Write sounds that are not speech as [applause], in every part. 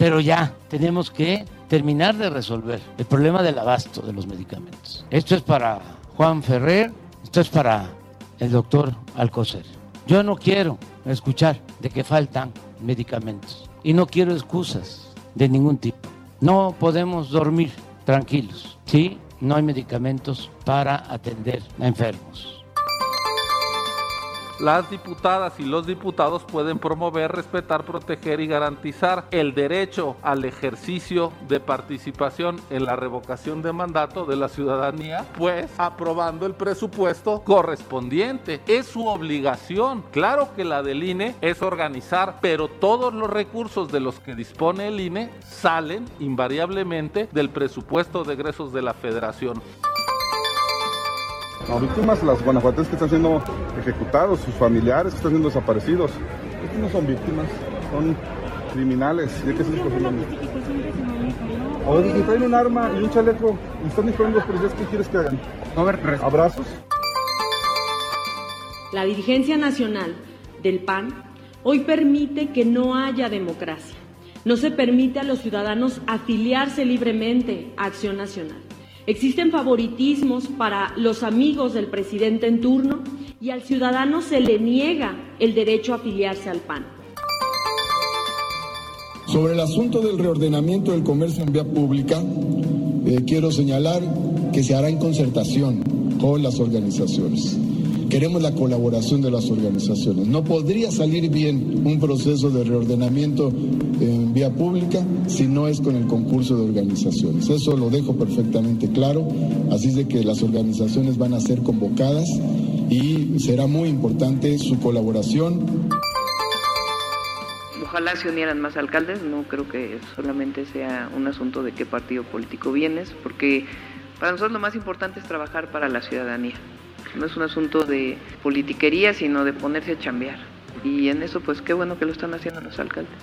Pero ya tenemos que terminar de resolver el problema del abasto de los medicamentos. Esto es para Juan Ferrer, esto es para el doctor Alcocer. Yo no quiero escuchar de que faltan medicamentos y no quiero excusas de ningún tipo. No podemos dormir tranquilos si no hay medicamentos para atender a enfermos las diputadas y los diputados pueden promover, respetar, proteger y garantizar el derecho al ejercicio de participación en la revocación de mandato de la ciudadanía, pues aprobando el presupuesto correspondiente. Es su obligación. Claro que la del INE es organizar, pero todos los recursos de los que dispone el INE salen invariablemente del presupuesto de egresos de la federación. No, víctimas las guanajuatenses que están siendo ejecutados, sus familiares que están siendo desaparecidos. Estos no son víctimas, son criminales. ¿Y qué se les O si traen un arma y un chaleco y están disparando los policías, ¿qué quieres que hagan? ¿Abrazos? La dirigencia nacional del PAN hoy permite que no haya democracia. No se permite a los ciudadanos afiliarse libremente a Acción Nacional. Existen favoritismos para los amigos del presidente en turno y al ciudadano se le niega el derecho a afiliarse al PAN. Sobre el asunto del reordenamiento del comercio en vía pública, eh, quiero señalar que se hará en concertación con las organizaciones. Queremos la colaboración de las organizaciones. No podría salir bien un proceso de reordenamiento en vía pública si no es con el concurso de organizaciones. Eso lo dejo perfectamente claro. Así es de que las organizaciones van a ser convocadas y será muy importante su colaboración. Ojalá se unieran más alcaldes, no creo que solamente sea un asunto de qué partido político vienes, porque para nosotros lo más importante es trabajar para la ciudadanía. No es un asunto de politiquería, sino de ponerse a chambear. Y en eso, pues qué bueno que lo están haciendo los alcaldes.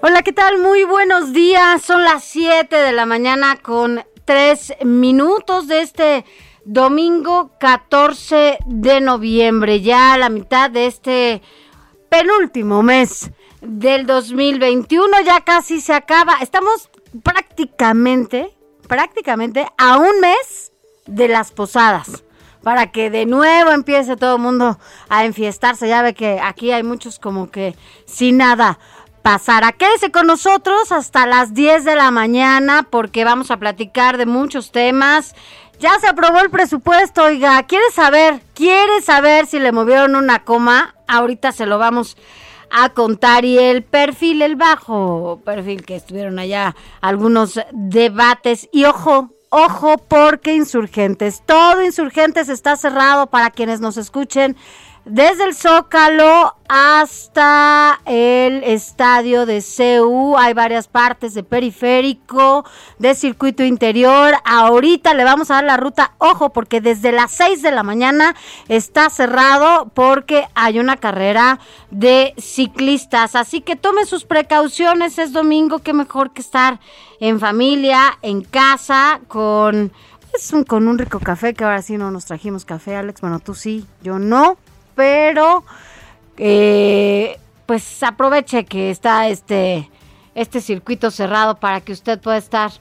Hola, ¿qué tal? Muy buenos días. Son las 7 de la mañana con 3 minutos de este domingo 14 de noviembre, ya la mitad de este penúltimo mes del 2021, ya casi se acaba. Estamos prácticamente, prácticamente a un mes de las posadas. Para que de nuevo empiece todo el mundo a enfiestarse. Ya ve que aquí hay muchos como que sin nada pasará. Quédese con nosotros hasta las 10 de la mañana porque vamos a platicar de muchos temas. Ya se aprobó el presupuesto, oiga. ¿Quiere saber? ¿Quiere saber si le movieron una coma? Ahorita se lo vamos a contar. Y el perfil, el bajo perfil que estuvieron allá, algunos debates. Y ojo, ojo, porque insurgentes, todo insurgentes está cerrado para quienes nos escuchen desde el Zócalo hasta el estadio de CEU. Hay varias partes de periférico, de circuito interior. Ahorita le vamos a dar la ruta. Ojo, porque desde las 6 de la mañana está cerrado porque hay una carrera de ciclistas. Así que tome sus precauciones. Es domingo, qué mejor que estar en familia, en casa, con... Es un, con un rico café, que ahora sí no nos trajimos café, Alex. Bueno, tú sí, yo no pero eh, pues aproveche que está este este circuito cerrado para que usted pueda estar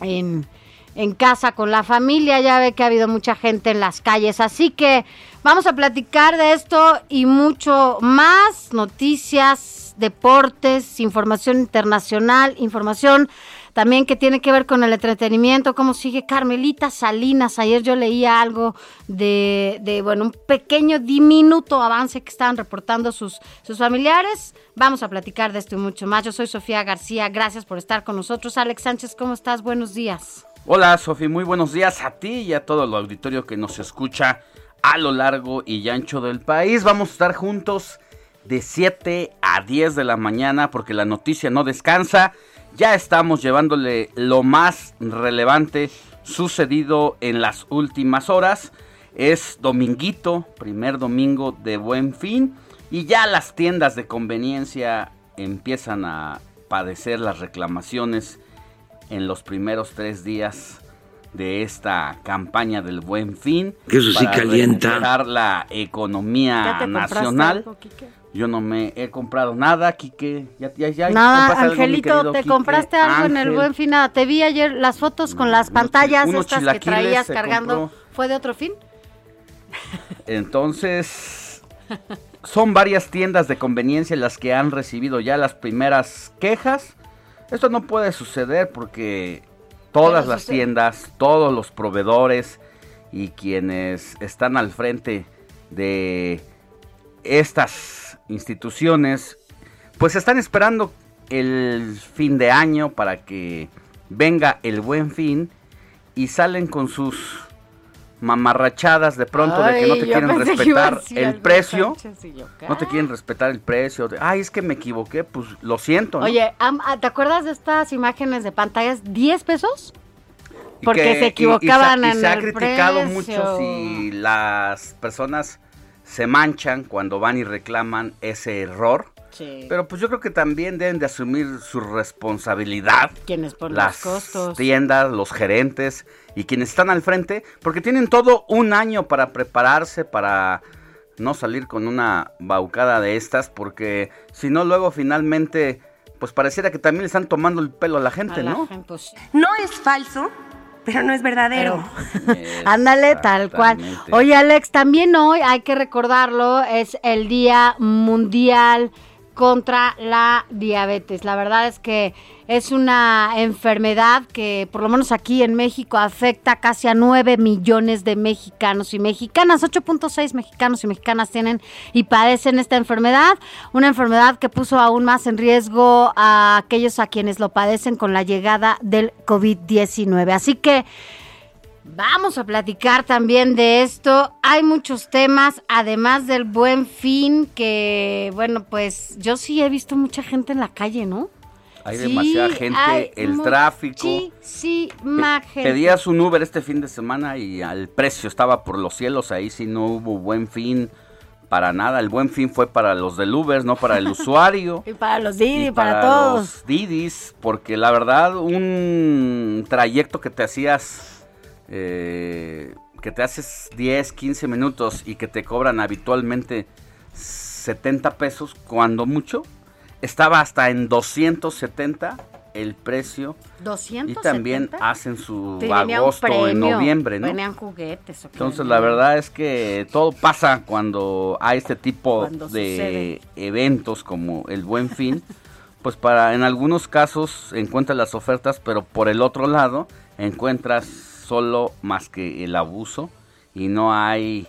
en, en casa con la familia. Ya ve que ha habido mucha gente en las calles. Así que vamos a platicar de esto y mucho más. Noticias, deportes, información internacional, información también que tiene que ver con el entretenimiento, cómo sigue Carmelita Salinas. Ayer yo leía algo de, de, bueno, un pequeño diminuto avance que estaban reportando sus, sus familiares. Vamos a platicar de esto y mucho más. Yo soy Sofía García, gracias por estar con nosotros. Alex Sánchez, ¿cómo estás? Buenos días. Hola Sofía, muy buenos días a ti y a todo el auditorio que nos escucha a lo largo y ancho del país. Vamos a estar juntos de 7 a 10 de la mañana porque la noticia no descansa. Ya estamos llevándole lo más relevante sucedido en las últimas horas. Es dominguito, primer domingo de buen fin. Y ya las tiendas de conveniencia empiezan a padecer las reclamaciones en los primeros tres días de esta campaña del buen fin. Que eso sí calienta. la economía nacional. Algo, yo no me he comprado nada, Quique. Ya, ya, ya nada, Angelito, ¿te compraste algo en el buen fin? Nada, te vi ayer las fotos con las pantallas estas que traías cargando. ¿Fue de otro fin? Entonces, son varias tiendas de conveniencia las que han recibido ya las primeras quejas. Esto no puede suceder porque todas las tiendas, todos los proveedores y quienes están al frente de estas instituciones pues están esperando el fin de año para que venga el buen fin y salen con sus mamarrachadas de pronto de que no te quieren respetar el precio. no te quieren respetar el precio. Ay, es que me equivoqué, pues lo siento. Oye, ah, ¿te acuerdas de estas imágenes de pantallas? ¿10 pesos? Porque se equivocaban en y se ha criticado mucho si las personas se manchan cuando van y reclaman ese error. Pero pues yo creo que también deben de asumir su responsabilidad. Quienes por las los costos. tiendas, los gerentes y quienes están al frente, porque tienen todo un año para prepararse, para no salir con una baucada de estas, porque si no luego finalmente, pues pareciera que también le están tomando el pelo a la gente, ¿no? Pues, no es falso pero no es verdadero. [laughs] Ándale, tal cual. Oye, Alex, también hoy hay que recordarlo, es el Día Mundial contra la diabetes. La verdad es que es una enfermedad que por lo menos aquí en México afecta casi a 9 millones de mexicanos y mexicanas. 8.6 mexicanos y mexicanas tienen y padecen esta enfermedad. Una enfermedad que puso aún más en riesgo a aquellos a quienes lo padecen con la llegada del COVID-19. Así que... Vamos a platicar también de esto. Hay muchos temas, además del buen fin, que bueno, pues yo sí he visto mucha gente en la calle, ¿no? Hay demasiada gente, el tráfico. Muchísima gente. Pedías un Uber este fin de semana y el precio estaba por los cielos, ahí sí no hubo buen fin para nada. El buen fin fue para los del Uber, no para el [laughs] usuario. y para los Didi, para, para, todos. Los Didis, porque la verdad un trayecto que te hacías eh, que te haces 10, 15 minutos y que te cobran habitualmente 70 pesos, cuando mucho, estaba hasta en 270 el precio. 270. Y también hacen su agosto en noviembre, ¿no? Venían juguetes. Entonces la verdad es que todo pasa cuando hay este tipo de eventos como el Buen Fin. [laughs] pues para en algunos casos encuentras las ofertas, pero por el otro lado encuentras solo más que el abuso y no hay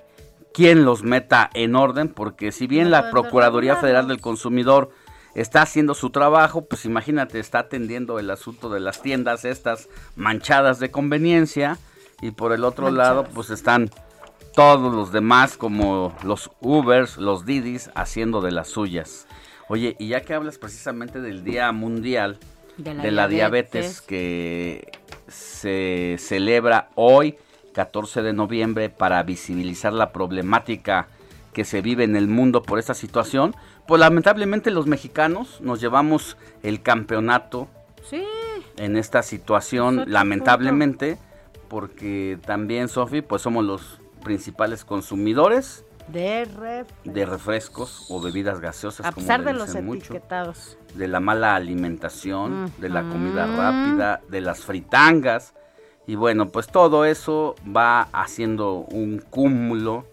quien los meta en orden, porque si bien la Procuraduría Federal del Consumidor está haciendo su trabajo, pues imagínate, está atendiendo el asunto de las tiendas estas manchadas de conveniencia y por el otro lado pues están todos los demás como los Ubers, los Didis haciendo de las suyas. Oye, y ya que hablas precisamente del Día Mundial de la, diabetes. que se celebra hoy, 14 de noviembre, para visibilizar la problemática que se vive en el mundo por esta situación, pues lamentablemente los mexicanos nos llevamos el campeonato en esta situación, lamentablemente, porque también, Sofi, pues somos los principales consumidores De refrescos. de refrescos o bebidas gaseosas. A como pesar le de los mucho, etiquetados. de la mala alimentación, de la comida Ujú. rápida, de las fritangas. Y bueno, pues todo eso va haciendo un cúmulo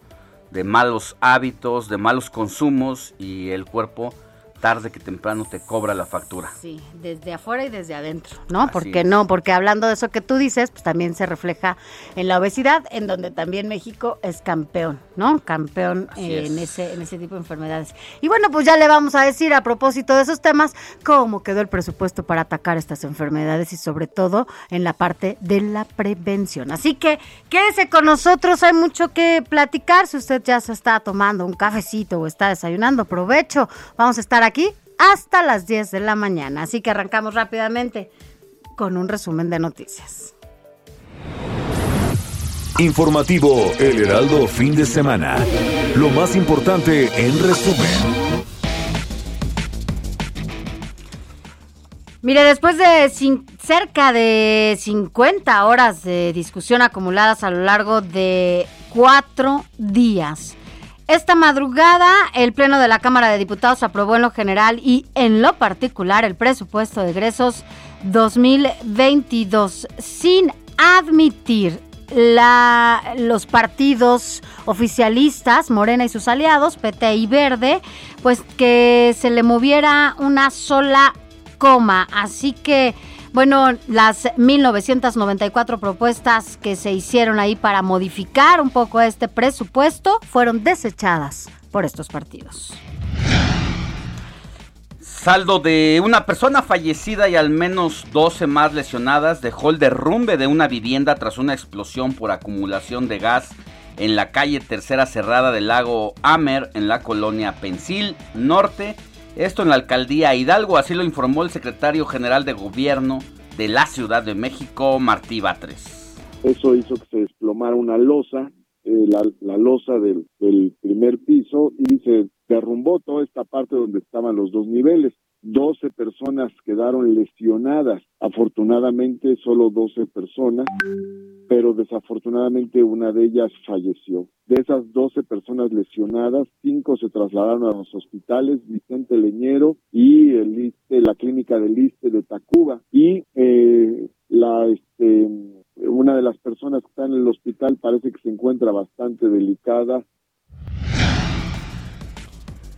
de malos hábitos, de malos consumos y el cuerpo tarde que temprano te cobra la factura. Sí, desde afuera y desde adentro, ¿no? Así Porque es. no, porque hablando de eso que tú dices, pues también se refleja en la obesidad, en donde también México es campeón, ¿no? Campeón en es. ese en ese tipo de enfermedades. Y bueno, pues ya le vamos a decir a propósito de esos temas cómo quedó el presupuesto para atacar estas enfermedades y sobre todo en la parte de la prevención. Así que quédese con nosotros, hay mucho que platicar. Si usted ya se está tomando un cafecito o está desayunando, provecho. Vamos a estar aquí hasta las 10 de la mañana. Así que arrancamos rápidamente con un resumen de noticias. Informativo El Heraldo Fin de Semana. Lo más importante en resumen. Mire, después de cerca de 50 horas de discusión acumuladas a lo largo de cuatro días, esta madrugada el Pleno de la Cámara de Diputados aprobó en lo general y en lo particular el presupuesto de egresos 2022 sin admitir los partidos oficialistas, Morena y sus aliados, PT y Verde, pues que se le moviera una sola coma. Así que, bueno, las 1994 propuestas que se hicieron ahí para modificar un poco este presupuesto fueron desechadas por estos partidos. Saldo de una persona fallecida y al menos 12 más lesionadas dejó el derrumbe de una vivienda tras una explosión por acumulación de gas en la calle Tercera Cerrada del lago Amer en la colonia Pensil Norte. Esto en la alcaldía Hidalgo, así lo informó el secretario general de gobierno de la Ciudad de México, Martí Batres. Eso hizo que se desplomara una losa, eh, la, la losa del, del primer piso, y se derrumbó toda esta parte donde estaban los dos niveles. 12 personas quedaron lesionadas. Afortunadamente, solo 12 personas, pero desafortunadamente una de ellas falleció. De esas 12 personas lesionadas, 5 se trasladaron a los hospitales Vicente Leñero y el la clínica del ISSSTE de Tacuba. Y eh, la este, una de las personas que está en el hospital parece que se encuentra bastante delicada.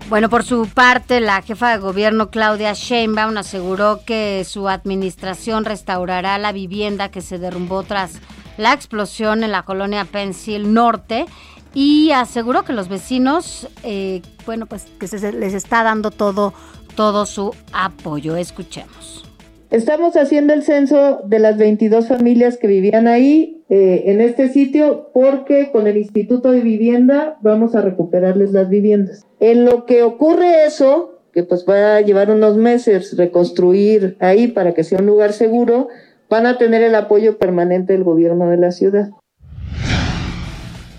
Bueno, por su parte, la jefa de gobierno Claudia Sheinbaum aseguró que su administración restaurará la vivienda que se derrumbó tras la explosión en la colonia Pensil Norte y aseguró que los vecinos, eh, bueno, pues que se les está dando todo, todo su apoyo. Escuchemos. Estamos haciendo el censo de las 22 familias que vivían ahí eh, en este sitio porque con el Instituto de Vivienda vamos a recuperarles las viviendas. En lo que ocurre eso, que pues va a llevar unos meses reconstruir ahí para que sea un lugar seguro, van a tener el apoyo permanente del gobierno de la ciudad.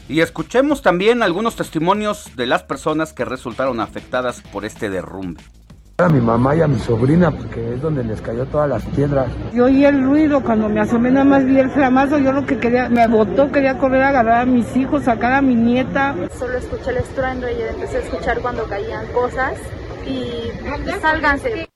Y escuchemos también algunos testimonios de las personas que resultaron afectadas por este derrumbe. A mi mamá y a mi sobrina, porque es donde les cayó todas las piedras. Yo oí el ruido, cuando me asomé nada más vi el flamazo, yo lo que quería, me botó, quería correr a agarrar a mis hijos, sacar a mi nieta. Solo escuché el estruendo y empecé a escuchar cuando caían cosas y sálganse.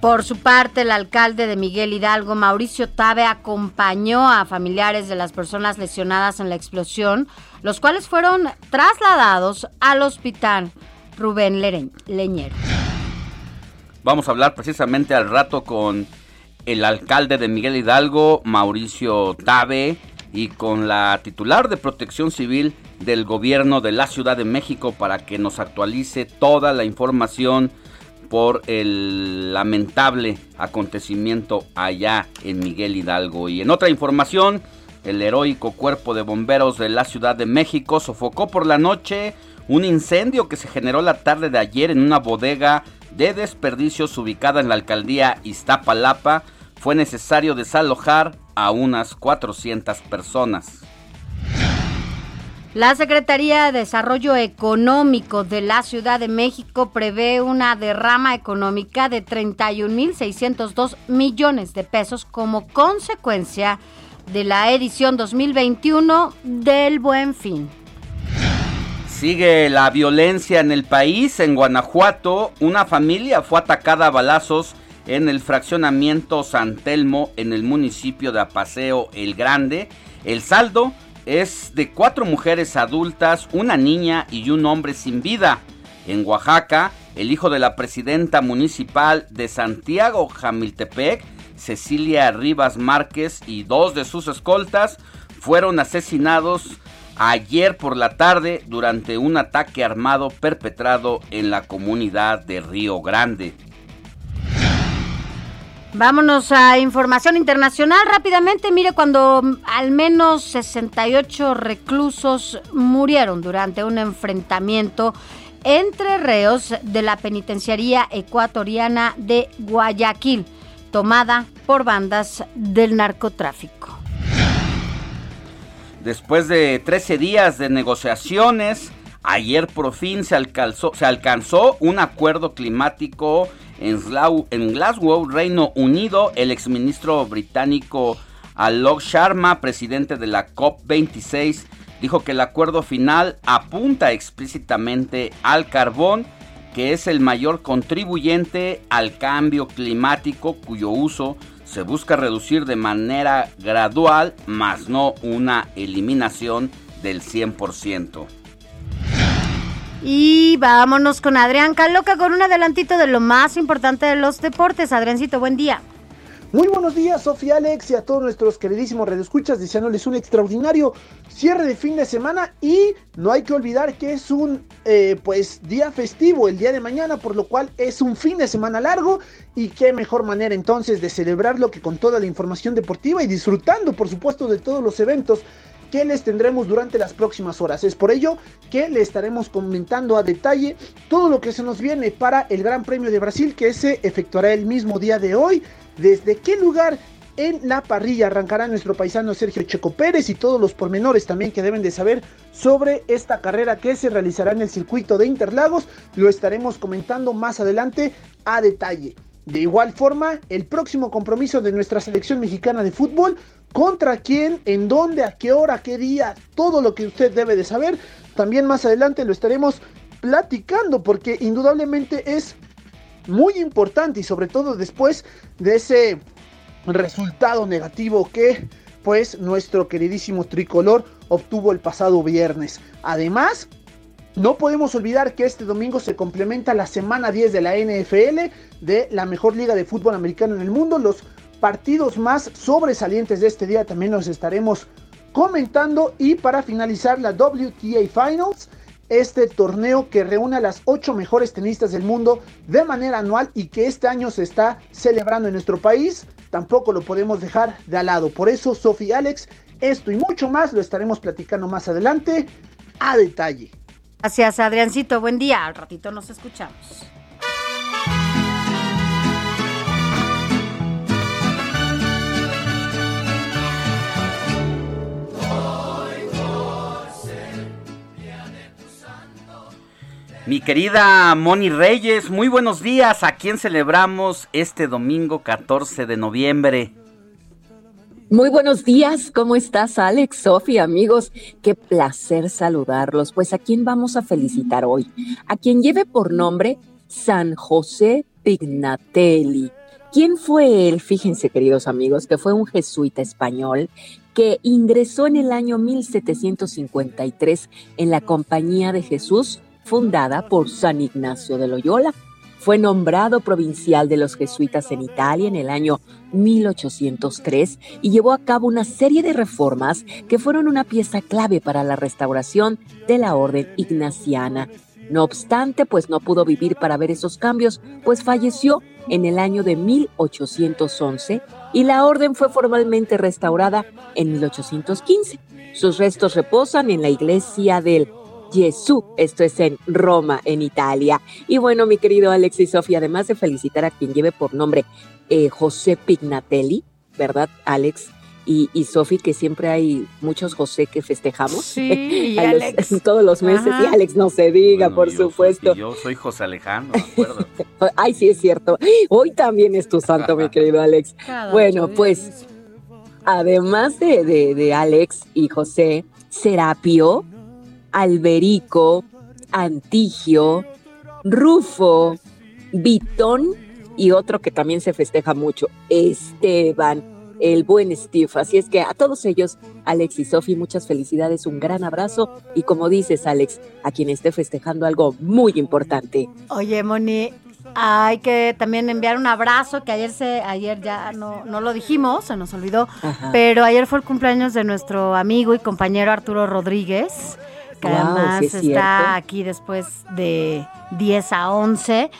Por su parte, el alcalde de Miguel Hidalgo, Mauricio Tabe, acompañó a familiares de las personas lesionadas en la explosión, los cuales fueron trasladados al hospital Rubén Leñero. Vamos a hablar precisamente al rato con el alcalde de Miguel Hidalgo, Mauricio Tabe, y con la titular de Protección Civil del gobierno de la Ciudad de México para que nos actualice toda la información por el lamentable acontecimiento allá en Miguel Hidalgo. Y en otra información, el heroico cuerpo de bomberos de la Ciudad de México sofocó por la noche un incendio que se generó la tarde de ayer en una bodega de desperdicios ubicada en la alcaldía Iztapalapa. Fue necesario desalojar a unas 400 personas. La Secretaría de Desarrollo Económico de la Ciudad de México prevé una derrama económica de 31.602 millones de pesos como consecuencia de la edición 2021 del Buen Fin. Sigue la violencia en el país. En Guanajuato, una familia fue atacada a balazos en el fraccionamiento San Telmo, en el municipio de Apaseo El Grande. El saldo es de cuatro mujeres adultas, una niña y un hombre sin vida. En Oaxaca, el hijo de la presidenta municipal de Santiago Jamiltepec, Cecilia Rivas Márquez, y dos de sus escoltas fueron asesinados ayer por la tarde durante un ataque armado perpetrado en la comunidad de Río Grande. Vámonos a información internacional rápidamente. Mire, cuando al menos 68 reclusos murieron durante un enfrentamiento entre reos de la penitenciaría ecuatoriana de Guayaquil, tomada por bandas del narcotráfico. Después de 13 días de negociaciones, ayer por fin se alcanzó, se alcanzó un acuerdo climático en, Glasgow, Reino Unido. El exministro británico Alok Sharma, presidente de la COP26, dijo que el acuerdo final apunta explícitamente al carbón, que es el mayor contribuyente al cambio climático cuyo uso se busca reducir de manera gradual, más no una eliminación del 100%. Y vámonos con Adrián Caloca con un adelantito de lo más importante de los deportes. Adriancito, buen día. Muy buenos días, Sofía Alex y a todos nuestros queridísimos redescuchas, deseándoles un extraordinario cierre de fin de semana y no hay que olvidar que es un eh, pues día festivo el día de mañana, por lo cual es un fin de semana largo y qué mejor manera entonces de celebrarlo que con toda la información deportiva y disfrutando por supuesto de todos los eventos que les tendremos durante las próximas horas. Es por ello que le estaremos comentando a detalle todo lo que se nos viene para el Gran Premio de Brasil que se efectuará el mismo día de hoy. Desde qué lugar en la parrilla arrancará nuestro paisano Sergio Checo Pérez y todos los pormenores también que deben de saber sobre esta carrera que se realizará en el circuito de Interlagos. Lo estaremos comentando más adelante a detalle. De igual forma, el próximo compromiso de nuestra selección mexicana de fútbol contra quién, en dónde, a qué hora, qué día, todo lo que usted debe de saber. También más adelante lo estaremos platicando porque indudablemente es muy importante y sobre todo después de ese resultado negativo que pues nuestro queridísimo tricolor obtuvo el pasado viernes. Además, no podemos olvidar que este domingo se complementa la semana 10 de la NFL, de la mejor liga de fútbol americano en el mundo. Los partidos más sobresalientes de este día también los estaremos comentando. Y para finalizar la WTA Finals, este torneo que reúne a las ocho mejores tenistas del mundo de manera anual y que este año se está celebrando en nuestro país, tampoco lo podemos dejar de al lado. Por eso, Sofía Alex, esto y mucho más lo estaremos platicando más adelante a detalle. Gracias, Adriancito. Buen día. Al ratito nos escuchamos. Mi querida Moni Reyes, muy buenos días. ¿A quién celebramos este domingo 14 de noviembre? Muy buenos días, ¿cómo estás Alex, Sofía, amigos? Qué placer saludarlos. Pues a quién vamos a felicitar hoy? A quien lleve por nombre San José Pignatelli. ¿Quién fue él? Fíjense, queridos amigos, que fue un jesuita español que ingresó en el año 1753 en la Compañía de Jesús fundada por San Ignacio de Loyola. Fue nombrado provincial de los jesuitas en Italia en el año 1803 y llevó a cabo una serie de reformas que fueron una pieza clave para la restauración de la orden ignaciana. No obstante, pues no pudo vivir para ver esos cambios, pues falleció en el año de 1811 y la orden fue formalmente restaurada en 1815. Sus restos reposan en la iglesia del Jesús. Esto es en Roma, en Italia. Y bueno, mi querido Alex y Sofía, además de felicitar a quien lleve por nombre eh, José Pignatelli, ¿verdad, Alex? Y, y Sofi, que siempre hay muchos José que festejamos. Sí, [laughs] y Alex. [laughs] todos los meses. Y Alex no se diga, por supuesto. yo soy José Alejandro, acuerdo. [laughs] Ay, sí, es cierto. Hoy también es tu santo, mi querido Alex. bueno, pues, además de, de, de Alex y José, Serapio, Alberico, Antigio, Rufo, Vitón y otro que también se festeja mucho, Esteban, el buen Steve. Así es que a todos ellos, Alex y Sofi, muchas felicidades, un gran abrazo y como dices, Alex, a quien esté festejando algo muy importante. Oye, Moni, hay que también enviar un abrazo, que ayer se, ayer ya no, no lo dijimos, se nos olvidó, pero ayer fue el cumpleaños de nuestro amigo y compañero Arturo Rodríguez, que Wow, además sí es está cierto. aquí después de 10 a 11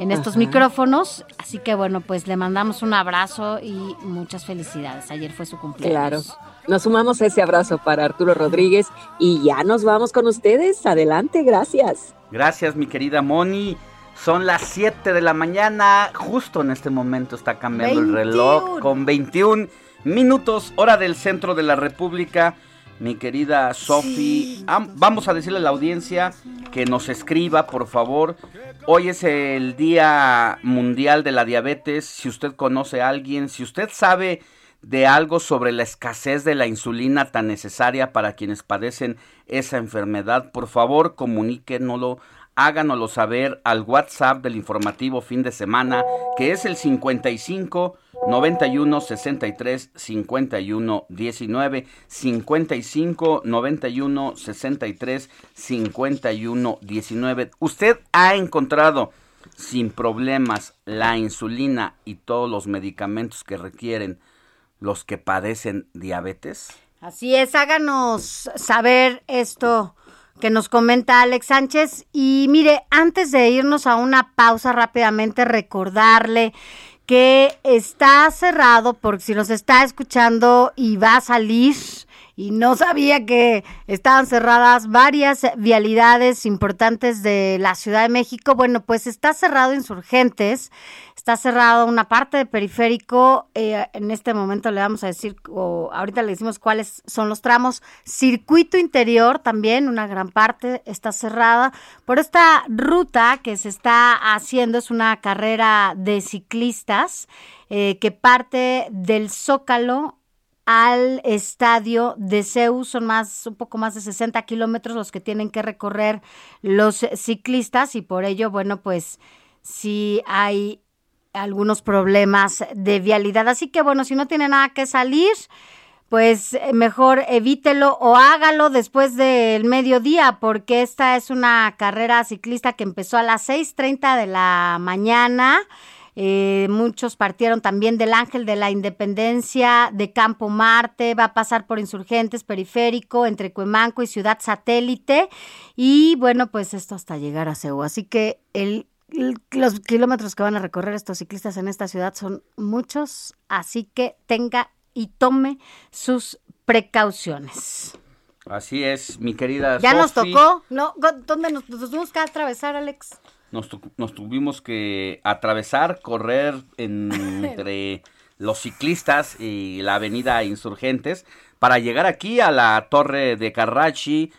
en estos Ajá. micrófonos. Así que bueno, pues le mandamos un abrazo y muchas felicidades. Ayer fue su cumpleaños. Claro. Nos sumamos a ese abrazo para Arturo Rodríguez y ya nos vamos con ustedes. Adelante, gracias. Gracias, mi querida Moni. Son las 7 de la mañana. Justo en este momento está cambiando el 21. reloj con 21 minutos, hora del centro de la República. Mi querida Sofi, am- vamos a decirle a la audiencia que nos escriba, por favor. Hoy es el Día Mundial de la Diabetes. Si usted conoce a alguien, si usted sabe de algo sobre la escasez de la insulina tan necesaria para quienes padecen esa enfermedad, por favor comuníquenoslo, háganoslo saber al WhatsApp del informativo fin de semana, que es el 55 91 63 51 19 55 91 63 51 19. ¿Usted ha encontrado sin problemas la insulina y todos los medicamentos que requieren los que padecen diabetes? Así es, háganos saber esto que nos comenta Alex Sánchez. Y mire, antes de irnos a una pausa rápidamente, recordarle que está cerrado, porque si nos está escuchando y va a salir y no sabía que estaban cerradas varias vialidades importantes de la Ciudad de México, bueno, pues está cerrado Insurgentes, está cerrado una parte de periférico, eh, en este momento le vamos a decir, o ahorita le decimos cuáles son los tramos, circuito interior también, una gran parte está cerrada, por esta ruta que se está haciendo es una carrera de ciclistas eh, que parte del Zócalo al estadio de Ceú. Son más, un poco más de 60 kilómetros los que tienen que recorrer los ciclistas y por ello, bueno, pues sí hay algunos problemas de vialidad. Así que bueno, si no tiene nada que salir, pues eh, mejor evítelo o hágalo después del mediodía, porque esta es una carrera ciclista que empezó a las 6.30 de la mañana. Eh, muchos partieron también del Ángel de la Independencia, de Campo Marte, va a pasar por Insurgentes, Periférico, entre Cuemanco y Ciudad Satélite. Y bueno, pues esto hasta llegar a Ceú. Así que el, el- los kilómetros que van a recorrer estos ciclistas en esta ciudad son muchos, así que tenga y tome sus precauciones. Así es, mi querida Ya nos tocó, ¿no? ¿Dónde nos, nos tuvimos que atravesar, Alex? Nos, tu- nos tuvimos que atravesar, correr en- [laughs] entre los ciclistas y la avenida Insurgentes para llegar aquí a la torre de Carrachi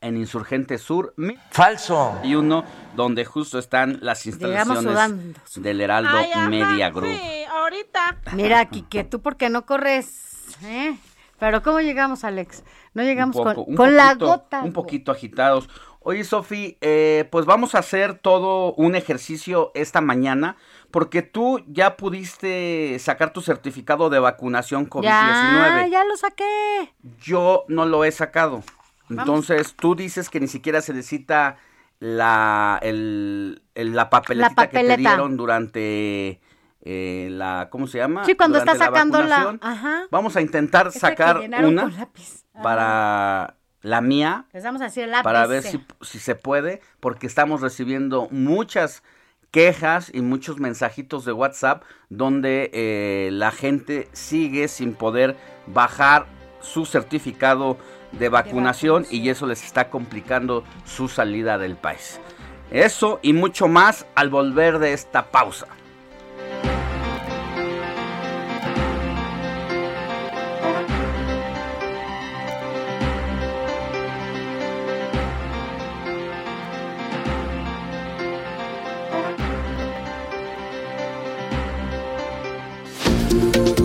en Insurgente Sur. Falso. Y uno donde justo están las Llegamos instalaciones sudando. del Heraldo Media Group. ahorita. Mira, Kike, tú por qué no corres, ¿eh? Pero ¿cómo llegamos, Alex? No llegamos poco- con, la gota. Un poquito agitados. Oye, Sofi, eh, pues vamos a hacer todo un ejercicio esta mañana, porque tú ya pudiste sacar tu certificado de vacunación COVID-19. Ya, ya lo saqué. Yo no lo he sacado. Vamos. Entonces, tú dices que ni siquiera se necesita la, el, el- la papeletita La que te papeleta. dieron durante eh, la, ¿cómo se llama? Sí, cuando está Durante sacando la... Ajá. Vamos a intentar sacar una para la mía Les vamos a decir el lápiz. para ver si, si se puede, porque estamos recibiendo muchas quejas y muchos mensajitos de WhatsApp donde eh, la gente sigue sin poder bajar su certificado de vacunación y eso les está complicando su salida del país. Eso y mucho más al volver de esta pausa.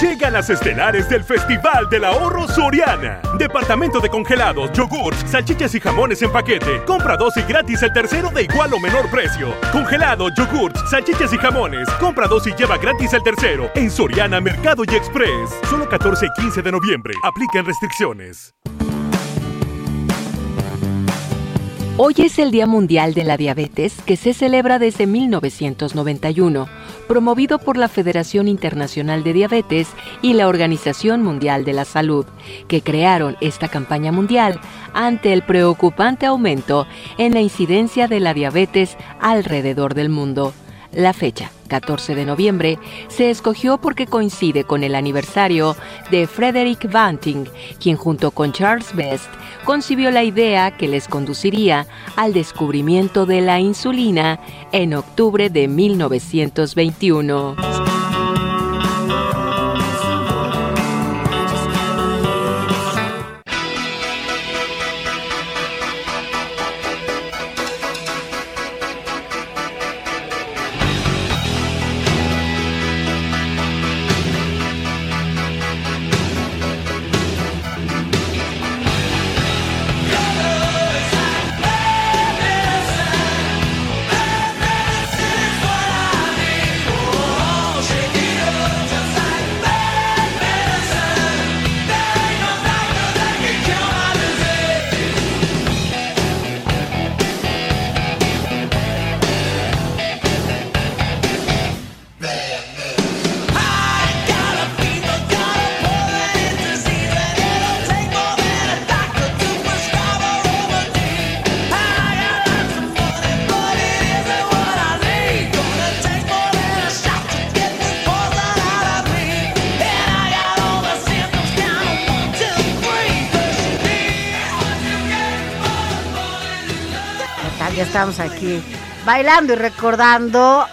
llegan las estelares del Festival del Ahorro Soriana. Departamento de congelados, yogurts, salchichas y jamones en paquete. Compra dos y gratis el tercero de igual o menor precio. Congelado, yogurts, salchichas y jamones. Compra dos y lleva gratis el tercero. En Soriana, Mercado y Express. Solo 14 y 15 de noviembre. Aplican restricciones. Hoy es el Día Mundial de la Diabetes que se celebra desde 1991, promovido por la Federación Internacional de Diabetes y la Organización Mundial de la Salud, que crearon esta campaña mundial ante el preocupante aumento en la incidencia de la diabetes alrededor del mundo. La fecha, 14 de noviembre, se escogió porque coincide con el aniversario de Frederick Banting, quien junto con Charles Best concibió la idea que les conduciría al descubrimiento de la insulina en octubre de 1921. Aquí bailando y recordando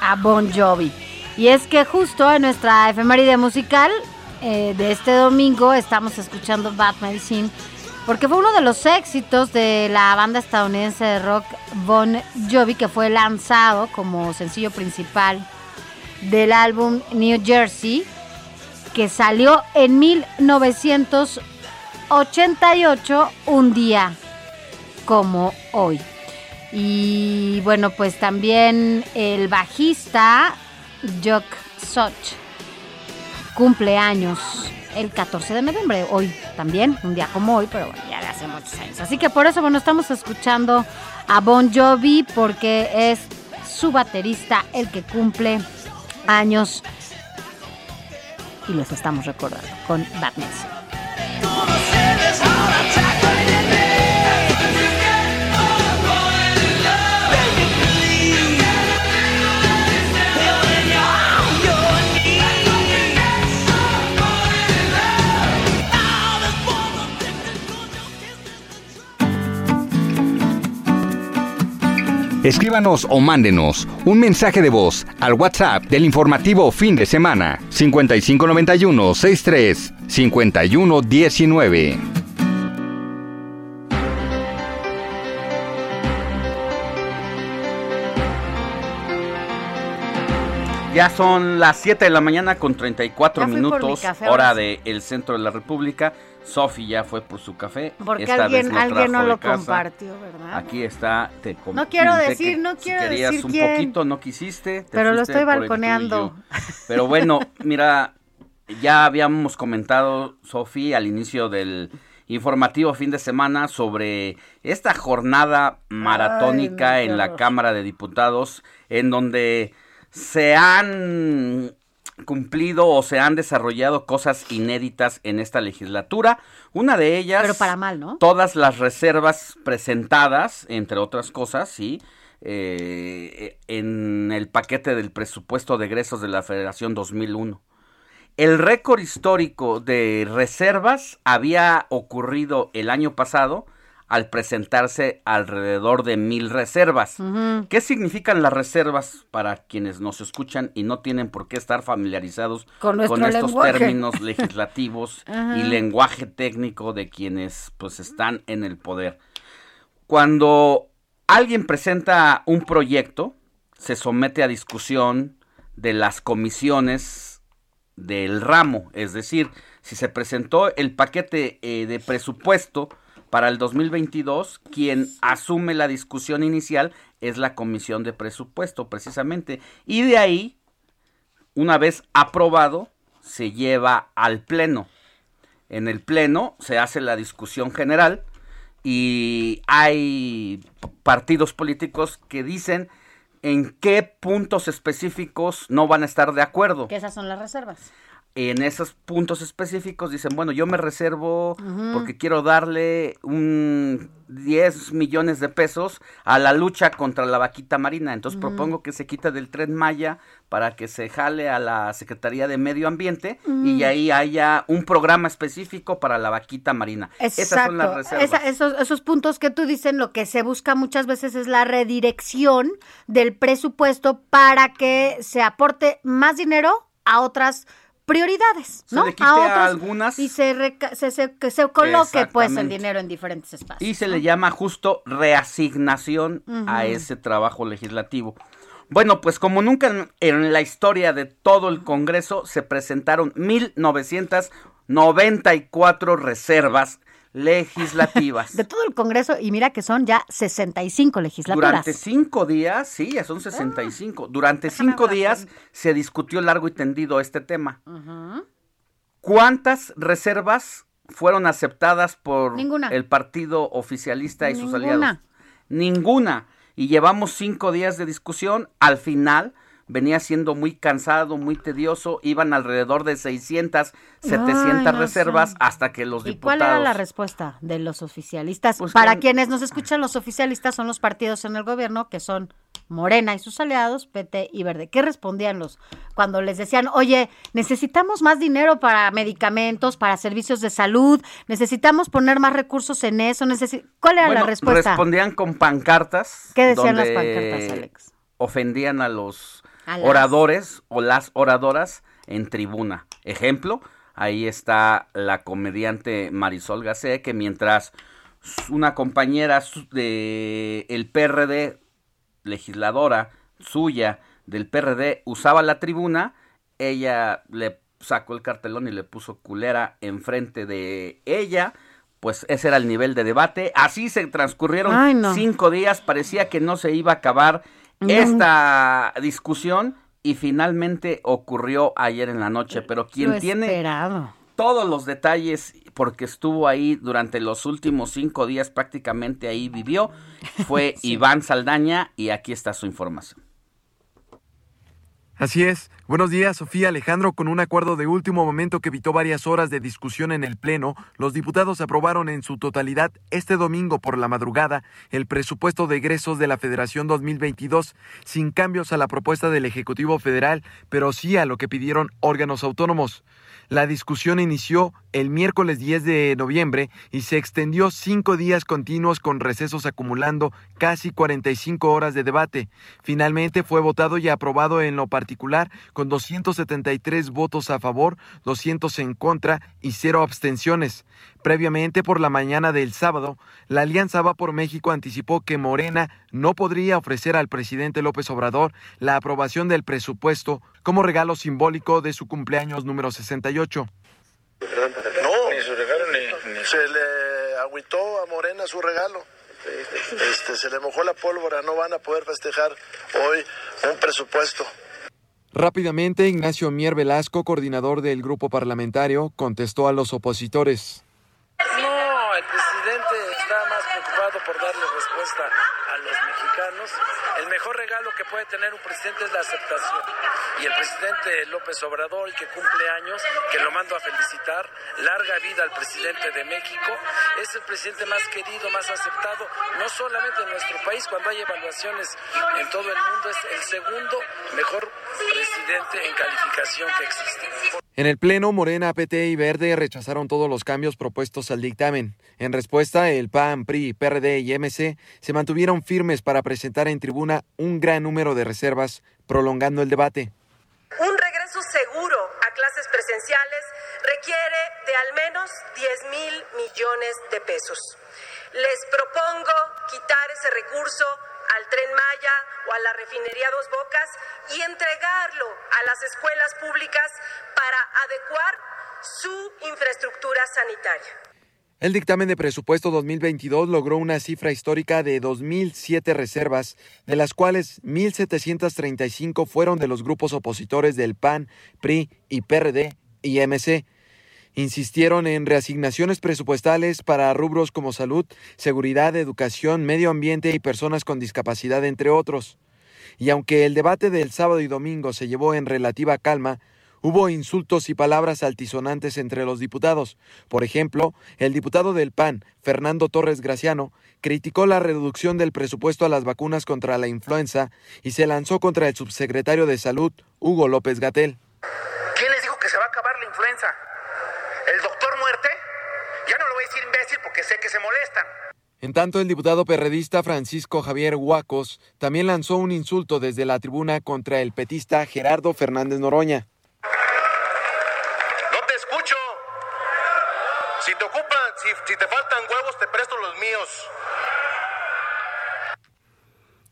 a Bon Jovi. Y es que justo en nuestra efeméride musical eh, de este domingo estamos escuchando Bad Medicine porque fue uno de los éxitos de la banda estadounidense de rock Bon Jovi que fue lanzado como sencillo principal del álbum New Jersey que salió en 1988, un día como hoy. Y bueno, pues también el bajista Jock Soch cumple años el 14 de noviembre, hoy también, un día como hoy, pero bueno, ya de hace muchos años. Así que por eso, bueno, estamos escuchando a Bon Jovi porque es su baterista el que cumple años y los estamos recordando con Batman. Escríbanos o mándenos un mensaje de voz al WhatsApp del informativo fin de semana 5591 63 5119. Ya son las 7 de la mañana con 34 Ya fui por mi minutos, hora del centro de la República. Sofi ya fue por su café. Porque Esta alguien, lo alguien no lo casa. compartió, ¿verdad? Aquí está, te No quiero decir, no si quiero querías decir un quién. poquito, no quisiste. te Pero lo estoy balconeando. Pero bueno, [laughs] mira, ya habíamos comentado, Sofi, al inicio del informativo fin de semana sobre esta jornada maratónica Ay, no, qué en la. Cámara de Diputados, en donde se han cumplido o se han desarrollado cosas inéditas en esta legislatura. Una de ellas... Pero para mal, ¿no? Todas las reservas presentadas, entre otras cosas, sí, eh, en el paquete del presupuesto de egresos de la Federación 2001. El récord histórico de reservas había ocurrido el año pasado al presentarse alrededor de mil reservas. ¿Qué significan las reservas para quienes nos escuchan y no tienen por qué estar familiarizados con, estos lenguaje. términos [laughs] legislativos y lenguaje técnico de quienes pues están en el poder? Cuando alguien presenta un proyecto, se somete a discusión de las comisiones del ramo, es decir, si se presentó el paquete eh, de presupuesto para el 2022, quien asume la discusión inicial es la comisión de presupuesto, precisamente, y de ahí, una vez aprobado, se lleva al pleno. En el pleno se hace la discusión general y hay partidos políticos que dicen en qué puntos específicos no van a estar de acuerdo. Que esas son las reservas. En esos puntos específicos dicen, bueno, yo me reservo porque quiero darle un 10 millones de pesos a la lucha contra la vaquita marina. Entonces propongo que se quite del tren Maya para que se jale a la Secretaría de Medio Ambiente y ahí haya un programa específico para la vaquita marina. Esas son las reservas. esos, esos puntos que tú dices, lo que se busca muchas veces es la redirección del presupuesto para que se aporte más dinero a otras prioridades, ¿no? Se le quite a, algunas y se, se, se, coloque pues el dinero en diferentes espacios. Y se le llama justo reasignación a ese trabajo legislativo. Bueno, pues como nunca en, la historia de todo el Congreso se presentaron 1994 reservas legislativas. [laughs] De todo el Congreso, y mira que son ya 65 legislaturas. Durante cinco días, sí, ya son 65. Durante cinco días se discutió largo y tendido este tema. ¿Cuántas reservas fueron aceptadas por el partido oficialista y sus aliados? Ninguna. Y llevamos cinco días de discusión. Al final venía siendo muy cansado, muy tedioso, iban alrededor de 600, 700 reservas hasta que los diputados... ¿Y cuál era la respuesta de los oficialistas? Pues Para quienes nos escuchan, los oficialistas son los partidos en el gobierno que son Morena y sus aliados, PT y Verde. ¿Qué respondían los cuando les decían, oye, necesitamos más dinero para medicamentos, para servicios de salud, necesitamos poner más recursos en eso? ¿Cuál era la respuesta? Respondían con pancartas. ¿Qué decían las pancartas, Alex? Ofendían a los oradores o las oradoras en tribuna. Ejemplo, ahí está la comediante Marisol Gacé, que mientras una compañera de el PRD, legisladora suya del PRD, usaba la tribuna, ella le sacó el cartelón y le puso culera enfrente de ella. Pues ese era el nivel de debate. Así se transcurrieron cinco días. Parecía que no se iba a acabar esta discusión y finalmente ocurrió ayer en la noche, pero quien tiene todos los detalles, porque estuvo ahí durante los últimos cinco días, prácticamente ahí vivió, fue [laughs] Iván Saldaña y aquí está su información. Así es. Buenos días, Sofía Alejandro. Con un acuerdo de último momento que evitó varias horas de discusión en el Pleno, los diputados aprobaron en su totalidad este domingo por la madrugada el presupuesto de egresos de la Federación 2022, sin cambios a la propuesta del Ejecutivo Federal, pero sí a lo que pidieron órganos autónomos. La discusión inició el miércoles 10 de noviembre y se extendió cinco días continuos con recesos acumulando casi 45 horas de debate. Finalmente fue votado y aprobado en lo particular con 273 votos a favor, 200 en contra y cero abstenciones. Previamente, por la mañana del sábado, la Alianza Va por México anticipó que Morena no podría ofrecer al presidente López Obrador la aprobación del presupuesto como regalo simbólico de su cumpleaños número 68. No, ni su regalo ni, se le agüitó a Morena su regalo. Este, se le mojó la pólvora, no van a poder festejar hoy un presupuesto. Rápidamente, Ignacio Mier Velasco, coordinador del grupo parlamentario, contestó a los opositores. No, el presidente está más preocupado por darle respuesta a los mexicanos. El mejor regalo que puede tener un presidente es la aceptación. Y el presidente López Obrador, que cumple años, que lo mando a felicitar, larga vida al presidente de México, es el presidente más querido, más aceptado, no solamente en nuestro país, cuando hay evaluaciones en todo el mundo, es el segundo mejor presidente en calificación que existe. En el Pleno, Morena, PT y Verde rechazaron todos los cambios propuestos al dictamen. En respuesta, el PAN, PRI, PRD y MC se mantuvieron firmes para presentar en tribuna un gran número de reservas, prolongando el debate. Un regreso seguro a clases presenciales requiere de al menos 10 mil millones de pesos. Les propongo quitar ese recurso al tren Maya o a la refinería Dos Bocas y entregarlo a las escuelas públicas para adecuar su infraestructura sanitaria. El dictamen de presupuesto 2022 logró una cifra histórica de 2.007 reservas, de las cuales 1.735 fueron de los grupos opositores del PAN, PRI y PRD y MC. Insistieron en reasignaciones presupuestales para rubros como salud, seguridad, educación, medio ambiente y personas con discapacidad, entre otros. Y aunque el debate del sábado y domingo se llevó en relativa calma, hubo insultos y palabras altisonantes entre los diputados. Por ejemplo, el diputado del PAN, Fernando Torres Graciano, criticó la reducción del presupuesto a las vacunas contra la influenza y se lanzó contra el subsecretario de Salud, Hugo López Gatel. ¿Quién les dijo que se va a acabar la influenza? ¿El doctor muerte? Ya no lo voy a decir imbécil porque sé que se molestan. En tanto, el diputado perredista Francisco Javier Huacos también lanzó un insulto desde la tribuna contra el petista Gerardo Fernández Noroña. No te escucho. Si te ocupan, si, si te faltan huevos, te presto los míos.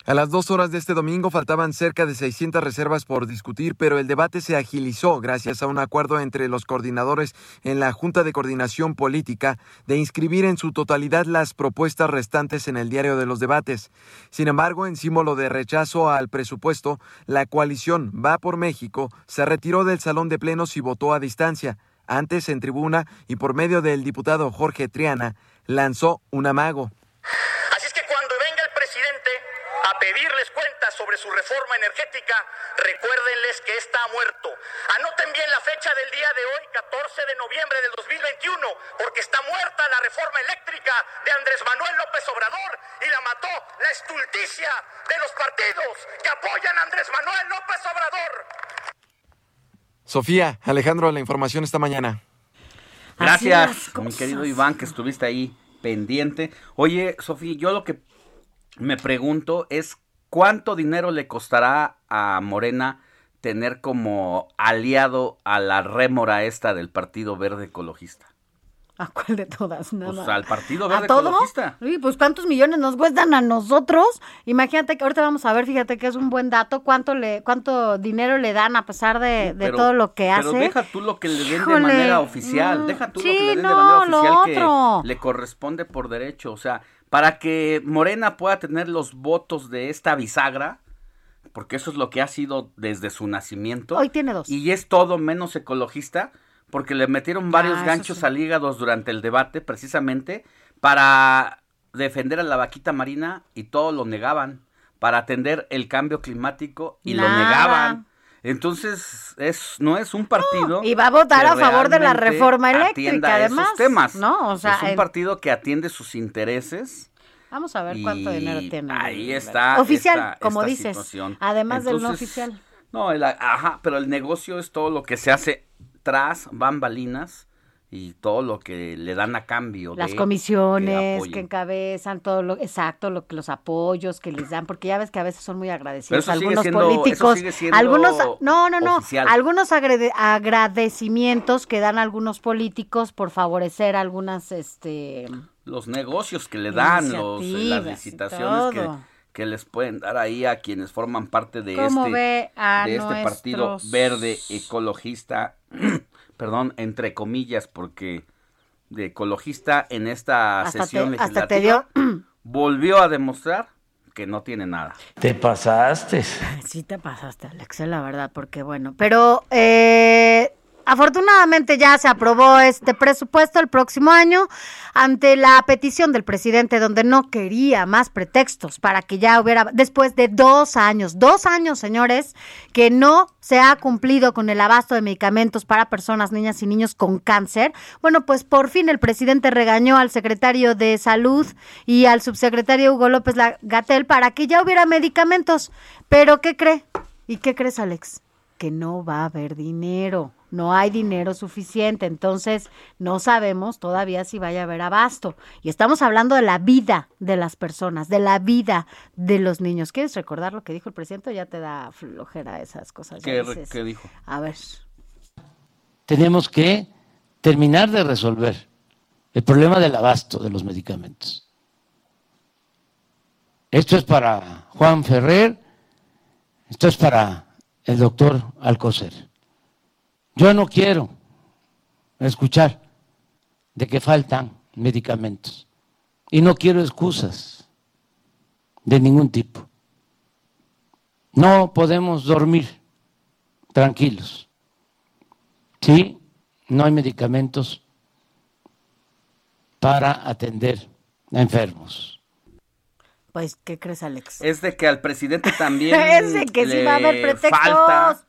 A las dos horas de este domingo faltaban cerca de 600 reservas por discutir, pero el debate se agilizó gracias a un acuerdo entre los coordinadores en la Junta de Coordinación Política de inscribir en su totalidad las propuestas restantes en el diario de los debates. Sin embargo, en símbolo de rechazo al presupuesto, la coalición Va por México se retiró del salón de plenos y votó a distancia. Antes, en tribuna y por medio del diputado Jorge Triana, lanzó un amago. Así es que cuando venga el presidente a pedirles cuentas sobre su reforma energética, recuérdenles que está muerto. Anoten bien la fecha del día de hoy, 14 de noviembre del 2021, porque está muerta la reforma eléctrica de Andrés Manuel López Obrador y la mató la estulticia de los partidos que apoyan a Andrés Manuel López Obrador. Sofía, Alejandro, la información esta mañana. Gracias, mi querido Iván, que estuviste ahí pendiente. Oye, Sofía, yo lo que me pregunto es cuánto dinero le costará a Morena tener como aliado a la rémora esta del Partido Verde Ecologista. ¿A cuál de todas? Nada. Pues al Partido Verde ¿A todo? Ecologista. Uy, pues cuántos millones nos cuestan a nosotros. Imagínate que ahorita vamos a ver, fíjate que es un buen dato, cuánto le, cuánto dinero le dan a pesar de, de Pero- todo lo que hace. Pero deja tú lo que le den de manera oficial, mm, deja tú sí, lo que le den de manera oficial que otro. le corresponde por derecho, o sea, para que Morena pueda tener los votos de esta bisagra, porque eso es lo que ha sido desde su nacimiento. Hoy tiene dos. Y es todo menos ecologista, porque le metieron varios Ah, ganchos sí. al hígado durante el debate, precisamente para defender a la vaquita marina y todo lo negaban, para atender el cambio climático y lo negaban. Entonces, es, no es un partido. y va a votar a favor de la reforma eléctrica, además, Esos temas. ¿no? O sea, es un el- partido que atiende sus intereses. Vamos a ver cuánto dinero tiene. Ahí está. Oficial, esta- como esta dices. situación. Además del no Entonces, oficial. No, el- ajá, pero el negocio es todo lo que se hace tras bambalinas y todo lo que le dan a cambio. Las de comisiones que encabezan, todo lo exacto, lo que los apoyos que les dan, porque ya ves que a veces son muy Pero agradecidos algunos siendo- políticos, algunos no, no, no, oficial. algunos agradecimientos que dan algunos políticos por favorecer algunas este Los negocios que le dan, los, las Iniciativas y licitaciones que, que les pueden dar ahí a quienes forman parte de ¿Cómo este, de este partido verde ecologista, [clears throat] perdón, entre comillas, porque de ecologista en esta Hasta sesión te- hasta te legislativa [clears throat] volvió a demostrar que no tiene nada. Te pasaste. Sí te pasaste, Alex, la verdad, porque bueno, pero eh, afortunadamente ya se aprobó este presupuesto el próximo año ante la petición del presidente donde no quería más pretextos para que ya hubiera, después de dos años, dos años, señores, que no se ha cumplido con el abasto de medicamentos para personas, niñas y niños con cáncer. Bueno, pues por fin el presidente regañó al secretario de Salud y al subsecretario Hugo López Gatel para que ya hubiera medicamentos. Pero ¿qué cree? ¿Y qué crees, Alex? Que no va a haber dinero. No hay dinero suficiente, entonces no sabemos todavía si vaya a haber abasto. Y estamos hablando de la vida de las personas, de la vida de los niños. ¿Quieres recordar lo que dijo el presidente ya te da flojera esas cosas? ¿Qué, ¿Qué dijo? A ver. Tenemos que terminar de resolver el problema del abasto de los medicamentos. Esto es para Juan Ferrer, esto es para el doctor Alcocer. Yo no quiero escuchar de que faltan medicamentos y no quiero excusas de ningún tipo. No podemos dormir tranquilos. Sí, no hay medicamentos para atender a enfermos. Pues, ¿qué crees, Alex? Es de que al presidente también. [laughs] es de que sí va a haber pretextos.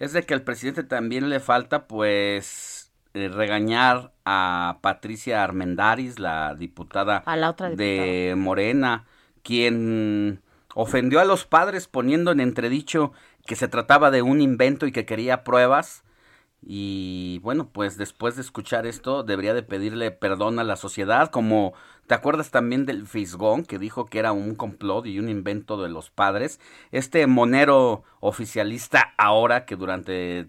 Es de que al presidente también le falta, pues, eh, regañar a Patricia Armendaris, la diputada, de Morena, quien ofendió a los padres poniendo en entredicho que se trataba de un invento y que quería pruebas. Y bueno, pues después de escuchar esto, debería de pedirle perdón a la sociedad, como te acuerdas también del Fisgón, que dijo que era un complot y un invento de los padres. Este monero oficialista ahora que durante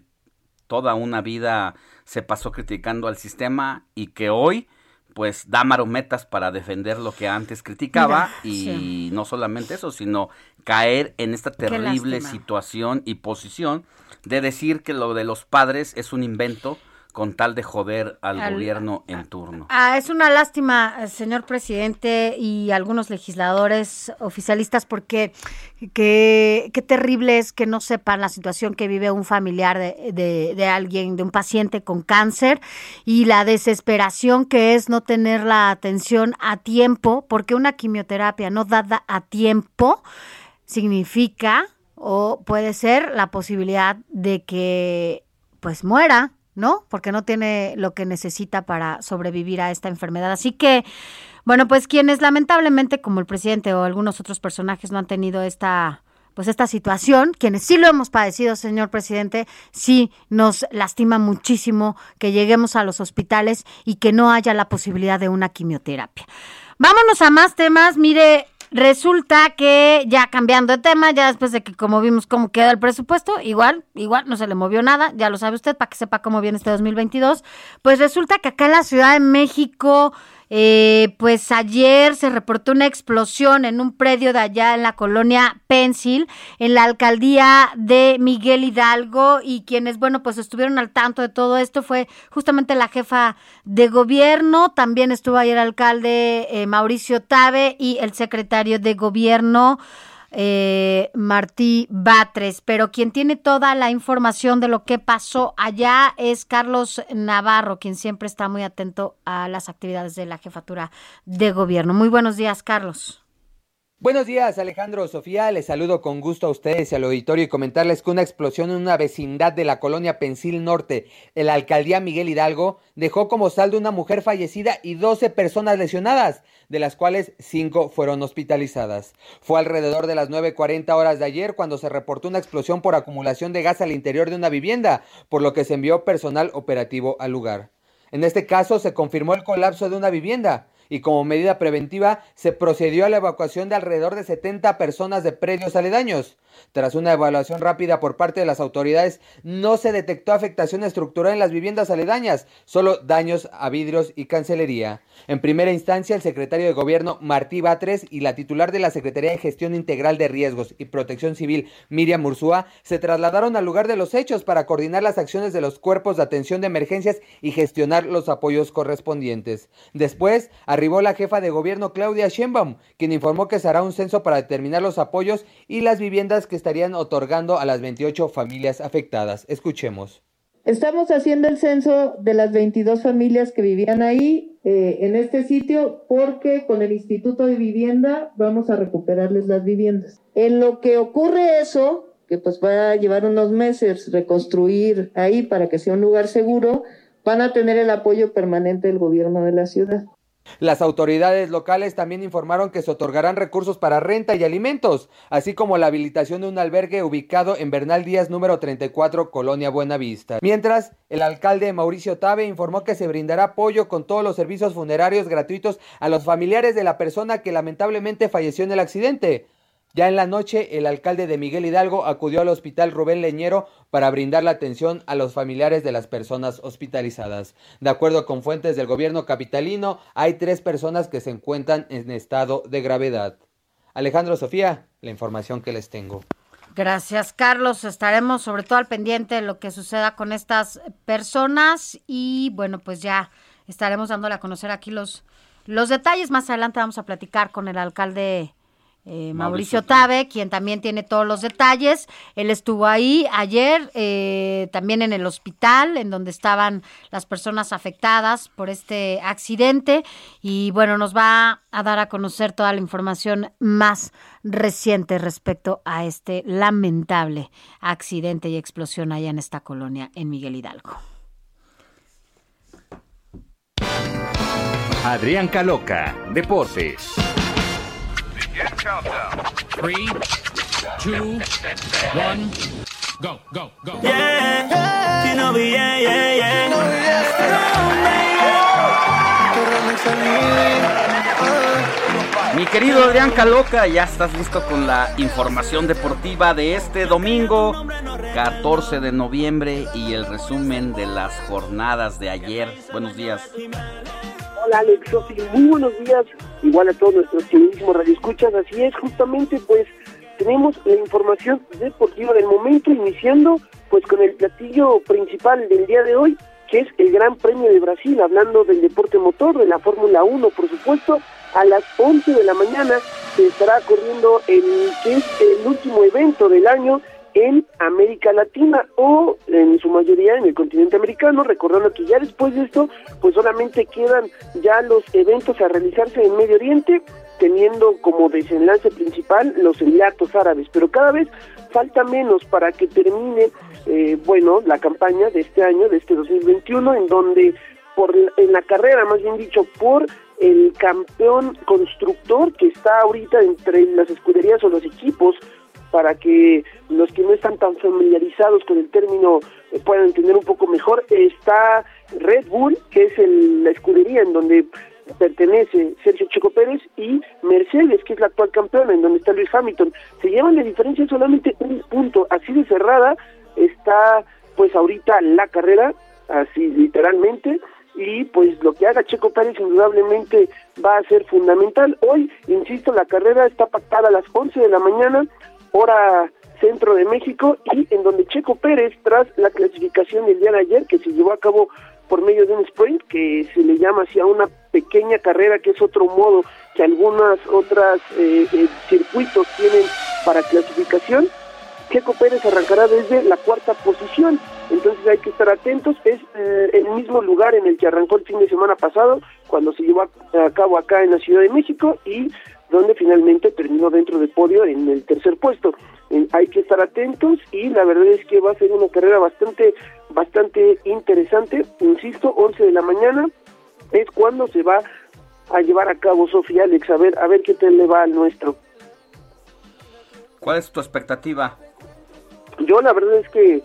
toda una vida se pasó criticando al sistema y que hoy pues da marometas para defender lo que antes criticaba y no solamente eso, sino caer en esta terrible situación y posición de decir que lo de los padres es un invento con tal de joder al, gobierno en turno. Ah, es una lástima, señor presidente y algunos legisladores oficialistas, porque qué, qué terrible es que no sepan la situación que vive un familiar de, de, alguien, de un paciente con cáncer, y la desesperación que es no tener la atención a tiempo, porque una quimioterapia no dada a tiempo significa o puede ser la posibilidad de que pues muera, ¿no? Porque no tiene lo que necesita para sobrevivir a esta enfermedad. Así que, bueno, pues quienes lamentablemente, como el presidente o algunos otros personajes, no han tenido esta pues esta situación, quienes sí lo hemos padecido, señor presidente, sí nos lastima muchísimo que lleguemos a los hospitales y que no haya la posibilidad de una quimioterapia. Vámonos a más temas. Mire, Resulta que ya cambiando de tema, ya después de que como vimos cómo queda el presupuesto, igual, igual no se le movió nada, ya lo sabe usted para que sepa cómo viene este 2022, pues resulta que acá en la Ciudad de México eh, pues ayer se reportó una explosión en un predio de allá en la colonia Pensil, en la alcaldía de Miguel Hidalgo, y quienes, bueno, pues estuvieron al tanto de todo esto fue justamente la jefa de gobierno, también estuvo ayer el alcalde eh, Mauricio Tabe y el secretario de gobierno eh, Martí Batres, pero quien tiene toda la información de lo que pasó allá es Carlos Navarro, quien siempre está muy atento a las actividades de la jefatura de gobierno. Muy buenos días, Carlos. Buenos días, Alejandro, Sofía. Les saludo con gusto a ustedes y al auditorio y comentarles que una explosión en una vecindad de la colonia Pensil Norte, en la alcaldía Miguel Hidalgo, dejó como saldo una mujer fallecida y 12 personas lesionadas, de las cuales 5 fueron hospitalizadas. Fue alrededor de las 9.40 horas de ayer cuando se reportó una explosión por acumulación de gas al interior de una vivienda, por lo que se envió personal operativo al lugar. En este caso se confirmó el colapso de una vivienda y como medida preventiva se procedió a la evacuación de alrededor de 70 personas de predios aledaños. Tras una evaluación rápida por parte de las autoridades, no se detectó afectación estructural en las viviendas aledañas, solo daños a vidrios y cancelería. En primera instancia, el secretario de Gobierno Martí Batres y la titular de la Secretaría de Gestión Integral de Riesgos y Protección Civil Miriam Ursúa se trasladaron al lugar de los hechos para coordinar las acciones de los cuerpos de atención de emergencias y gestionar los apoyos correspondientes. Después, arribó la jefa de gobierno Claudia Sheinbaum, quien informó que se hará un censo para determinar los apoyos y las viviendas que estarían otorgando a las 28 familias afectadas. Escuchemos. Estamos haciendo el censo de las 22 familias que vivían ahí eh, en este sitio porque con el Instituto de Vivienda vamos a recuperarles las viviendas. En lo que ocurre eso, que pues va a llevar unos meses reconstruir ahí para que sea un lugar seguro, van a tener el apoyo permanente del gobierno de la ciudad. Las autoridades locales también informaron que se otorgarán recursos para renta y alimentos, así como la habilitación de un albergue ubicado en Bernal Díaz número 34, Colonia Buenavista. Mientras, el alcalde Mauricio Tabe informó que se brindará apoyo con todos los servicios funerarios gratuitos a los familiares de la persona que lamentablemente falleció en el accidente. Ya en la noche, el alcalde de Miguel Hidalgo acudió al hospital Rubén Leñero para brindar la atención a los familiares de las personas hospitalizadas. De acuerdo con fuentes del gobierno capitalino, hay tres personas que se encuentran en estado de gravedad. Alejandro Sofía, la información que les tengo. Gracias, Carlos. Estaremos sobre todo al pendiente de lo que suceda con estas personas y bueno, pues ya estaremos dándole a conocer aquí los, los detalles. Más adelante vamos a platicar con el alcalde eh, Mauricio, Tabe, quien también tiene todos los detalles. Él estuvo ahí ayer, eh, también en el hospital, en donde estaban las personas afectadas por este accidente. Y bueno, nos va a dar a conocer toda la información más reciente respecto a este lamentable accidente y explosión allá en esta colonia en Miguel Hidalgo. Adrián Caloca, Deportes. Three, two, one, go, go, go. Mi querido Adrián Caloca, ya estás listo con la información deportiva de este domingo, 14 de noviembre, y el resumen de las jornadas de ayer. Buenos días. Hola Alex, Sofi, muy buenos días, igual a todos nuestros queridísimos radioescuchas, así es, justamente pues tenemos la información deportiva del momento, iniciando pues con el platillo principal del día de hoy, que es el Gran Premio de Brasil, hablando del deporte motor, de la Fórmula 1, por supuesto, a las 11 de la mañana se estará corriendo el que es el último evento del año en América Latina o en su mayoría en el continente americano, recordando que ya después de esto, pues solamente quedan ya los eventos a realizarse en Medio Oriente, teniendo como desenlace principal los Emiratos Árabes, pero cada vez falta menos para que termine, eh, bueno, la campaña de este año, de este 2021, en donde por en la carrera, más bien dicho, por el campeón constructor que está ahorita entre las escuderías o los equipos para que los que no están tan familiarizados con el término eh, puedan entender un poco mejor, está Red Bull, que es el, la escudería en donde pertenece Sergio Checo Pérez, y Mercedes, que es la actual campeona, en donde está Luis Hamilton. Se llevan de diferencia solamente un punto, así de cerrada está pues ahorita la carrera, así literalmente, y pues lo que haga Checo Pérez indudablemente va a ser fundamental. Hoy, insisto, la carrera está pactada a las 11 de la mañana, hora centro de México y en donde Checo Pérez, tras la clasificación del día de ayer que se llevó a cabo por medio de un sprint que se le llama así a una pequeña carrera que es otro modo que algunas otras eh, eh, circuitos tienen para clasificación, Checo Pérez arrancará desde la cuarta posición, entonces hay que estar atentos, es eh, el mismo lugar en el que arrancó el fin de semana pasado, cuando se llevó a cabo acá en la Ciudad de México y donde finalmente terminó dentro del podio en el tercer puesto. hay que estar atentos y la verdad es que va a ser una carrera bastante, bastante interesante. Insisto, 11 de la mañana es cuando se va a llevar a cabo Sofía Alex, a ver, a ver qué tal le va al nuestro. ¿Cuál es tu expectativa? Yo la verdad es que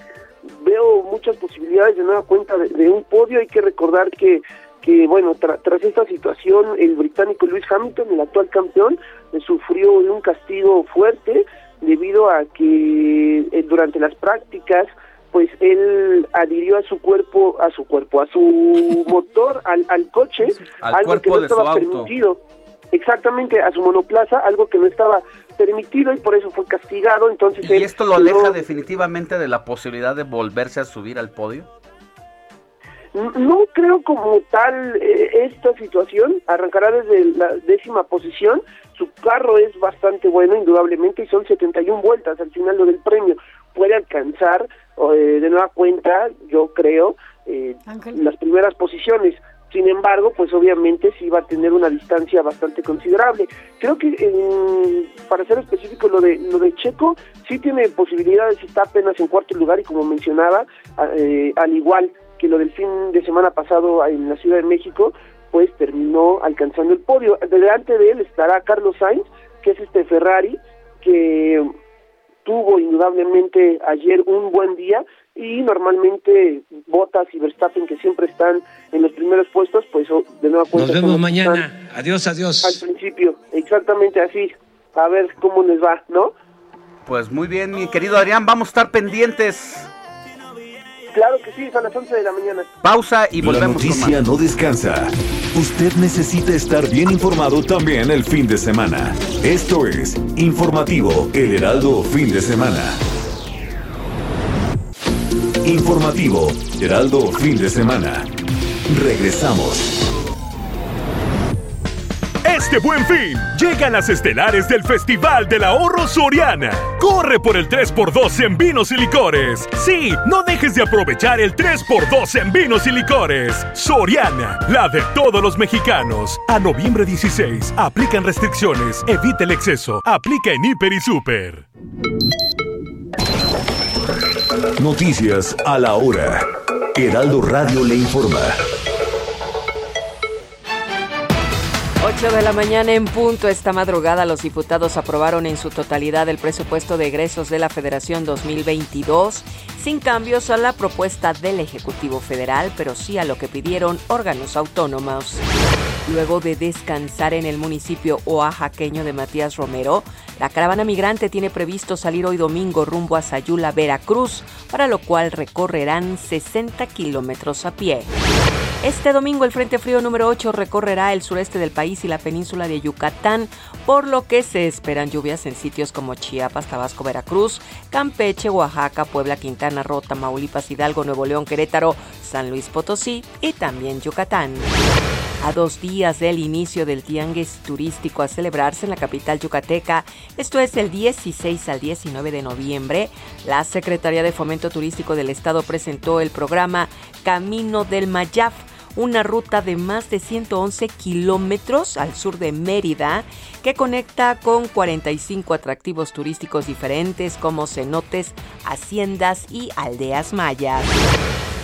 veo muchas posibilidades de nueva cuenta de un podio. Hay que recordar que que bueno, tras esta situación el británico Lewis Hamilton, el actual campeón, eh, sufrió un castigo fuerte debido a que eh, durante las prácticas pues él adhirió a su cuerpo, a su cuerpo, a su [laughs] motor, al, al coche, algo que no estaba permitido. Exactamente, a su monoplaza, algo que no estaba permitido y por eso fue castigado. Entonces ¿Y esto lo aleja definitivamente de la posibilidad de volverse a subir al podio? No creo como tal eh, esta situación, arrancará desde la décima posición, su carro es bastante bueno indudablemente y son 71 vueltas al final lo del premio, puede alcanzar eh, de nueva cuenta, yo creo, eh, las primeras posiciones, sin embargo, pues obviamente sí va a tener una distancia bastante considerable. Creo que para ser específico lo de lo de Checo sí tiene posibilidades, está apenas en cuarto lugar y como mencionaba, al igual que lo del fin de semana pasado en la Ciudad de México, pues terminó alcanzando el podio. Delante de él estará Carlos Sainz, que es este Ferrari, que tuvo indudablemente ayer un buen día y normalmente Bottas y Verstappen que siempre están en los primeros puestos, pues oh, de nuevo Nos vemos mañana. Adiós, adiós. Al principio, exactamente así. A ver cómo les va, ¿no? Pues muy bien, mi querido Adrián, vamos a estar pendientes. Claro que sí, son las 11 de la mañana. Pausa y volvemos. La noticia no descansa. Usted necesita estar bien informado también el fin de semana. Esto es Informativo El Heraldo Fin de Semana. Informativo Heraldo Fin de Semana. Regresamos. Este buen fin, llegan las estelares del Festival del Ahorro Soriana. Corre por el 3x2 en vinos y licores. Sí, no dejes de aprovechar el 3x2 en vinos y licores. Soriana, la de todos los mexicanos. A noviembre 16, aplican restricciones, evita el exceso, aplica en Hiper y Super. Noticias a la hora. Heraldo Radio le informa. 8 de la mañana en punto. Esta madrugada los diputados aprobaron en su totalidad el presupuesto de egresos de la Federación 2022, sin cambios a la propuesta del Ejecutivo Federal, pero sí a lo que pidieron órganos autónomos. Luego de descansar en el municipio oaxaqueño de Matías Romero, la caravana migrante tiene previsto salir hoy domingo rumbo a Sayula, Veracruz, para lo cual recorrerán 60 kilómetros a pie. Este domingo el Frente Frío número 8 recorrerá el sureste del país y la península de Yucatán, por lo que se esperan lluvias en sitios como Chiapas, Tabasco, Veracruz, Campeche, Oaxaca, Puebla, Quintana Roo, Tamaulipas, Hidalgo, Nuevo León, Querétaro, San Luis Potosí y también Yucatán. A dos días del inicio del tianguis turístico a celebrarse en la capital yucateca, esto es el 16 al 19 de noviembre, la Secretaría de Fomento Turístico del Estado presentó el programa Camino del Mayaf, una ruta de más de 111 kilómetros al sur de Mérida que conecta con 45 atractivos turísticos diferentes como cenotes, haciendas y aldeas mayas.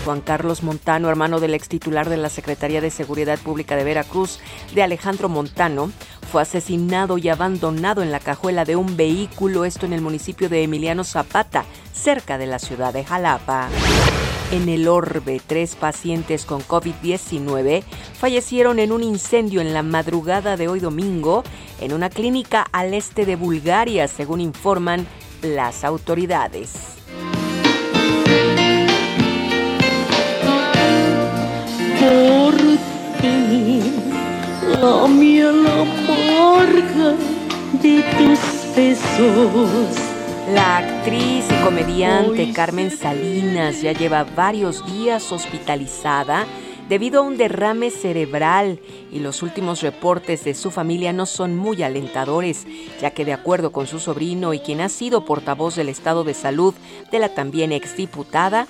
Juan Carlos Montano, hermano del ex titular de la Secretaría de Seguridad Pública de Veracruz, de Alejandro Montano, fue asesinado y abandonado en la cajuela de un vehículo, esto en el municipio de Emiliano Zapata, cerca de la ciudad de Jalapa. En el Orbe, tres pacientes con COVID-19 fallecieron en un incendio en la madrugada de hoy domingo en una clínica al este de Bulgaria, según informan las autoridades. La miel amarga de tus besos. La actriz y comediante Carmen Salinas ya lleva varios días hospitalizada debido a un derrame cerebral y los últimos reportes de su familia no son muy alentadores, ya que de acuerdo con su sobrino y quien ha sido portavoz del estado de salud de la también exdiputada,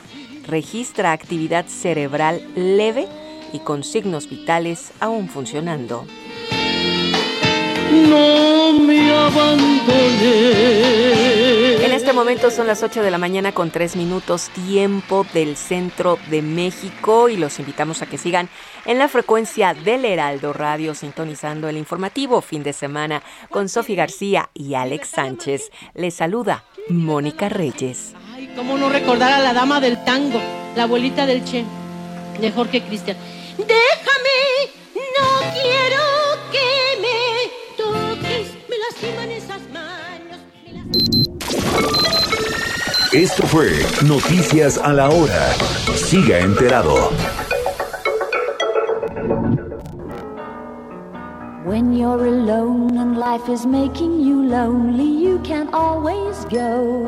registra actividad cerebral leve y con signos vitales aún funcionando. No me abandones. En este momento son las 8 de la mañana con 3 minutos tiempo del centro de México y los invitamos a que sigan en la frecuencia del Heraldo Radio sintonizando el informativo fin de semana con Sofi García y Alex Sánchez. Les saluda Mónica Reyes. Ay, cómo no recordar a la dama del tango, la abuelita del Che, de Jorge Cristian. Déjame, no quiero que me toques, me lastiman esas manos. Esto fue Noticias a la Hora. Siga enterado. When you're alone and life is making you lonely, you can always go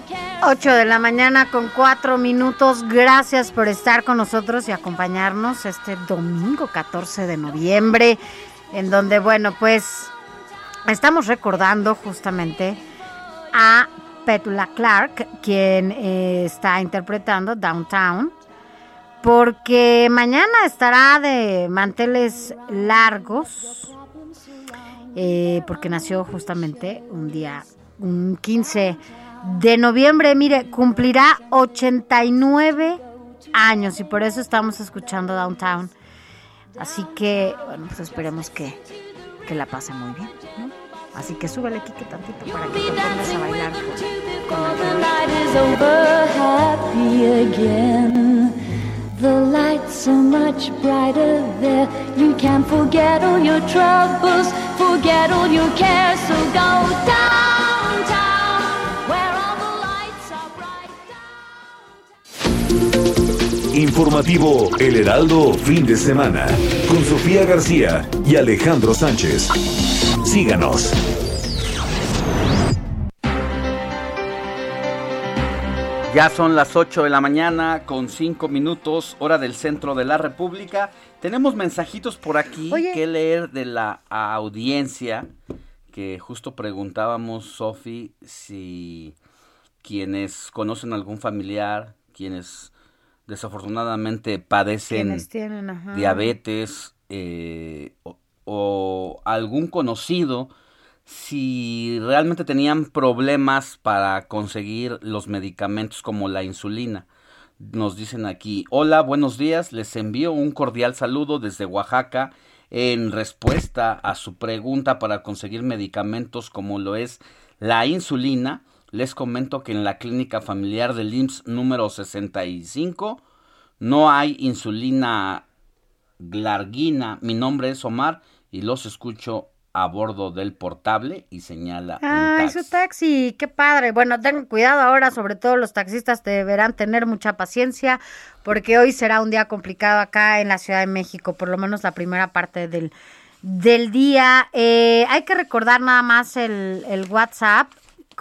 8 de la mañana con 4 minutos. Gracias por estar con nosotros y acompañarnos este domingo 14 de noviembre. en donde, bueno, pues estamos recordando justamente a Petula Clark, quien eh, está interpretando Downtown, porque mañana estará de manteles largos, eh, porque nació justamente un día, un 15 de noviembre, mire, cumplirá 89 años y por eso estamos escuchando Downtown. Así que, bueno, pues esperemos que, que la pase muy bien. ¿no? Así que aquí que tantito para que te pongas a bailar con, con The lights so much brighter there. You can forget all your troubles, forget all your cares. So go downtown, Informativo El Heraldo Fin de Semana con Sofía García y Alejandro Sánchez. Síganos. Ya son las 8 de la mañana con 5 minutos, hora del centro de la República. Tenemos mensajitos por aquí Oye. que leer de la audiencia que justo preguntábamos, Sofi, si quienes conocen algún familiar, quienes desafortunadamente padecen Quienes tienen, ajá. diabetes eh, o, o algún conocido, si realmente tenían problemas para conseguir los medicamentos como la insulina. Nos dicen aquí, hola, buenos días, les envío un cordial saludo desde Oaxaca en respuesta a su pregunta para conseguir medicamentos como lo es la insulina. Les comento que en la clínica familiar del IMSS número 65 no hay insulina glargina. Mi nombre es Omar y los escucho a bordo del portable y señala un Ay, taxi. su taxi, qué padre. Bueno, tengan cuidado ahora, sobre todo los taxistas deberán tener mucha paciencia porque hoy será un día complicado acá en la Ciudad de México, por lo menos la primera parte del, del día. Eh, hay que recordar nada más el, el WhatsApp.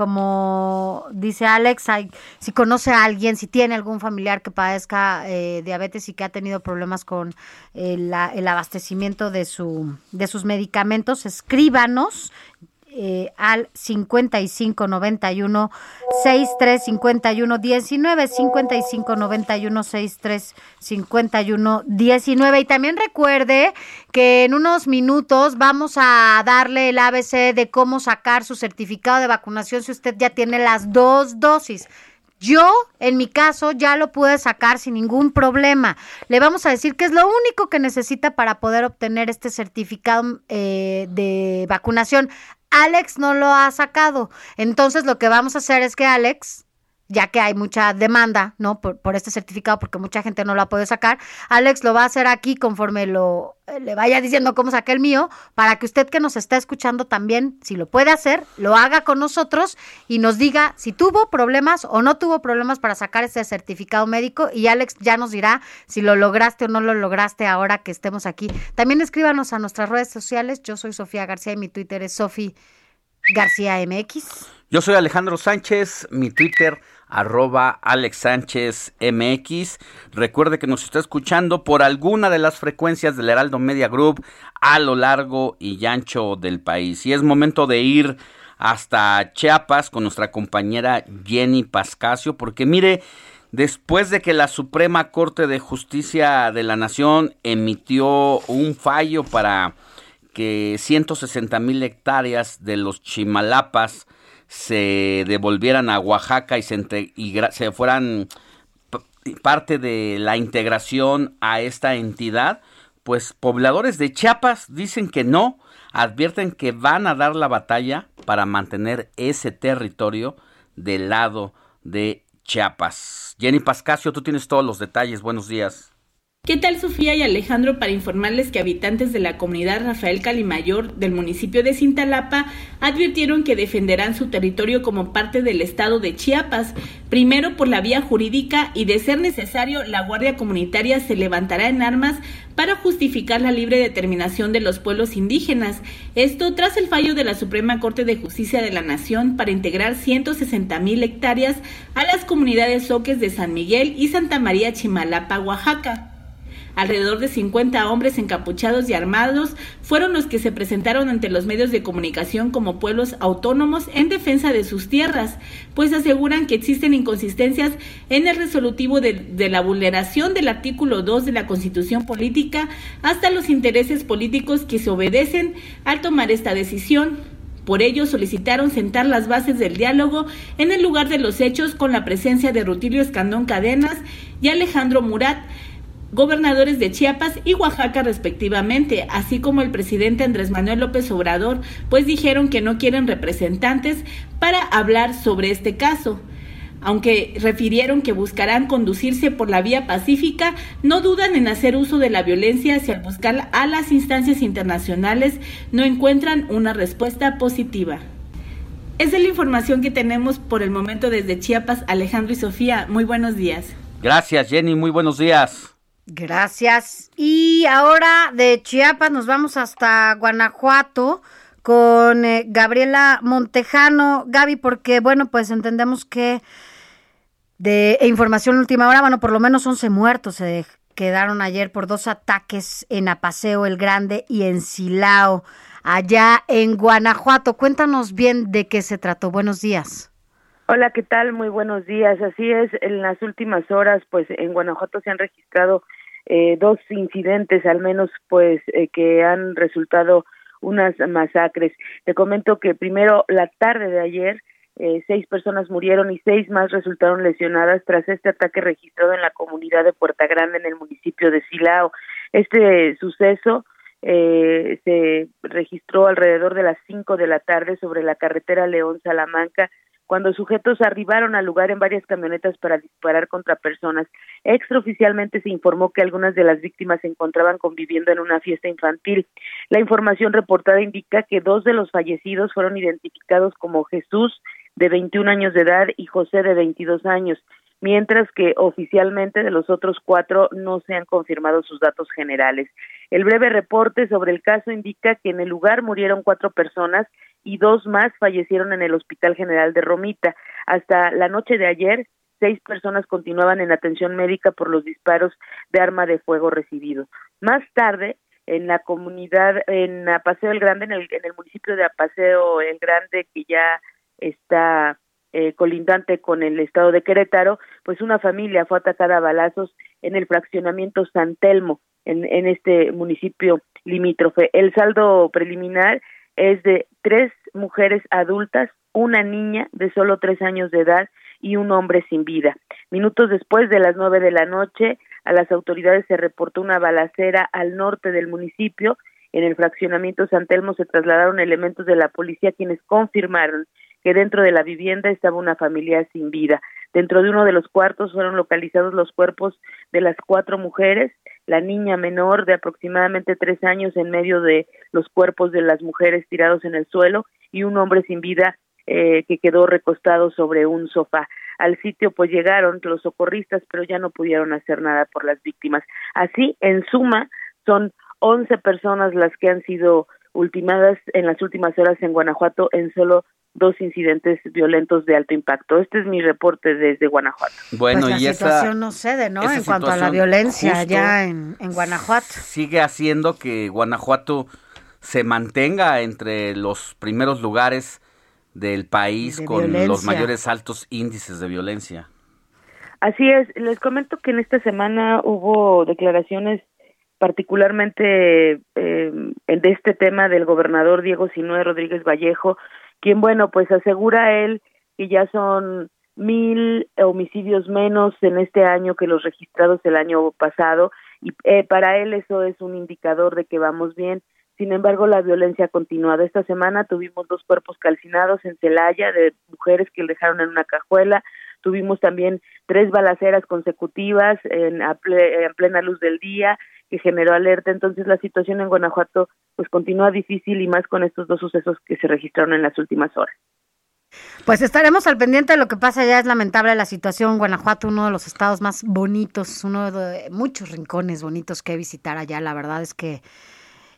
Como dice Alex, hay- si conoce a alguien, si tiene algún familiar que padezca eh, diabetes y que ha tenido problemas con eh, el abastecimiento de, de sus medicamentos, escríbanos eh, al 5591 6351 19 5591 6351 19 y también recuerde que en unos minutos vamos a darle el ABC de cómo sacar su certificado de vacunación si usted ya tiene las dos dosis. Yo, en mi caso, ya lo pude sacar sin ningún problema. Le vamos a decir que es lo único que necesita para poder obtener este certificado eh, de vacunación. Alex no lo ha sacado. Entonces, lo que vamos a hacer es que Alex, ya que hay mucha demanda, ¿no? Por, este certificado, porque mucha gente no lo ha podido sacar, Alex lo va a hacer aquí conforme lo eh, le vaya diciendo cómo saqué el mío, para que usted que nos está escuchando también, si lo puede hacer, lo haga con nosotros y nos diga si tuvo problemas o no tuvo problemas para sacar ese certificado médico y Alex ya nos dirá si lo lograste o no lo lograste ahora que estemos aquí. También escríbanos a nuestras redes sociales. Yo soy Sofía García y mi Twitter es Sofi García MX. Yo soy Alejandro Sánchez, mi Twitter arroba Alex Sánchez MX. Recuerde que nos está escuchando por alguna de las frecuencias del Heraldo Media Group a lo largo y ancho del país. Y es momento de ir hasta Chiapas con nuestra compañera Jenny Pascasio, porque mire, después de que la Suprema Corte de Justicia de la Nación emitió un fallo para que 160 mil hectáreas de los Chimalapas se devolvieran a Oaxaca y se, integra- se fueran parte de la integración a esta entidad, pues pobladores de Chiapas dicen que no, advierten que van a dar la batalla para mantener ese territorio del lado de Chiapas. Jenny Pascasio, tú tienes todos los detalles. Buenos días. ¿Qué tal Sofía y Alejandro para informarles que habitantes de la comunidad Rafael Calimayor del municipio de Cintalapa advirtieron que defenderán su territorio como parte del estado de Chiapas, primero por la vía jurídica y de ser necesario la Guardia Comunitaria se levantará en armas para justificar la libre determinación de los pueblos indígenas. Esto tras el fallo de la Suprema Corte de Justicia de la Nación para integrar 160 mil hectáreas a las comunidades soques de San Miguel y Santa María Chimalapa, Oaxaca. Alrededor de 50 hombres encapuchados y armados fueron los que se presentaron ante los medios de comunicación como pueblos autónomos en defensa de sus tierras, pues aseguran que existen inconsistencias en el resolutivo de, la vulneración del artículo 2 de la Constitución Política hasta los intereses políticos que se obedecen al tomar esta decisión. Por ello solicitaron sentar las bases del diálogo en el lugar de los hechos con la presencia de Rutilio Escandón Cadenas y Alejandro Murat, gobernadores de Chiapas y Oaxaca respectivamente, así como el presidente Andrés Manuel López Obrador, pues dijeron que no quieren representantes para hablar sobre este caso. Aunque refirieron que buscarán conducirse por la vía pacífica, no dudan en hacer uso de la violencia si al buscar a las instancias internacionales no encuentran una respuesta positiva. Esa es la información que tenemos por el momento desde Chiapas, Alejandro y Sofía. Muy buenos días. Gracias, Jenny. Muy buenos días. Gracias. Y ahora de Chiapas nos vamos hasta Guanajuato con eh, Gabriela Montejano. Gaby, porque bueno, pues entendemos que de información última hora, bueno, por lo menos 11 muertos se quedaron ayer por dos ataques en Apaseo el Grande y en Silao, allá en Guanajuato. Cuéntanos bien de qué se trató. Buenos días. Hola, ¿qué tal? Muy buenos días. Así es, en las últimas horas, pues en Guanajuato se han registrado eh, dos incidentes, al menos, pues eh, que han resultado unas masacres. Te comento que primero la tarde de ayer eh, seis personas murieron y seis más resultaron lesionadas tras este ataque registrado en la comunidad de Puerta Grande en el municipio de Silao. Este suceso eh, se registró alrededor de las cinco de la tarde sobre la carretera León Salamanca cuando sujetos arribaron al lugar en varias camionetas para disparar contra personas. Extraoficialmente se informó que algunas de las víctimas se encontraban conviviendo en una fiesta infantil. La información reportada indica que dos de los fallecidos fueron identificados como Jesús de 21 años de edad y José de 22 años, mientras que oficialmente de los otros cuatro no se han confirmado sus datos generales. El breve reporte sobre el caso indica que en el lugar murieron cuatro personas y dos más fallecieron en el Hospital General de Romita. Hasta la noche de ayer, seis personas continuaban en atención médica por los disparos de arma de fuego recibidos. Más tarde, en la comunidad, en Apaseo el Grande, en el, en el municipio de Apaseo el Grande, que ya está eh, colindante con el estado de Querétaro, pues una familia fue atacada a balazos en el fraccionamiento San Telmo, en, en este municipio limítrofe. El saldo preliminar es de tres mujeres adultas, una niña de solo tres años de edad y un hombre sin vida. Minutos después de las nueve de la noche, a las autoridades se reportó una balacera al norte del municipio. En el fraccionamiento San Telmo se trasladaron elementos de la policía quienes confirmaron que dentro de la vivienda estaba una familia sin vida. Dentro de uno de los cuartos fueron localizados los cuerpos de las cuatro mujeres, la niña menor de aproximadamente tres años en medio de los cuerpos de las mujeres tirados en el suelo y un hombre sin vida eh, que quedó recostado sobre un sofá. Al sitio pues llegaron los socorristas, pero ya no pudieron hacer nada por las víctimas. Así, en suma, son once personas las que han sido ultimadas en las últimas horas en Guanajuato en solo dos incidentes violentos de alto impacto. Este es mi reporte desde Guanajuato. Bueno, pues la situación no cede, ¿no? En cuanto a la violencia allá en, en Guanajuato. Sigue haciendo que Guanajuato se mantenga entre los primeros lugares del país con los mayores altos índices de violencia. Así es, les comento que en esta semana hubo declaraciones particularmente eh, de este tema del gobernador Diego Sinue Rodríguez Vallejo, quien, bueno, pues asegura él que ya son mil homicidios menos en este año que los registrados el año pasado y eh, para él eso es un indicador de que vamos bien. Sin embargo, la violencia ha continuado. Esta semana tuvimos dos cuerpos calcinados en Celaya de mujeres que dejaron en una cajuela. Tuvimos también tres balaceras consecutivas en, en plena luz del día que generó alerta. Entonces la situación en Guanajuato pues continúa difícil y más con estos dos sucesos que se registraron en las últimas horas. Pues estaremos al pendiente de lo que pasa ya. Es lamentable la situación. Guanajuato, uno de los estados más bonitos, uno de muchos rincones bonitos que visitar allá. La verdad es que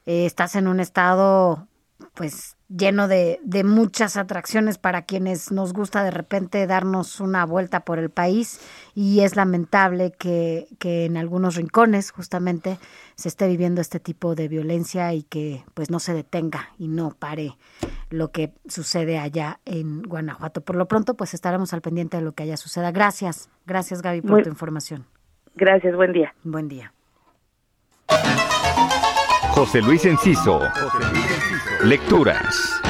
eh, estás en un estado, pues, lleno de, de, muchas atracciones para quienes nos gusta de repente darnos una vuelta por el país y es lamentable que, que, en algunos rincones justamente se esté viviendo este tipo de violencia y que pues no se detenga y no pare lo que sucede allá en Guanajuato. Por lo pronto pues estaremos al pendiente de lo que allá suceda. Gracias, gracias Gaby por Muy, tu información. Gracias, buen día. Buen día. José Luis Enciso. Lecturas.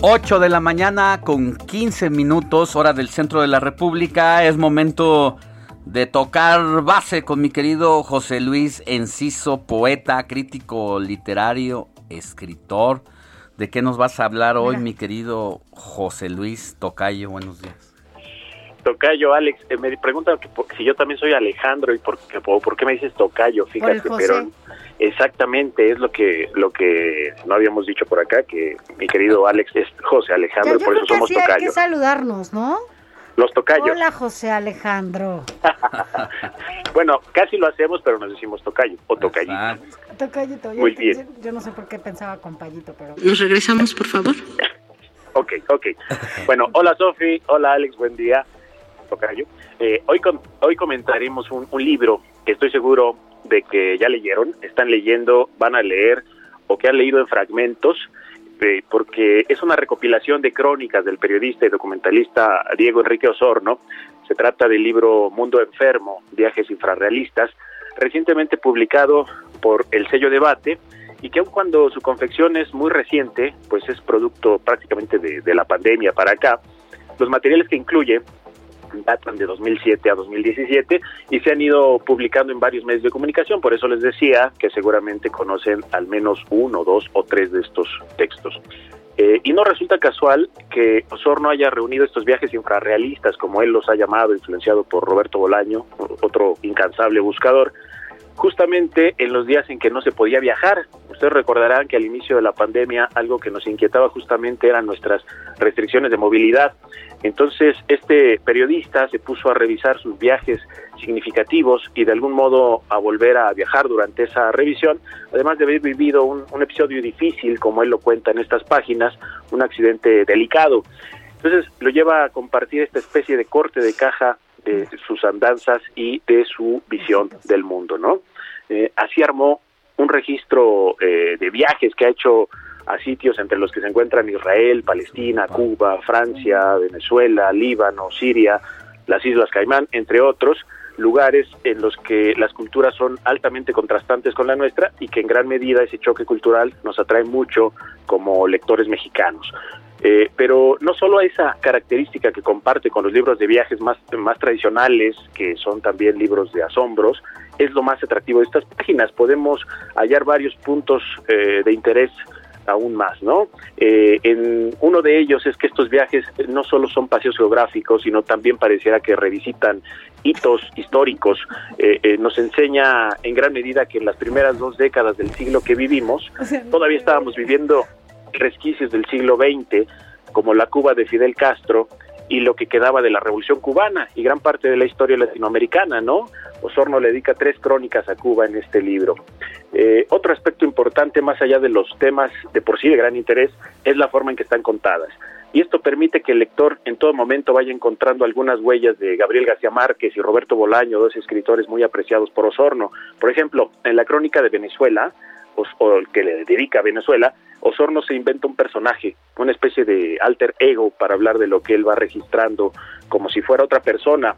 Ocho de la mañana con 15 minutos, hora del centro de la República. Es momento de tocar base con mi querido José Luis Enciso, poeta, crítico literario, escritor ¿De qué nos vas a hablar hoy, mi querido José Luis Tocayo? Buenos días. Tocayo, Alex, eh, me preguntan si yo también soy Alejandro y por, por qué me dices Tocayo, fíjate, pero exactamente es lo que lo que no habíamos dicho por acá, que mi querido Alex es José Alejandro, por eso somos Tocayo. Hay que saludarnos, ¿no? Los tocayos. Hola, José Alejandro. [laughs] bueno, casi lo hacemos, pero nos decimos tocayo o tocayito. Tocayito. Muy bien. Yo no sé por qué pensaba compayito, pero... ¿Nos regresamos, por favor? ok, ok. Bueno, hola, Sofi. Hola, Alex. Buen día. Tocayo. Eh, hoy, hoy comentaremos un, un libro que estoy seguro de que ya leyeron, están leyendo, van a leer o que han leído en fragmentos este, porque es una recopilación de crónicas del periodista y documentalista Diego Enrique Osorno. Se trata del libro Mundo Enfermo, Viajes Infrarrealistas, recientemente publicado por el sello Debate y que aun cuando su confección es muy reciente, pues es producto prácticamente de, de la pandemia para acá, los materiales que incluye datan de 2007 a 2017 y se han ido publicando en varios medios de comunicación. Por eso les decía que seguramente conocen al menos uno, dos o tres de estos textos. Eh, y no resulta casual que Osorno haya reunido estos viajes infrarrealistas, como él los ha llamado, influenciado por Roberto Bolaño, otro incansable buscador, justamente en los días en que no se podía viajar. Ustedes recordarán que al inicio de la pandemia algo que nos inquietaba justamente eran nuestras restricciones de movilidad. Entonces este periodista se puso a revisar sus viajes significativos y de algún modo a volver a viajar durante esa revisión, además de haber vivido un, episodio difícil, como él lo cuenta en estas páginas, un accidente delicado. Entonces lo lleva a compartir esta especie de corte de caja de sus andanzas y de su visión del mundo, ¿no? Eh, así armó un registro eh, de viajes que ha hecho a sitios entre los que se encuentran Israel, Palestina, Cuba, Francia, Venezuela, Líbano, Siria, las Islas Caimán, entre otros lugares en los que las culturas son altamente contrastantes con la nuestra y que en gran medida ese choque cultural nos atrae mucho como lectores mexicanos. Eh, pero no solo esa característica que comparte con los libros de viajes más, más tradicionales, que son también libros de asombros, es lo más atractivo de estas páginas. Podemos hallar varios puntos eh, de interés aún más, ¿no? Eh, en uno de ellos es que estos viajes no solo son paseos geográficos, sino también pareciera que revisitan hitos históricos. nos enseña en gran medida que en las primeras dos décadas del siglo que vivimos, [laughs] todavía estábamos viviendo resquicios del siglo XX, como la Cuba de Fidel Castro y lo que quedaba de la Revolución Cubana y gran parte de la historia latinoamericana, ¿no? Osorno le dedica tres crónicas a Cuba en este libro. Eh, otro aspecto importante, más allá de los temas de por sí de gran interés, es la forma en que están contadas. Y esto permite que el lector en todo momento vaya encontrando algunas huellas de Gabriel García Márquez y Roberto Bolaño, dos escritores muy apreciados por Osorno. Por ejemplo, en la crónica de Venezuela, o, el que le dedica a Venezuela, Osorno se inventa un personaje, una especie de alter ego para hablar de lo que él va registrando como si fuera otra persona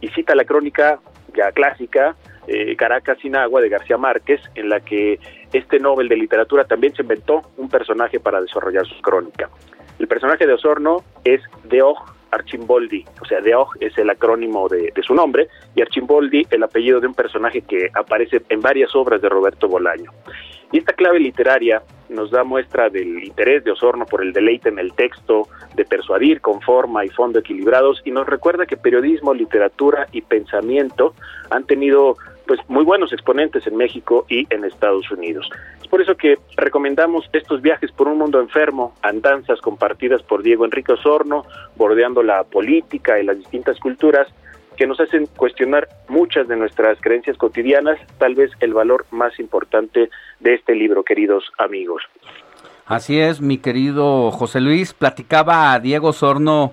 y cita la crónica ya clásica eh, Caracas sin agua de García Márquez, en la que este Nobel de literatura también se inventó un personaje para desarrollar su crónica. El personaje de Osorno es Deog Archimboldi, o sea, Deog es el acrónimo de, de, su nombre, y Archimboldi el apellido de un personaje que aparece en varias obras de Roberto Bolaño. Y esta clave literaria nos da muestra del interés de Osorno por el deleite en el texto, de persuadir con forma y fondo equilibrados, y nos recuerda que periodismo, literatura y pensamiento han tenido pues muy buenos exponentes en México y en Estados Unidos. Es por eso que recomendamos estos viajes por un mundo enfermo, andanzas compartidas por Diego Enrique Osorno, bordeando la política y las distintas culturas, que nos hacen cuestionar muchas de nuestras creencias cotidianas, tal vez el valor más importante de este libro, queridos amigos. Así es, mi querido José Luis, platicaba a Diego Sorno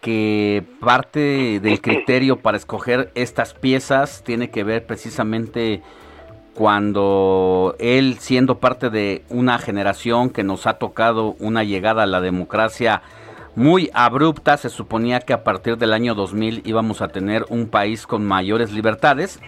que parte del criterio para escoger estas piezas tiene que ver precisamente cuando él, siendo parte de una generación que nos ha tocado una llegada a la democracia muy abrupta, se suponía que a partir del año 2000 íbamos a tener un país con mayores libertades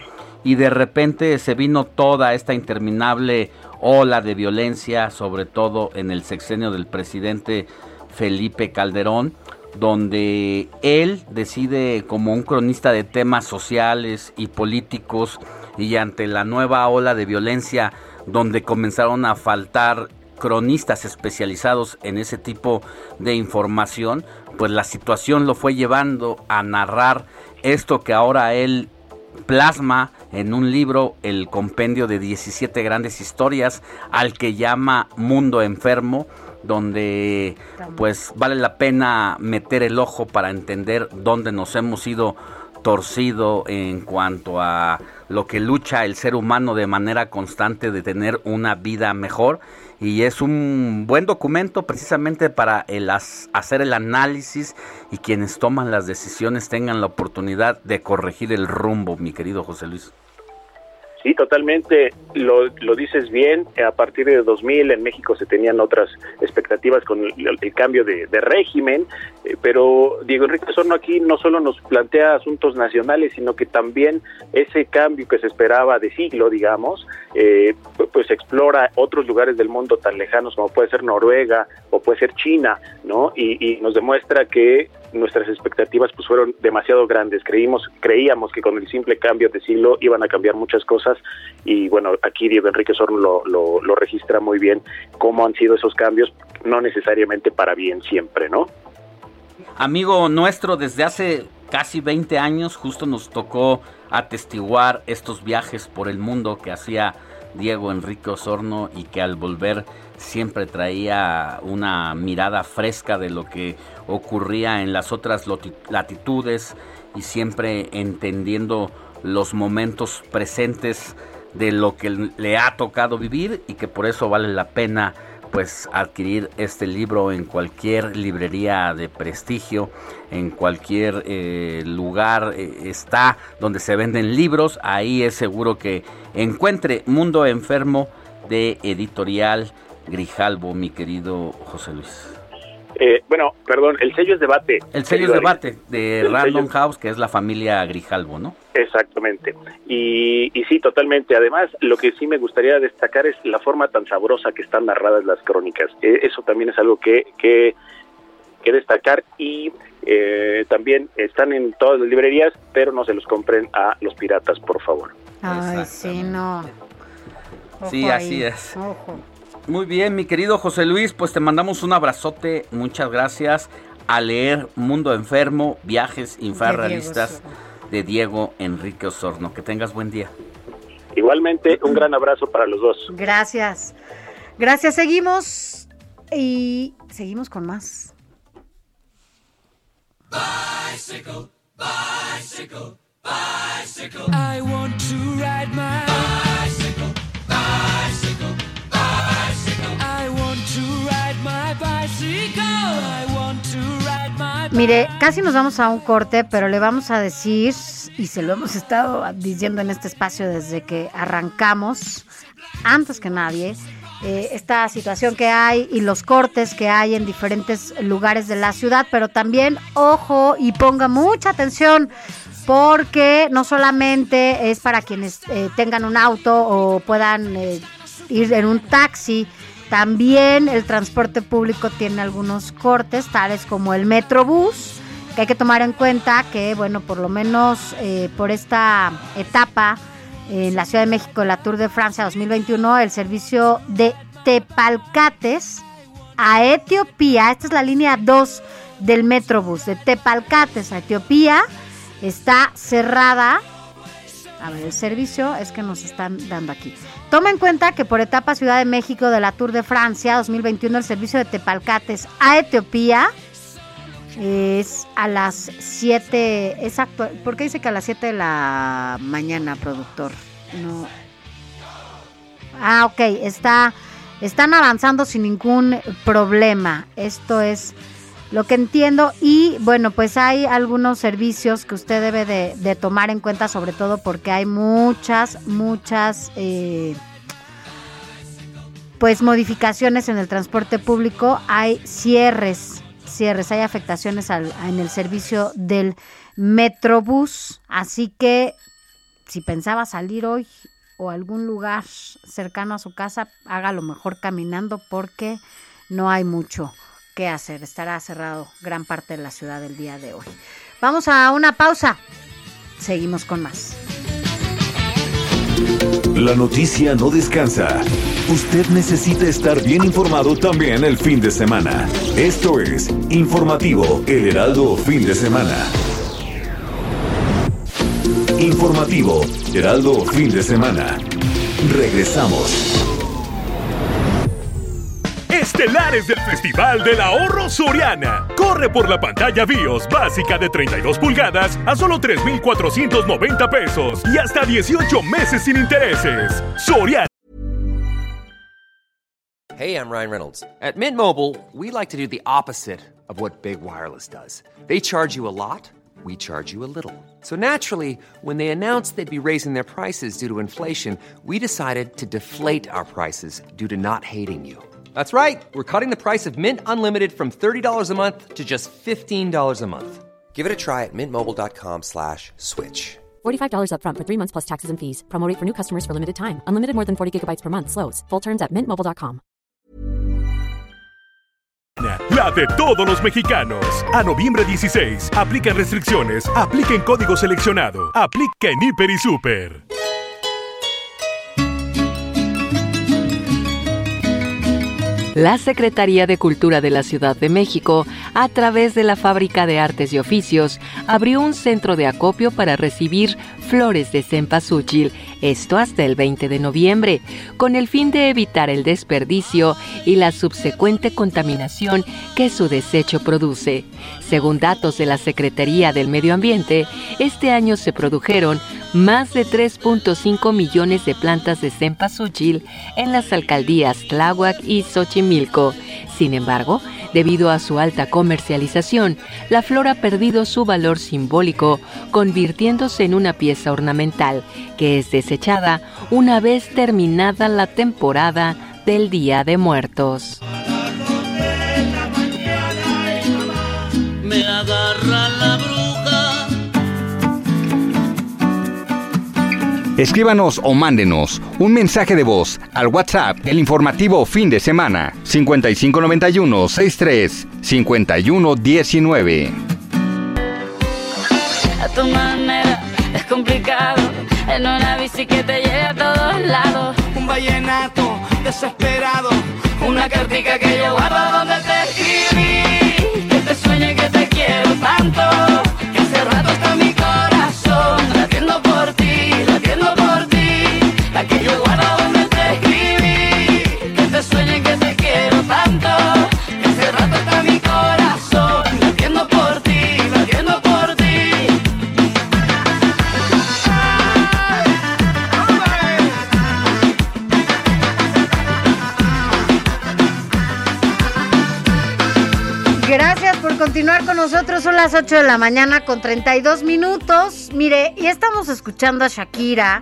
y de repente se vino toda esta interminable ola de violencia, sobre todo en el sexenio del presidente Felipe Calderón, donde él decide como un cronista de temas sociales y políticos y ante la nueva ola de violencia donde comenzaron a faltar cronistas especializados en ese tipo de información, pues la situación lo fue llevando a narrar esto que ahora él plasma en un libro el compendio de 17 grandes historias al que llama Mundo Enfermo, donde pues vale la pena meter el ojo para entender dónde nos hemos ido torcido en cuanto a lo que lucha el ser humano de manera constante de tener una vida mejor y es un buen documento precisamente para el hacer el análisis y quienes toman las decisiones tengan la oportunidad de corregir el rumbo, mi querido José Luis. Sí, totalmente, lo, lo dices bien, a partir de 2000 en México se tenían otras expectativas con el, cambio de, régimen, pero Diego Enrique Sorno aquí no solo nos plantea asuntos nacionales, sino que también ese cambio que se esperaba de siglo, digamos, eh, pues explora otros lugares del mundo tan lejanos como puede ser Noruega o puede ser China, ¿no? Y, y nos demuestra que nuestras expectativas pues fueron demasiado grandes. Creímos, creíamos que con el simple cambio de siglo iban a cambiar muchas cosas y bueno, aquí Diego Enrique Sorno lo, lo, lo registra muy bien cómo han sido esos cambios, no necesariamente para bien siempre, ¿no? Amigo nuestro, desde hace casi 20 años justo nos tocó atestiguar estos viajes por el mundo que hacía Diego Enrique Osorno y que al volver siempre traía una mirada fresca de lo que ocurría en las otras latitudes y siempre entendiendo los momentos presentes de lo que le ha tocado vivir y que por eso vale la pena pues adquirir este libro en cualquier librería de prestigio, en cualquier eh, lugar eh, está donde se venden libros, ahí es seguro que encuentre Mundo Enfermo de editorial Grijalbo, mi querido José Luis. Eh, bueno, perdón, el sello es debate. El sello es debate de Random House, que es la familia Grijalbo, ¿no? Exactamente. Y, y sí, totalmente. Además, lo que sí me gustaría destacar es la forma tan sabrosa que están narradas las crónicas. Eh, eso también es algo que, que, que destacar y eh, también están en todas las librerías, pero no se los compren a los piratas, por favor. Ay, sí, no. sí, así es. Muy bien, mi querido José Luis, pues te mandamos un abrazote, muchas gracias. A leer Mundo Enfermo, Viajes Infrarrealistas de Diego Enrique Osorno. Que tengas buen día. Igualmente, un gran abrazo para los dos. Gracias. Gracias, seguimos y seguimos con más. Bicycle, bicycle, bicycle. I want to ride my bicycle, bicycle, bicycle. Mire, casi nos vamos a un corte, pero le vamos a decir, y se lo hemos estado diciendo en este espacio desde que arrancamos, antes que nadie, eh, esta situación que hay y los cortes que hay en diferentes lugares de la ciudad, pero también ojo y ponga mucha atención porque no solamente es para quienes eh, tengan un auto o puedan eh, ir en un taxi, también el transporte público tiene algunos cortes, tales como el Metrobús, que hay que tomar en cuenta que, bueno, por lo menos eh, por esta etapa en la Ciudad de México, la Tour de Francia 2021, el servicio de Tepalcates a Etiopía, esta es la línea 2 del Metrobús, de Tepalcates a Etiopía, está cerrada. A ver, el servicio es que nos están dando aquí. Toma en cuenta que por etapa Ciudad de México de la Tour de Francia 2021 el servicio de Tepalcates a Etiopía Es a las 7, exacto. ¿Por qué dice que a las 7 de la mañana, productor? No. Ah, ok, está, están avanzando sin ningún problema. Esto es lo que entiendo. Y bueno, pues hay algunos servicios que usted debe de, tomar en cuenta, sobre todo porque hay muchas, muchas... eh, pues modificaciones en el transporte público, hay cierres, cierres, hay afectaciones al- en el servicio del Metrobús, así que si pensaba salir hoy o algún lugar cercano a su casa, hágalo mejor caminando porque no hay mucho que hacer, estará cerrado gran parte de la ciudad el día de hoy. Vamos a una pausa, seguimos con más. La noticia no descansa. Usted necesita estar bien informado también el fin de semana. Esto es Informativo El Heraldo Fin de Semana. Informativo Heraldo Fin de Semana. Regresamos. Estelares del Festival del Ahorro Soriana. Corre por la pantalla BIOS básica de 32 pulgadas a solo 3,490 pesos y hasta 18 meses sin intereses. Soriana. Hey, I'm Ryan Reynolds. At Mint Mobile, we like to do the opposite of what Big Wireless does. They charge you a lot, we charge you a little. So naturally, when they announced they'd be raising their prices due to inflation, we decided to deflate our prices due to not hating you. That's right. We're cutting the price of Mint Unlimited from $30 a month to just $15 a month. Give it a try at mintmobile.com slash switch. $45 upfront for three months plus taxes and fees. Promo rate for new customers for limited time. Unlimited more than 40 gigabytes per month. Slows. Full terms at mintmobile.com. La de todos los mexicanos. A noviembre 16. Aplican restricciones. Apliquen código seleccionado. Aplica en Hiper y Super. La Secretaría de Cultura de la Ciudad de México, a través de la Fábrica de Artes y Oficios, abrió un centro de acopio para recibir flores de cempasúchil, esto hasta el 20 de noviembre, con el fin de evitar el desperdicio y la subsecuente contaminación que su desecho produce. Según datos de la Secretaría del Medio Ambiente, este año se produjeron más de 3.5 millones de plantas de cempasúchil en las alcaldías Tláhuac y Xochimilco. Sin embargo, debido a su alta comercialización, la flor ha perdido su valor simbólico, convirtiéndose en una pieza ornamental que es desechada una vez terminada la temporada del Día de Muertos. Escríbanos o mándenos un mensaje de voz al WhatsApp del informativo fin de semana 5591 63 51 19. A tu manera es complicado. En una bici que te lleve a todos lados. Un vallenato desesperado. Una cartica que yo guardo donde te escribí. Que te sueñe que te quiero tanto. Continuar con nosotros. Son las 8 de la mañana con 32 minutos. Mire, y estamos escuchando a Shakira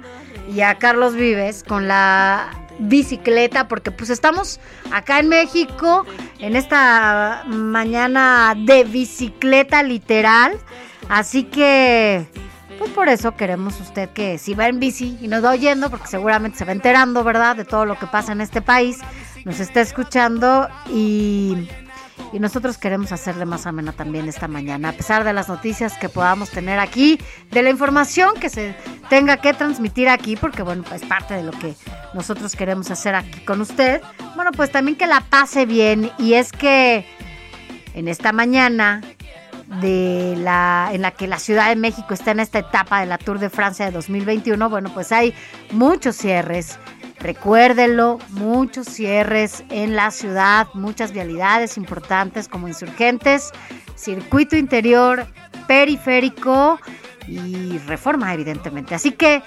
y a Carlos Vives con la bicicleta porque pues estamos acá en México en esta mañana de bicicleta literal. Así que pues por eso queremos usted que si va en bici y nos va oyendo, porque seguramente se va enterando, ¿verdad?, de todo lo que pasa en este país, nos está escuchando y, y nosotros queremos hacerle más amena también esta mañana, a pesar de las noticias que podamos tener aquí, de la información que se tenga que transmitir aquí, porque bueno, pues parte de lo que nosotros queremos hacer aquí con usted, bueno, pues también que la pase bien y es que en esta mañana de la en la que la Ciudad de México está en esta etapa de la Tour de Francia de 2021, bueno, pues hay muchos cierres. Recuérdelo, muchos cierres en la ciudad, muchas vialidades importantes como insurgentes, circuito interior, periférico y reforma, evidentemente. Así que,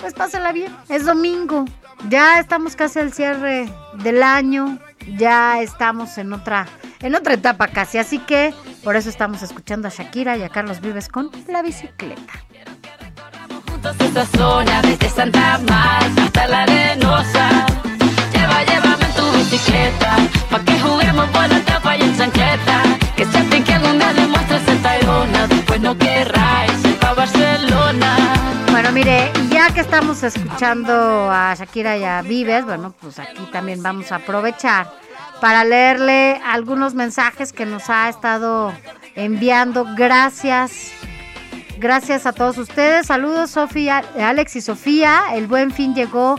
pues pásala bien. Es domingo. Ya estamos casi al cierre del año. Ya estamos en otra, en otra etapa casi. Así que por eso estamos escuchando a Shakira y a Carlos Vives con la bicicleta. Esta zona, desde Santa Marta hasta la arenosa. Lleva, llévame en tu bicicleta, pa' que juguemos por la tapa y en chancleta. Que se te que algún día demuestres en Tayrona, después no querráis ir pa' Barcelona. Bueno, mire, ya que estamos escuchando a Shakira y a Vives, bueno, pues aquí también vamos a aprovechar para leerle algunos mensajes que nos ha estado enviando. Gracias. Gracias a todos ustedes. Saludos, Sofía, Alex y Sofía. El buen fin llegó.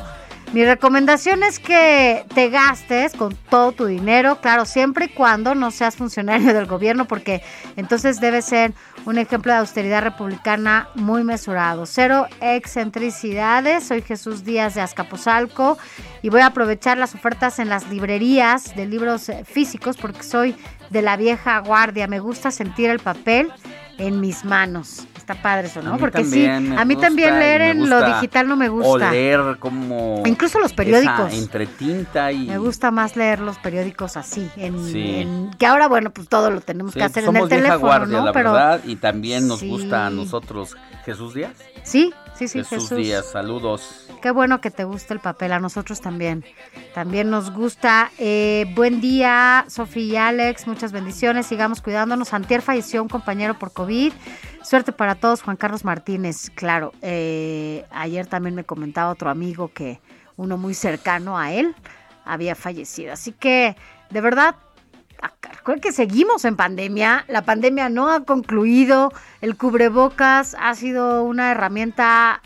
Mi recomendación es que te gastes con todo tu dinero, claro, siempre y cuando no seas funcionario [laughs] del gobierno, porque entonces debe ser un ejemplo de austeridad republicana muy mesurado. Cero excentricidades. Soy Jesús Díaz de Azcapotzalco y voy a aprovechar las ofertas en las librerías de libros eh, físicos porque soy de la vieja guardia. Me gusta sentir el papel en mis manos. Está padre eso, ¿no? A Porque sí, a mí también leer en lo digital no me gusta. O leer como... Incluso los periódicos. esa entre tinta y... Me gusta más leer los periódicos así, en, Sí. en- que ahora bueno, pues todo lo tenemos Sí, que hacer en el vieja teléfono, guardia, ¿no? la Pero verdad, y también nos Sí. gusta a nosotros Jesús Díaz. sí, sí, sí, Jesús, Jesús. Díaz, saludos. Qué bueno que te guste el papel, a nosotros también. También nos gusta. Eh, buen día, Sofía y Alex, muchas bendiciones, sigamos cuidándonos. Antier falleció un compañero por COVID. Suerte para todos, Juan Carlos Martínez. Claro, eh, ayer también me comentaba otro amigo que uno muy cercano a él había fallecido. Así que, de verdad, Recuerden que seguimos en pandemia, la pandemia no ha concluido, el cubrebocas ha sido una herramienta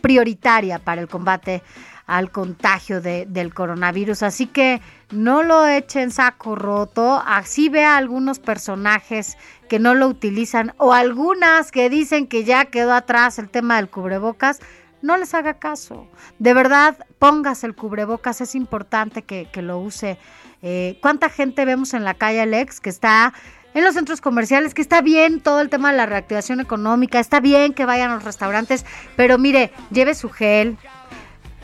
prioritaria para el combate al contagio de- del coronavirus. Así que no lo echen saco roto. Así vea algunos personajes que no lo utilizan o algunas que dicen que ya quedó atrás el tema del cubrebocas. No les haga caso. De verdad, póngase el cubrebocas. Es importante que lo use. Eh, ¿Cuánta gente vemos en la calle, Alex, que está en los centros comerciales, que está bien todo el tema de la reactivación económica, está bien que vayan a los restaurantes, pero mire, lleve su gel,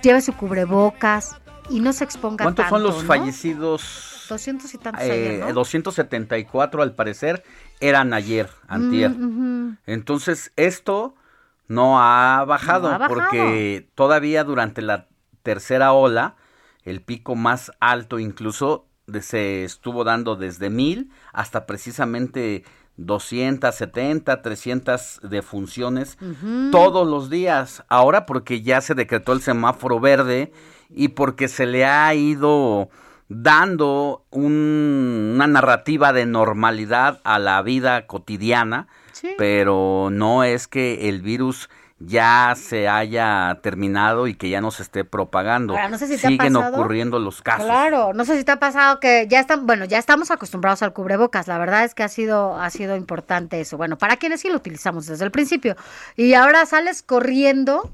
lleve su cubrebocas y no se exponga ¿Cuántos tanto, son los ¿no? fallecidos? 200 y tantos Eh, ayer, ¿no? 274 al parecer eran ayer, antier. Mm. Entonces, esto no ha bajado, No ha bajado. porque todavía durante la tercera ola, el pico más alto incluso se estuvo dando desde mil hasta precisamente 270, 300 defunciones Ujú. todos los días. Ahora porque ya se decretó el semáforo verde y porque se le ha ido dando un- una narrativa de normalidad a la vida cotidiana, Sí. pero no es que el virus ya se haya terminado y que ya no se esté propagando. Ahora, no sé si te ha Siguen pasado. ocurriendo los casos. Claro, no sé si te ha pasado que ya están, bueno, ya estamos acostumbrados al cubrebocas, la verdad es que ha sido, ha sido importante eso. Bueno, para quienes sí lo utilizamos desde el principio. Y ahora sales corriendo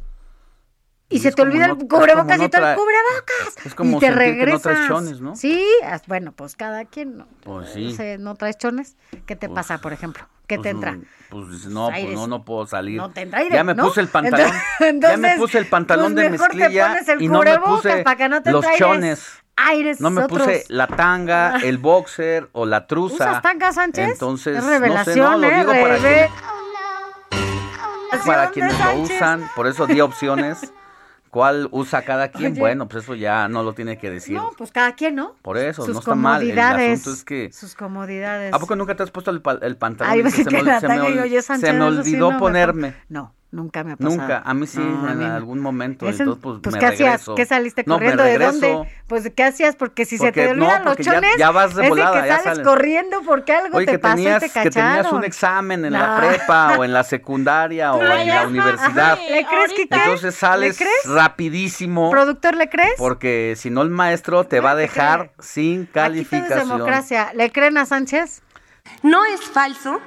y se te olvida no- el cubrebocas y todo el cubrebocas. Es como y te sentir que no regresas. traes chones, ¿no? Sí, as- bueno, pues cada quien no. Pues No sí. sé, ¿no traes chones? ¿Qué te pasa, por ejemplo? ¿Qué te Pues, entra? mm, Pues no, pues no, no puedo salir. No te entra aire, ya me ¿no? puse el pantalón. [laughs] ya me puse el pantalón pues de mezclilla y no me puse para que no te los aires. chones. Aires No me otros. puse la tanga, el boxer o la truza. ¿Usas tanga, Sánchez? Entonces, Es no sé, no, lo ¿eh? digo para, Reve- quienes, para quienes lo usan, por eso di opciones. [laughs] ¿Cuál usa cada quien? Oye. Bueno, pues eso ya no lo tiene que decir. No, pues cada quien, ¿no? Por eso, Sus no está mal. El comodidades. asunto es que... Sus comodidades. ¿A poco nunca te has puesto el, el pantalón? Ay, pensé se, [laughs] que me, se me se me eso sí olvidó no me ponerme. No, nunca me ha pasado. Nunca, a mí sí, No, en mí no. algún momento. Entonces, pues, pues me ¿qué hacías? regreso. ¿Qué saliste No, me corriendo? ¿De regreso. dónde? Pues ¿qué hacías? Porque si se Porque- te no, olvidan los porque ya- chones, ya vas de es volada, que ya sales sales. corriendo porque algo Oye, te pasó tenías, y te que tenías cacharon. un examen en la No. prepa o en la secundaria [laughs] o en la universidad. ¿Le crees que qué? Entonces sales ¿Le crees? rapidísimo. ¿Productor le crees? Porque si no el maestro te va a dejar sin Aquí todo es calificación. democracia. ¿Le creen a Sánchez? No es falso,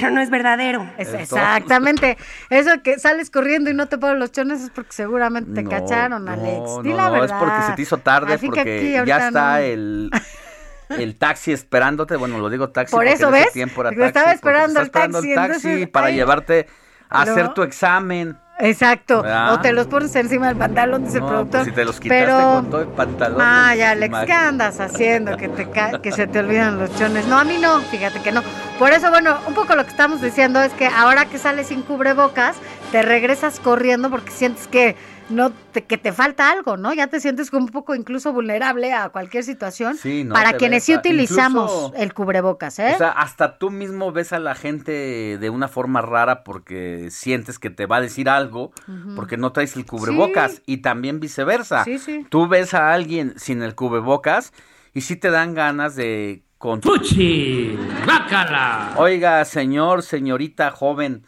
pero no es verdadero. Es- exactamente. Eso que sales corriendo y no te ponen los chones es porque seguramente te No, cacharon, no, Alex. No, Di no, la no, es verdad. porque se te hizo tarde, Así porque ya está no. el [laughs] el taxi esperándote, bueno, lo digo taxi Por porque eso, ¿ves? tiempo era Porque taxi, estaba esperando está el esperando taxi, el taxi entonces, para ay. llevarte a No. hacer tu examen. Exacto. O te los pones encima del pantalón, dice el No, productor. pues si te los quitaste Pero con todo el pantalón. Ay, pues, Alex, ¿qué andas haciendo? Que, te ca- que se te olvidan los chones. No, a mí no, fíjate que no. Por eso, bueno, un poco lo que estamos diciendo es que ahora que sales sin cubrebocas, te regresas corriendo porque sientes que no te, que te falta algo, ¿no? Ya te sientes como un poco incluso vulnerable a cualquier situación. Sí, no, para quienes ves, sí utilizamos incluso- el cubrebocas, ¿eh? O sea, hasta tú mismo ves a la gente de una forma rara porque sientes que te va a decir algo porque no traes el cubrebocas Sí. y también viceversa. Sí, sí. Tú ves a alguien sin el cubrebocas y sí te dan ganas de con ¡Fuchi! ¡Bácala! Oiga, señor, señorita joven,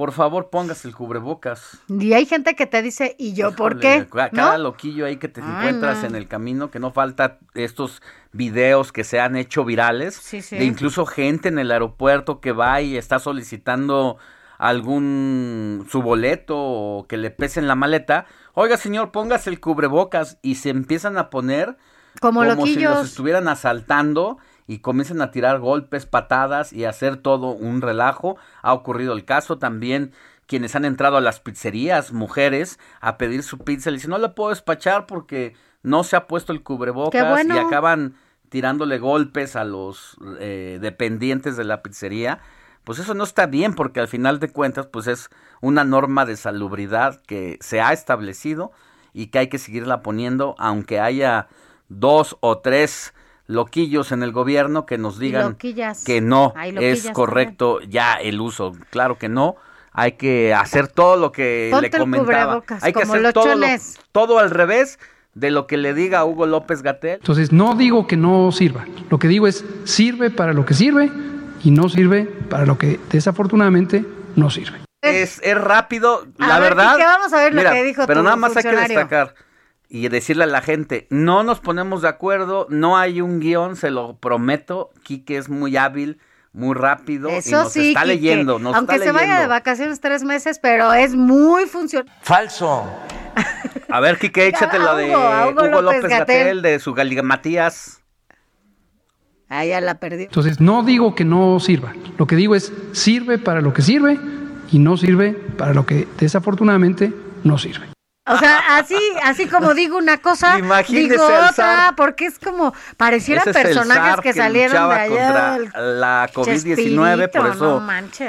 por favor, póngase el cubrebocas. Y hay gente que te dice, ¿y yo por Híjole, qué? ca- ¿No? Cada loquillo ahí que te Ay, encuentras no. en el camino, que no falta estos videos que se han hecho virales, Sí, sí. de incluso gente en el aeropuerto que va y está solicitando algún su boleto o que le pesen la maleta. Oiga, señor, póngase el cubrebocas y se empiezan a poner Como si loquillos. los estuvieran asaltando y comienzan a tirar golpes, patadas y hacer todo un relajo. Ha ocurrido el caso también quienes han entrado a las pizzerías, mujeres, a pedir su pizza, le dicen, no la puedo despachar porque no se ha puesto el cubrebocas bueno. y acaban tirándole golpes a los eh, dependientes de la pizzería. Pues eso no está bien porque al final de cuentas pues es una norma de salubridad que se ha establecido y que hay que seguirla poniendo aunque haya dos o tres loquillos en el gobierno que nos digan loquillas. que no es correcto ya el uso. Claro que no. Hay que hacer todo lo que Ponte le comentaba. Hay que hacer todo, lo- todo al revés de lo que le diga Hugo López Gatel. Entonces, no digo que no sirva. Lo que digo es, sirve para lo que sirve y no sirve para lo que desafortunadamente no sirve. Es, es rápido, A la ver, verdad. Quique, vamos a ver lo Mira, que dijo Pero tu nada más hay que destacar y decirle a la gente, no nos ponemos de acuerdo, no hay un guion, se lo prometo. Quique es muy hábil, muy rápido y Eso nos sí, está Quique, leyendo, nos aunque está se vaya de vacaciones tres meses, pero es muy funcional. Falso. A ver, Quique, échate la de Hugo, Hugo López. Gatel, de su galimatías. Ah, ya la perdió. Entonces, no digo que no sirva. Lo que digo es, sirve para lo que sirve y no sirve para lo que desafortunadamente no sirve. O sea, así, así como [laughs] digo una cosa, Imagínese digo otra, porque es como parecieran Ese es el personajes que salieron de allá. contra la COVID-19, Chespirito, por eso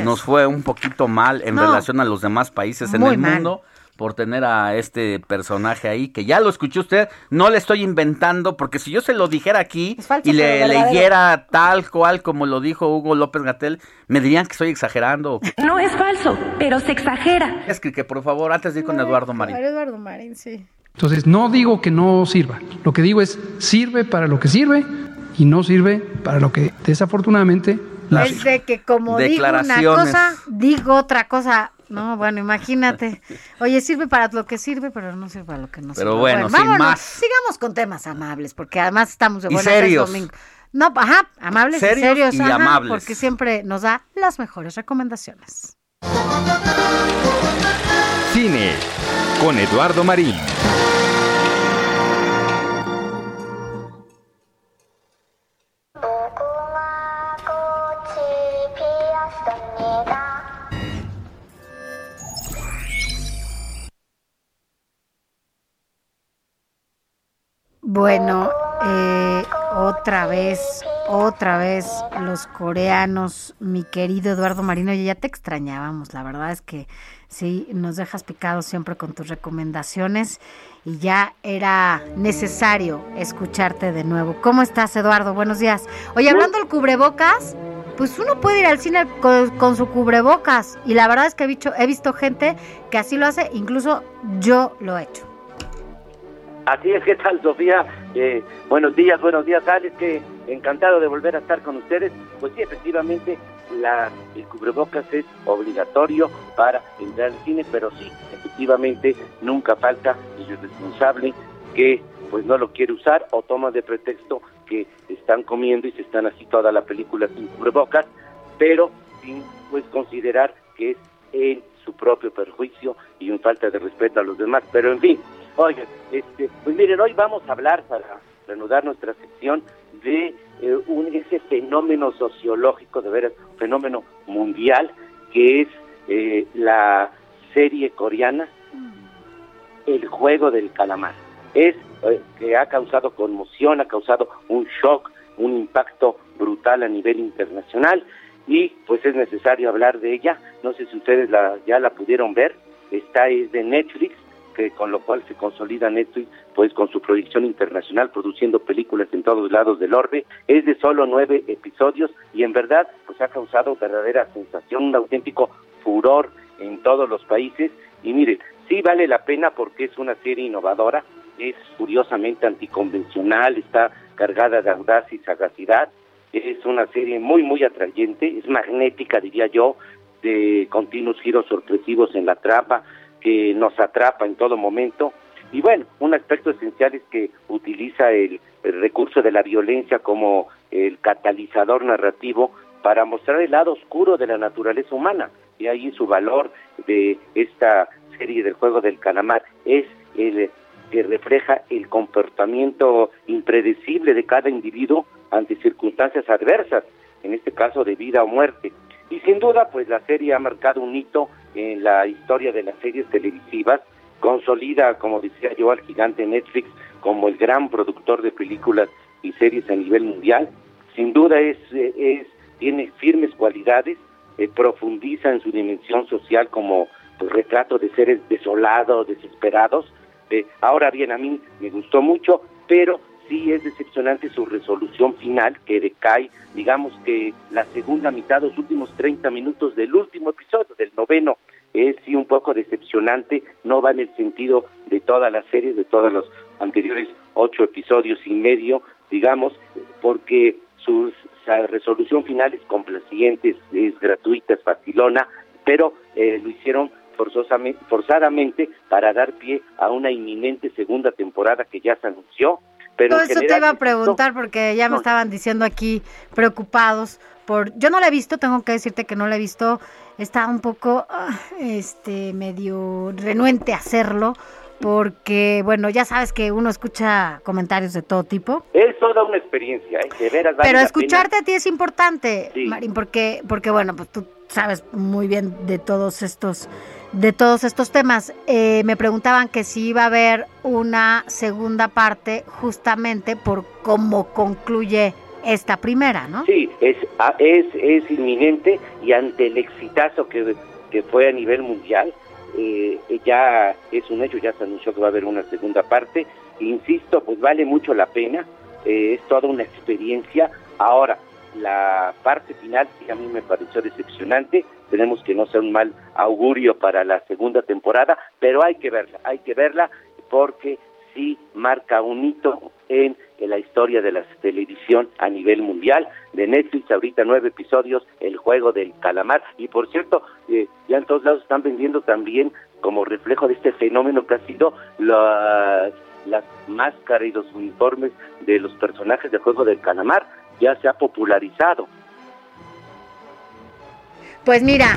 nos fue un poquito mal en No. relación a los demás países en el mal. mundo por tener a este personaje ahí, que ya lo escuchó usted, no le estoy inventando, porque si yo se lo dijera aquí falso, y le leyera tal cual como lo dijo Hugo López Gatel, me dirían que estoy exagerando. No es falso, pero se exagera. Es que, que por favor, antes de ir con Eduardo Marín. Eduardo Marín, sí. Entonces, no digo que no sirva. Lo que digo es, sirve para lo que sirve y no sirve para lo que desafortunadamente no sirve. Es de que como digo una Declaraciones. cosa, digo otra cosa. No, bueno, imagínate. Oye, sirve para lo que sirve, pero no sirve para lo que no Pero sirve. bueno, sin vámonos. más. Sigamos con temas amables, porque además estamos de buenas serios. domingo. No, ajá, amables Serios y serios. y ajá, amables. Porque siempre nos da las mejores recomendaciones. Cine con Eduardo Marín. Bueno, eh, otra vez, otra vez los coreanos, mi querido Eduardo Marino, ya te extrañábamos, la verdad es que sí, nos dejas picados siempre con tus recomendaciones y ya era necesario escucharte de nuevo. ¿Cómo estás, Eduardo? Buenos días. Oye, hablando del cubrebocas, pues uno puede ir al cine con, con su cubrebocas y la verdad es que he visto, he visto gente que así lo hace, incluso yo lo he hecho. Así es, ¿qué tal, Sofía? Eh, buenos días, buenos días, Alex, que encantado de volver a estar con ustedes. Pues sí, efectivamente, la, el cubrebocas es obligatorio para entrar al cine, pero sí, efectivamente, nunca falta el irresponsable que pues no lo quiere usar o toma de pretexto que están comiendo y se están así toda la película sin cubrebocas, pero sin pues considerar que es en su propio perjuicio y un falta de respeto a los demás. Pero en fin, oigan, este, pues miren, hoy vamos a hablar para reanudar nuestra sección de eh, un, ese fenómeno sociológico, de veras, fenómeno mundial, que es eh, la serie coreana El juego del calamar. Es eh, que ha causado conmoción, ha causado un shock, un impacto brutal a nivel internacional y pues es necesario hablar de ella. No sé si ustedes la, ya la pudieron ver, está es de Netflix, que con lo cual se consolida Netflix pues con su proyección internacional produciendo películas en todos lados del orbe. Es de solo nueve episodios y en verdad pues ha causado verdadera sensación un auténtico furor en todos los países. Y miren sí vale la pena porque es una serie innovadora es curiosamente anticonvencional está cargada de audacia y sagacidad es una serie muy muy atrayente es magnética diría yo de continuos giros sorpresivos en la trapa que nos atrapa en todo momento. Y bueno, un aspecto esencial es que utiliza el, recurso de la violencia como el catalizador narrativo para mostrar el lado oscuro de la naturaleza humana. Y ahí su valor de esta serie del juego del calamar es el que refleja el comportamiento impredecible de cada individuo ante circunstancias adversas, en este caso de vida o muerte. Y sin duda, pues la serie ha marcado un hito en la historia de las series televisivas, consolida, como decía yo, al gigante Netflix como el gran productor de películas y series a nivel mundial. Sin duda es, es tiene firmes cualidades, eh, profundiza en su dimensión social como pues, retrato de seres desolados, desesperados. Eh, ahora bien, a mí me gustó mucho, pero sí es decepcionante su resolución final, que decae, digamos que la segunda mitad, los últimos 30 minutos del último episodio, del noveno, es sí un poco decepcionante, no va en el sentido de toda la serie, de todos los anteriores ocho episodios y medio, digamos, porque su resolución final es complaciente, es, gratuita, es facilona, pero eh, lo hicieron forzosamente, forzadamente para dar pie a una inminente segunda temporada que ya se anunció, pero Todo eso te iba a preguntar porque ya me estaban diciendo aquí preocupados por yo no la he visto, tengo que decirte que no la he visto, está un poco este medio renuente a hacerlo porque bueno, ya sabes que uno escucha comentarios de todo tipo. Es toda una experiencia, ¿eh? de veras vale Pero escucharte a ti es importante, Sí. Marín, porque porque bueno, pues tú sabes muy bien de todos estos de todos estos temas. Eh, me preguntaban que si iba a haber una segunda parte justamente por cómo concluye esta primera, ¿no? Sí, es, es, es inminente y ante el exitazo que, que fue a nivel mundial, eh, ya es un hecho, ya se anunció que va a haber una segunda parte. Insisto, pues vale mucho la pena, eh, es toda una experiencia. Ahora, la parte final sí a mí me pareció decepcionante, tenemos que no ser un mal augurio para la segunda temporada, pero hay que verla, hay que verla porque sí marca un hito en, en la historia de la televisión a nivel mundial. De Netflix, ahorita nueve episodios, El Juego del Calamar. Y por cierto, eh, ya en todos lados están vendiendo también como reflejo de este fenómeno que ha sido las, las máscaras y los uniformes de los personajes del Juego del Calamar. Ya se ha popularizado. Pues mira,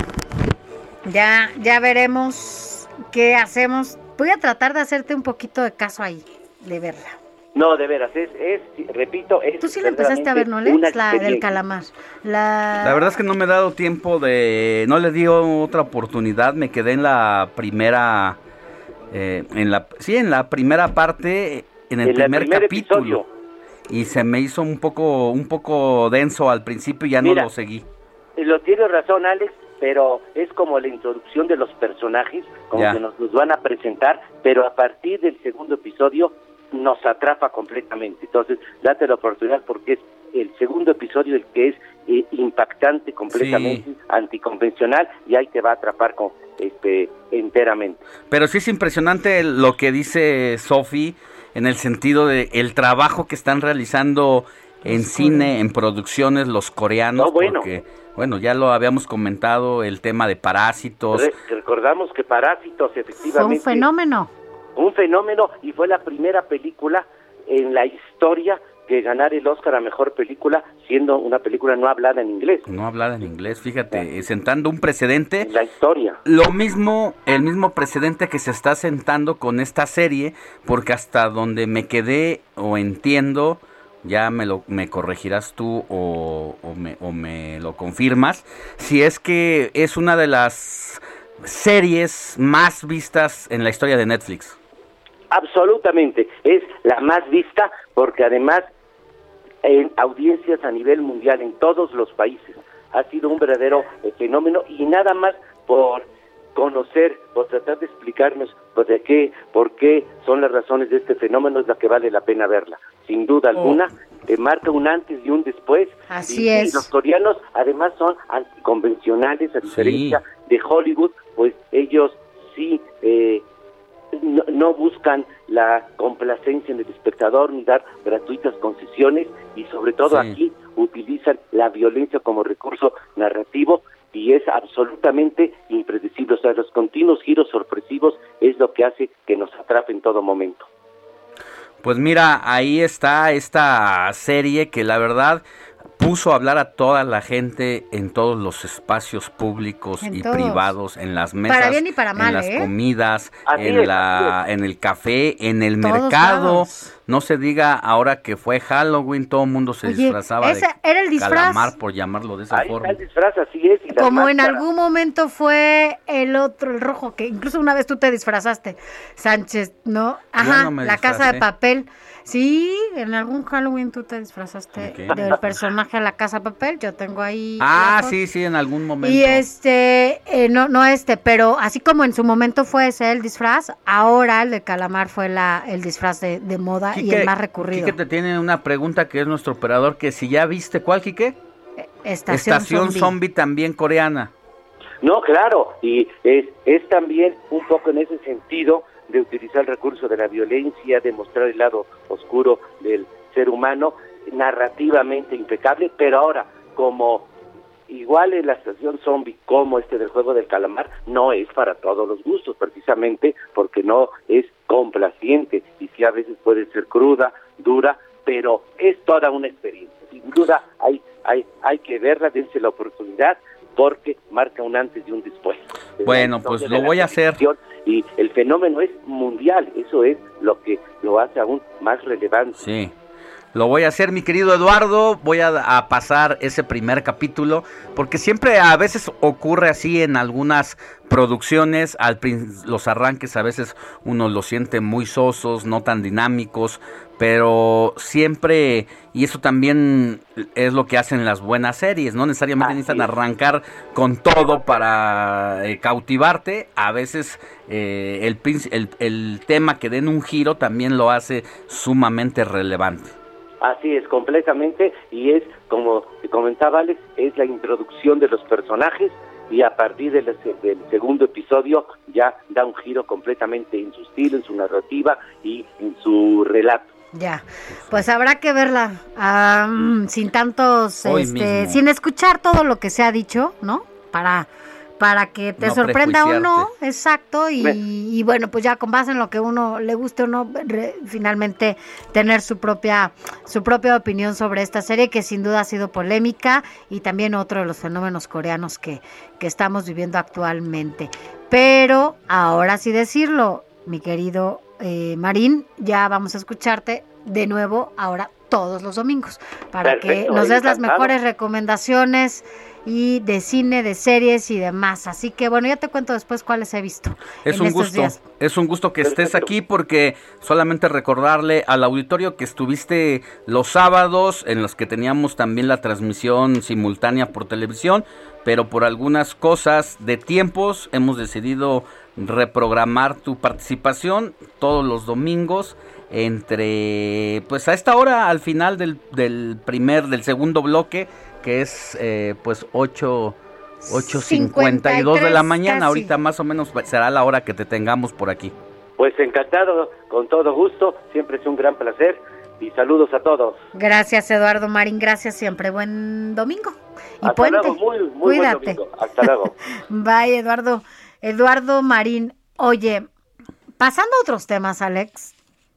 ya ya veremos qué hacemos. Voy a tratar de hacerte un poquito de caso ahí, de verla. No, de veras, es, es repito, es Tú sí la empezaste a ver, ¿no, Lex? La del calamar. La... La verdad es que no me he dado tiempo de... No le di otra oportunidad, me quedé en la primera... eh, en la, sí, en la primera parte, en el En primer, primer capítulo. episodio. Y se me hizo un poco, un poco denso al principio y ya Mira. no lo seguí. Eh, Lo tiene razón Alex, pero es como la introducción de los personajes, como Ya. que nos los van a presentar, pero a partir del segundo episodio nos atrapa completamente. Entonces, date la oportunidad porque es el segundo episodio el que es eh, impactante completamente, anticonvencional y ahí te va a atrapar con, este, enteramente. Pero sí es impresionante lo que dice Sophie en el sentido de el trabajo que están realizando en cine, en producciones los coreanos, No, bueno. porque bueno, ya lo habíamos comentado el tema de parásitos. Re- recordamos que Parásitos Fue un efectivamente fenómeno. un fenómeno y fue la primera película en la historia que ganar el Oscar a mejor película siendo una película no hablada en inglés. No hablada en inglés, fíjate, eh, sentando un precedente. La historia. Lo mismo, el mismo precedente que se está sentando con esta serie, porque hasta donde me quedé o entiendo, ya me lo me corregirás tú o, o me, o me lo confirmas, si es que es una de las series más vistas en la historia de Netflix. Absolutamente, es la más vista porque además en audiencias a nivel mundial en todos los países ha sido un verdadero eh, fenómeno y nada más por conocer o tratar de explicarnos pues, de qué, por qué son las razones de este fenómeno es la que vale la pena verla. Sin duda alguna, eh, marca un antes y un después. Así y, es. y los coreanos además son anticonvencionales, a diferencia de Hollywood, pues ellos sí eh, no, no buscan la complacencia en el espectador ni dar gratuitas concesiones y sobre todo Sí. aquí utilizan la violencia como recurso narrativo y es absolutamente impredecible. O sea, los continuos giros sorpresivos es lo que hace que nos atrape en todo momento. Pues mira, ahí está esta serie que la verdad puso a hablar a toda la gente en todos los espacios públicos En y todos. privados, en las mesas, bien y para mal, en las ¿eh? comidas, Así en es, la en el café, en el Todos mercado. lados. No se diga ahora que fue Halloween, todo el mundo se Oye, disfrazaba ese de era el disfraz. calamar por llamarlo de esa Ahí forma. está el disfraz, así es. y las Como en algún momento fue el otro, el rojo, que incluso una vez tú te disfrazaste, Sánchez, ¿no? Ajá, no me la casa de papel. Sí, en algún Halloween tú te disfrazaste ¿De qué? del personaje de la casa papel. Yo tengo ahí. Ah, sí, sí, en algún momento. Y este, eh, no, no este, pero así como en su momento fue ese el disfraz, ahora el de calamar fue la, el disfraz de, de moda y Quique, el más recurrido. Quique te tiene una pregunta que es nuestro operador, que si ya viste, ¿cuál, Quique? Estación, Estación Zombie. Zombie también coreana. No, claro, y es, es también un poco en ese sentido de utilizar el recurso de la violencia, de mostrar el lado oscuro del ser humano, narrativamente impecable, pero ahora, como igual en la estación zombie como este del juego del calamar, no es para todos los gustos, precisamente porque no es complaciente y sí a veces puede ser cruda, dura, pero es toda una experiencia. Sin duda hay, hay, hay que verla, dense la oportunidad porque marca un antes y un después. Bueno, pues lo voy a hacer. Y el fenómeno es mundial, eso es lo que lo hace aún más relevante. Sí. Lo voy a hacer, mi querido Eduardo. Voy a, a pasar ese primer capítulo. Porque siempre a veces ocurre así en algunas producciones. Al los arranques a veces uno los siente muy sosos, no tan dinámicos. Pero siempre, y eso también es lo que hacen las buenas series. No necesariamente necesitan arrancar con todo para eh, cautivarte. A veces eh, el, el, el tema que den un giro también lo hace sumamente relevante. Así es, completamente, y es, como te comentaba Alex, es la introducción de los personajes y a partir del, del segundo episodio ya da un giro completamente en su estilo, en su narrativa y en su relato. Ya, pues habrá que verla mm, sin tantos, Hoy este, mismo. sin escuchar todo lo que se ha dicho, ¿no? Para, para que te No sorprenda uno, exacto, y, y bueno, pues ya con base en lo que uno le guste o no, re- finalmente tener su propia, su propia opinión sobre esta serie que sin duda ha sido polémica y también otro de los fenómenos coreanos que, que estamos viviendo actualmente. Pero ahora sí decirlo, mi querido eh, Marín, ya vamos a escucharte de nuevo ahora todos los domingos para que nos des las mejores recomendaciones y de cine, de series y demás. Así que bueno, ya te cuento después cuáles he visto. Es en un estos gusto, días. es un gusto que estés aquí porque solamente recordarle al auditorio que estuviste los sábados en los que teníamos también la transmisión simultánea por televisión, pero por algunas cosas de tiempos hemos decidido reprogramar tu participación todos los domingos entre pues a esta hora al final del, del primer del segundo bloque que es eh, pues 8 8.52 de la mañana, casi. ahorita más o menos será la hora que te tengamos por aquí. Pues encantado, con todo gusto, siempre es un gran placer y saludos a todos. Gracias Eduardo Marín, gracias siempre. Buen domingo. Y Hasta puente. luego, muy, muy buen domingo. Hasta luego. [laughs] Bye, Eduardo. Eduardo Marín. Oye, pasando a otros temas, Alex,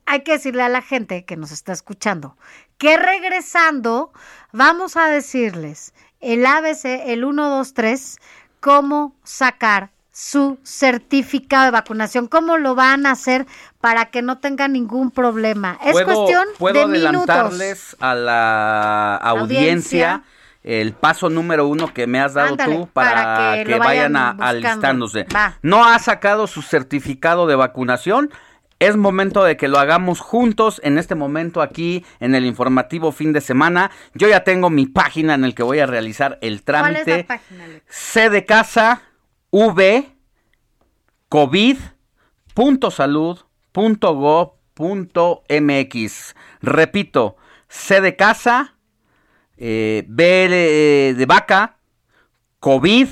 hay que decirle a la gente que nos está escuchando que regresando vamos a decirles el ABC, el 1, 2, 3, cómo sacar su certificado de vacunación. ¿Cómo lo van a hacer para que no tengan ningún problema? Es ¿Puedo- cuestión puedo de minutos. adelantarles a la audiencia, Audiencia. El paso número uno que me has dado Ándale, tú para, para que vayan, vayan a, alistándose. Va. ¿No ha sacado su certificado de vacunación? Es momento de que lo hagamos juntos en este momento aquí en el informativo fin de semana. Yo ya tengo mi página en el que voy a realizar el ¿Cuál trámite. es la página? Alex? C de casa, V, COVID, punto salud, punto gov, punto MX. Repito, C de casa, eh, B de, de vaca, COVID,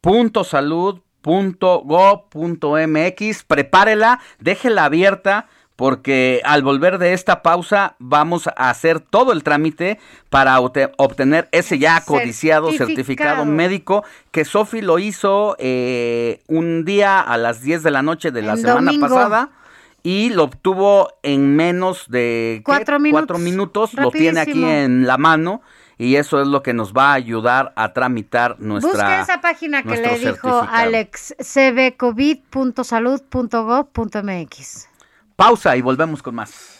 punto salud, punto gov, punto MX. Prepárela, déjela abierta. Porque al volver de esta pausa vamos a hacer todo el trámite para obte- obtener ese ya codiciado certificado, Certificado. médico que Sofi lo hizo eh, un día a las 10 de la noche de la El semana domingo. pasada y lo obtuvo en menos de ¿qué? Cuatro minutos. Cuatro minutos. Lo tiene aquí en la mano y eso es lo que nos va a ayudar a tramitar nuestra Busque esa página que le dijo. Alex, cbcovid.salud.gov.mx. Pausa y volvemos con más.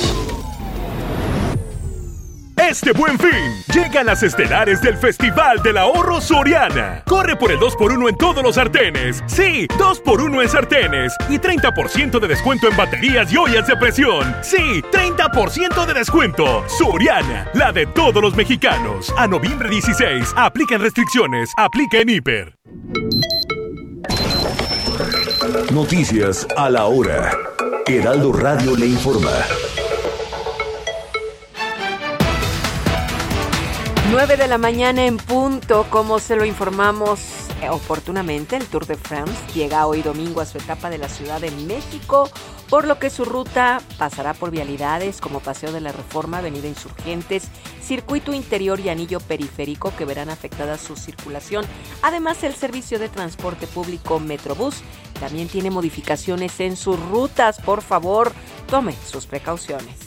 Este buen fin, llegan las estelares del Festival del Ahorro Soriana. Corre por el 2x1 en todos los sartenes. Sí, 2x1 en sartenes. Y 30% de descuento en baterías y ollas de presión. Sí, 30% de descuento. Soriana, la de todos los mexicanos. A noviembre 16, aplican restricciones, aplica en hiper. Noticias a la hora. Heraldo Radio le informa. 9 de la mañana en punto, como se lo informamos eh, oportunamente, el Tour de France llega hoy domingo a su etapa de la Ciudad de México, por lo que su ruta pasará por vialidades como Paseo de la Reforma, Avenida Insurgentes, Circuito Interior y Anillo Periférico que verán afectada su circulación. Además, el servicio de transporte público Metrobús también tiene modificaciones en sus rutas. Por favor, tome sus precauciones.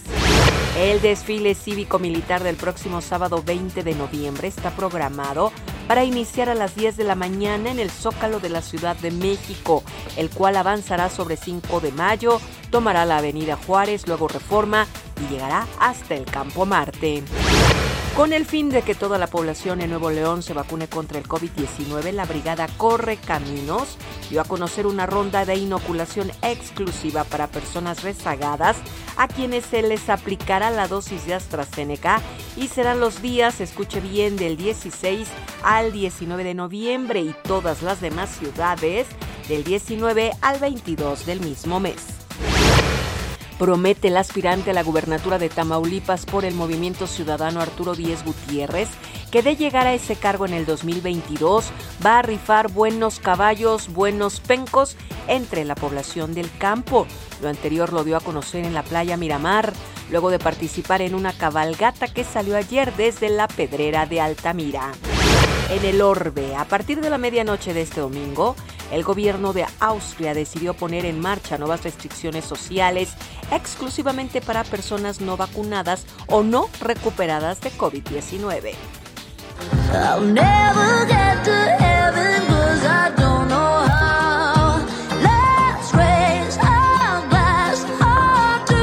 El desfile cívico-militar del próximo sábado 20 de noviembre está programado para iniciar a las 10 de la mañana en el Zócalo de la Ciudad de México, el cual avanzará sobre 5 de mayo, tomará la Avenida Juárez, luego Reforma y llegará hasta el Campo Marte. Con el fin de que toda la población en Nuevo León se vacune contra el COVID-19, la brigada Corre Caminos dio a conocer una ronda de inoculación exclusiva para personas rezagadas a quienes se les aplicará la dosis de AstraZeneca y serán los días, escuche bien, del 16 al 19 de noviembre y todas las demás ciudades del 19 al 22 del mismo mes promete el aspirante a la gubernatura de Tamaulipas por el Movimiento Ciudadano Arturo Díez Gutiérrez, que de llegar a ese cargo en el 2022 va a rifar buenos caballos, buenos pencos entre la población del campo. Lo anterior lo dio a conocer en la playa Miramar, luego de participar en una cabalgata que salió ayer desde la Pedrera de Altamira. En el orbe, a partir de la medianoche de este domingo, el gobierno de Austria decidió poner en marcha nuevas restricciones sociales exclusivamente para personas no vacunadas o no recuperadas de COVID-19. I'll never get to heaven 'cause I don't know how. Let's raise our glass up to,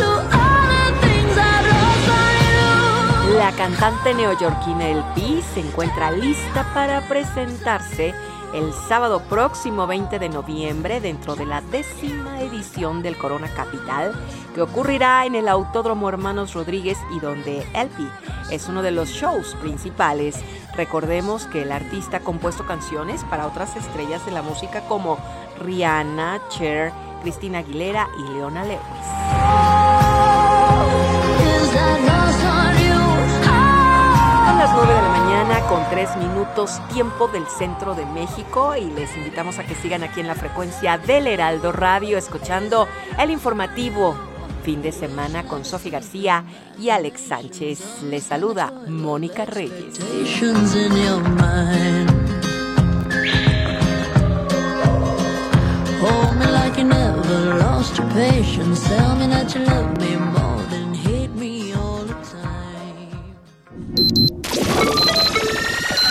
to all the things I've lost on you. La cantante neoyorquina El Pi se encuentra lista para presentarse el sábado próximo 20 de noviembre dentro de la décima edición del Corona Capital que ocurrirá en el Autódromo Hermanos Rodríguez y donde El Pi es uno de los shows principales. Recordemos que el artista ha compuesto canciones para otras estrellas de la música como Rihanna, Cher, Cristina Aguilera y Leona Lewis. Con tres minutos tiempo del centro de México y les invitamos a que sigan aquí en la frecuencia del Heraldo Radio escuchando el informativo fin de semana con Sofi García y Alex Sánchez. Les saluda Mónica Reyes.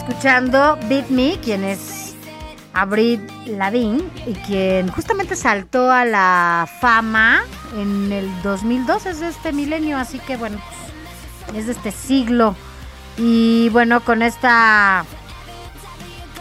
Escuchando Beat Me, quien es Avril Lavigne y quien justamente saltó a la fama en el 2002, es de este milenio, así que bueno, es de este siglo. Y bueno, con esta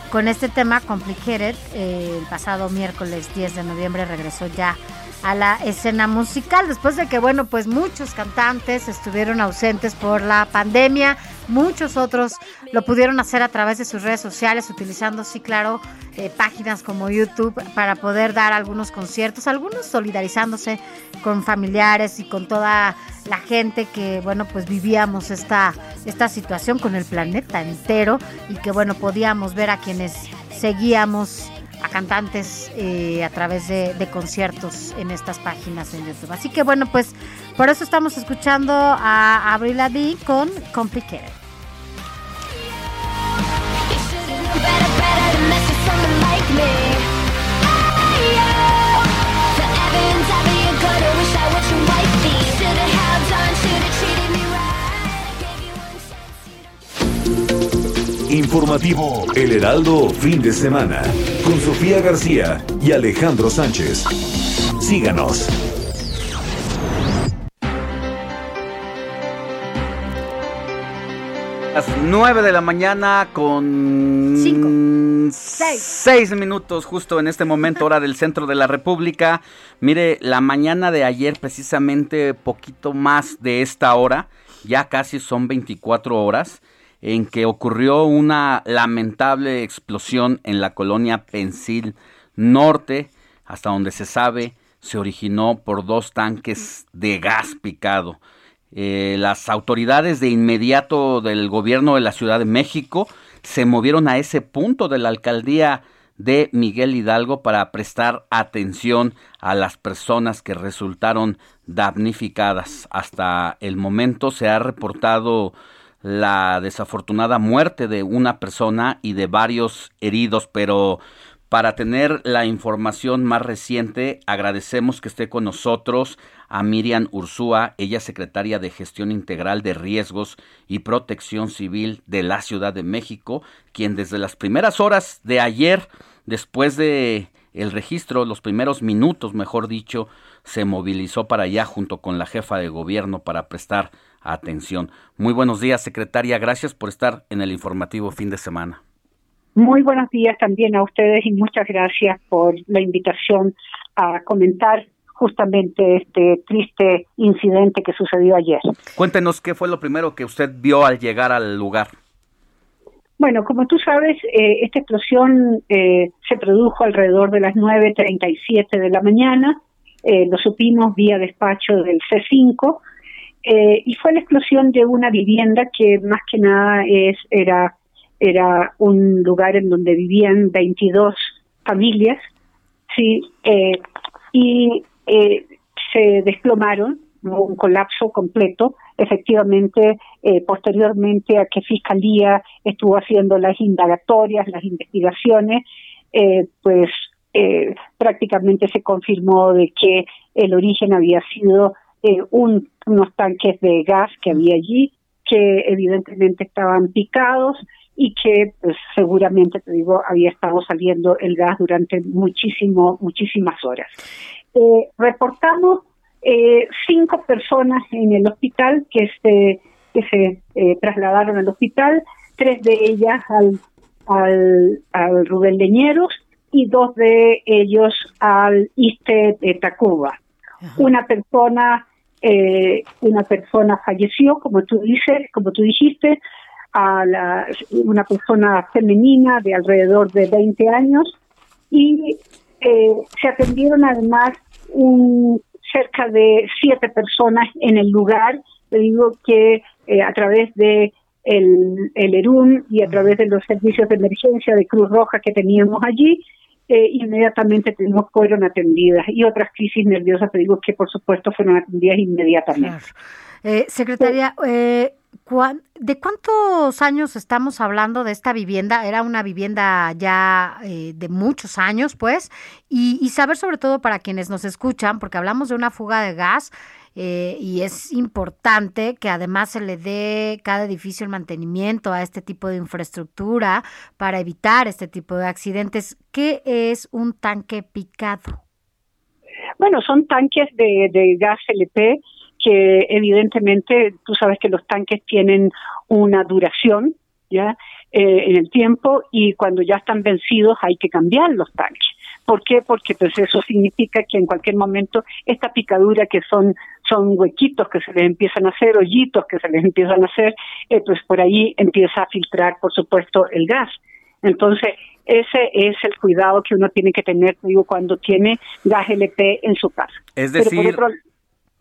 con este tema Complicated, eh, el pasado miércoles 10 de noviembre regresó ya a la escena musical. Después de que bueno pues muchos cantantes estuvieron ausentes por la pandemia muchos otros lo pudieron hacer a través de sus redes sociales utilizando sí claro eh, páginas como YouTube para poder dar algunos conciertos algunos solidarizándose con familiares y con toda la gente que bueno pues vivíamos esta esta situación con el planeta entero y que bueno podíamos ver a quienes seguíamos a cantantes eh, a través de, de conciertos en estas páginas en YouTube. Así que bueno, pues por eso estamos escuchando a Avril Lavigne con Complicated. Informativo El Heraldo Fin de Semana con Sofía García y Alejandro Sánchez. Síganos. Las 9 de la mañana con Cinco. seis. minutos justo en este momento, hora del centro de la República. Mire, la mañana de ayer, precisamente poquito más de esta hora, ya casi son 24 horas, en que ocurrió una lamentable explosión en la colonia Pensil Norte, hasta donde se sabe, se originó por dos tanques de gas picado. Eh, las autoridades de inmediato del gobierno de la Ciudad de México se movieron a ese punto de la alcaldía de Miguel Hidalgo para prestar atención a las personas que resultaron damnificadas. Hasta el momento se ha reportado la desafortunada muerte de una persona y de varios heridos, pero para tener la información más reciente, agradecemos que esté con nosotros a Miriam Ursúa, ella secretaria de Gestión Integral de Riesgos y Protección Civil de la Ciudad de México, quien desde las primeras horas de ayer, después de el registro, los primeros minutos, mejor dicho, se movilizó para allá junto con la jefa de gobierno para prestar atención. Muy buenos días, secretaria. Gracias por estar en el informativo fin de semana. Muy buenos días también a ustedes y muchas gracias por la invitación a comentar justamente este triste incidente que sucedió ayer. Cuéntenos qué fue lo primero que usted vio al llegar al lugar. Bueno, como tú sabes, eh, esta explosión eh, se produjo alrededor de las 9.37 de la mañana, eh, lo supimos vía despacho del C5, eh, y fue la explosión de una vivienda que más que nada es era era un lugar en donde vivían 22 familias, sí, eh, y eh, se desplomaron, hubo un colapso completo. Efectivamente, eh, posteriormente a que Fiscalía estuvo haciendo las indagatorias, las investigaciones, eh, pues eh, prácticamente se confirmó de que el origen había sido eh, un, unos tanques de gas que había allí, que evidentemente estaban picados y que pues, seguramente, te digo, había estado saliendo el gas durante muchísimo, muchísimas horas. Eh, reportamos eh, cinco personas en el hospital que se, que se eh, trasladaron al hospital, tres de ellas al, al, al Rubén Leñeros y dos de ellos al ISTE de Tacuba. Una persona eh, una persona falleció, como tú dices, como tú dijiste, a la, una persona femenina de alrededor de 20 años y eh, se atendieron además un, cerca de siete personas en el lugar. Le digo que eh, a través de el, el ERUM y a través de los servicios de emergencia de Cruz Roja que teníamos allí, eh, inmediatamente fueron atendidas. Y otras crisis nerviosas, te digo que por supuesto fueron atendidas inmediatamente. Eh, secretaria, eh, ¿cuán- ¿de cuántos años estamos hablando de esta vivienda? Era una vivienda ya eh, de muchos años, pues, y, y saber sobre todo para quienes nos escuchan, porque hablamos de una fuga de gas eh, y es importante que además se le dé cada edificio el mantenimiento a este tipo de infraestructura para evitar este tipo de accidentes. ¿Qué es un tanque picado? Bueno, son tanques de, de gas LP que evidentemente tú sabes que los tanques tienen una duración Eh, en el tiempo y cuando ya están vencidos hay que cambiar los tanques. ¿Por qué? Porque pues eso significa que en cualquier momento esta picadura que son son huequitos que se les empiezan a hacer, hoyitos que se les [laughs] empiezan a hacer, eh, pues por ahí empieza a filtrar, por supuesto, el gas. Entonces, ese es el cuidado que uno tiene que tener, digo, cuando tiene gas LP en su casa. Es Pero por decir, otro-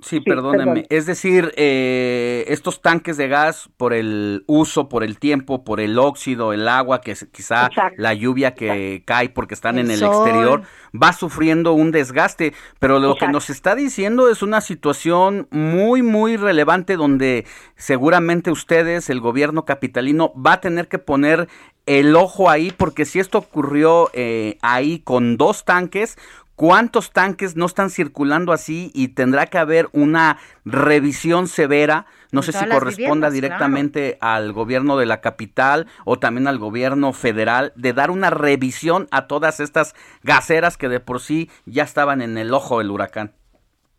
Sí, Sí, perdóneme. perdón. Es decir, eh, estos tanques de gas, por el uso, por el tiempo, por el óxido, el agua, que es- quizá Exacto. la lluvia que cae porque están El en el sol. exterior, va sufriendo un desgaste. Pero lo que nos está diciendo es una situación muy, muy relevante donde seguramente ustedes, el gobierno capitalino, va a tener que poner el ojo ahí, porque si esto ocurrió eh, ahí con dos tanques, ¿Cuántos tanques no están circulando así y tendrá que haber una revisión severa? No En sé si corresponda directamente al gobierno de la capital o también al gobierno federal de dar una revisión a todas estas gaseras que de por sí ya estaban en el ojo del huracán.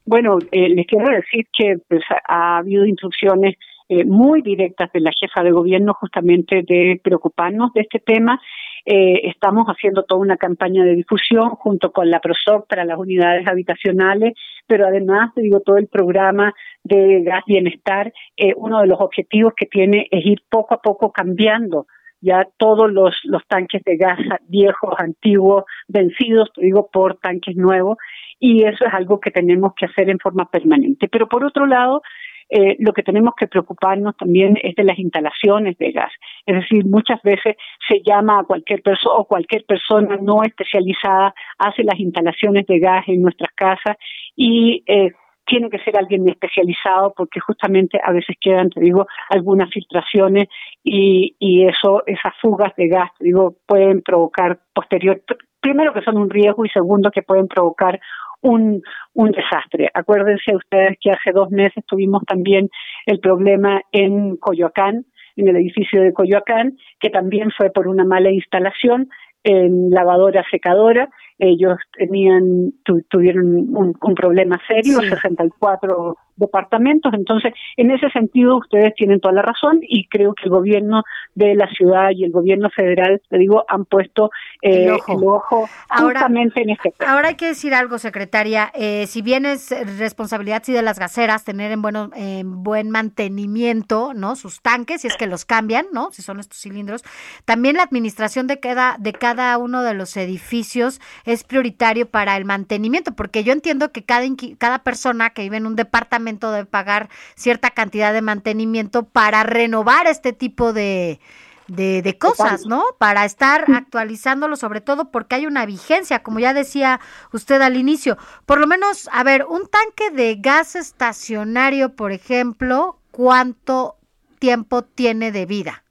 Bueno, eh, les quiero decir que pues, ha habido instrucciones eh, muy directas de la jefa de gobierno justamente de preocuparnos de este tema. Eh, estamos haciendo toda una campaña de difusión junto con la PROSOC para las unidades habitacionales, pero además, digo, todo el programa de gas bienestar, eh, uno de los objetivos que tiene es ir poco a poco cambiando ya todos los, los tanques de gas viejos, antiguos, vencidos, digo, por tanques nuevos, y eso es algo que tenemos que hacer en forma permanente. Pero por otro lado, eh, lo que tenemos que preocuparnos también es de las instalaciones de gas. Es decir, muchas veces se llama a cualquier persona o cualquier persona no especializada hace las instalaciones de gas en nuestras casas y eh, tiene que ser alguien especializado porque justamente a veces quedan, te digo, algunas filtraciones y, y eso, esas fugas de gas, te digo, pueden provocar posterior, pr- primero que son un riesgo y segundo que pueden provocar un, un desastre. Acuérdense ustedes que hace dos meses tuvimos también el problema en Coyoacán, en el edificio de Coyoacán, que también fue por una mala instalación en lavadora secadora. Ellos tenían tu- tuvieron un, un problema serio, 64 departamentos. Entonces, en ese sentido, ustedes tienen toda la razón y creo que el gobierno de la ciudad y el gobierno federal, te digo, han puesto eh, El ojo. el ojo Ahora- justamente en este tema. Ahora hay que decir algo, secretaria. Eh, si bien es responsabilidad sí de las gaseras tener en, bueno, en buen mantenimiento, ¿no? Sus tanques, si es que los cambian, ¿no? Si son estos cilindros. También la administración de cada, de cada uno de los edificios es prioritario para el mantenimiento, porque yo entiendo que cada, cada persona que vive en un departamento debe pagar cierta cantidad de mantenimiento para renovar este tipo de, de, de cosas, ¿no? Para estar actualizándolo, sobre todo porque hay una vigencia, como ya decía usted al inicio. Por lo menos, a ver, un tanque de gas estacionario, por ejemplo, ¿cuánto tiempo tiene de vida?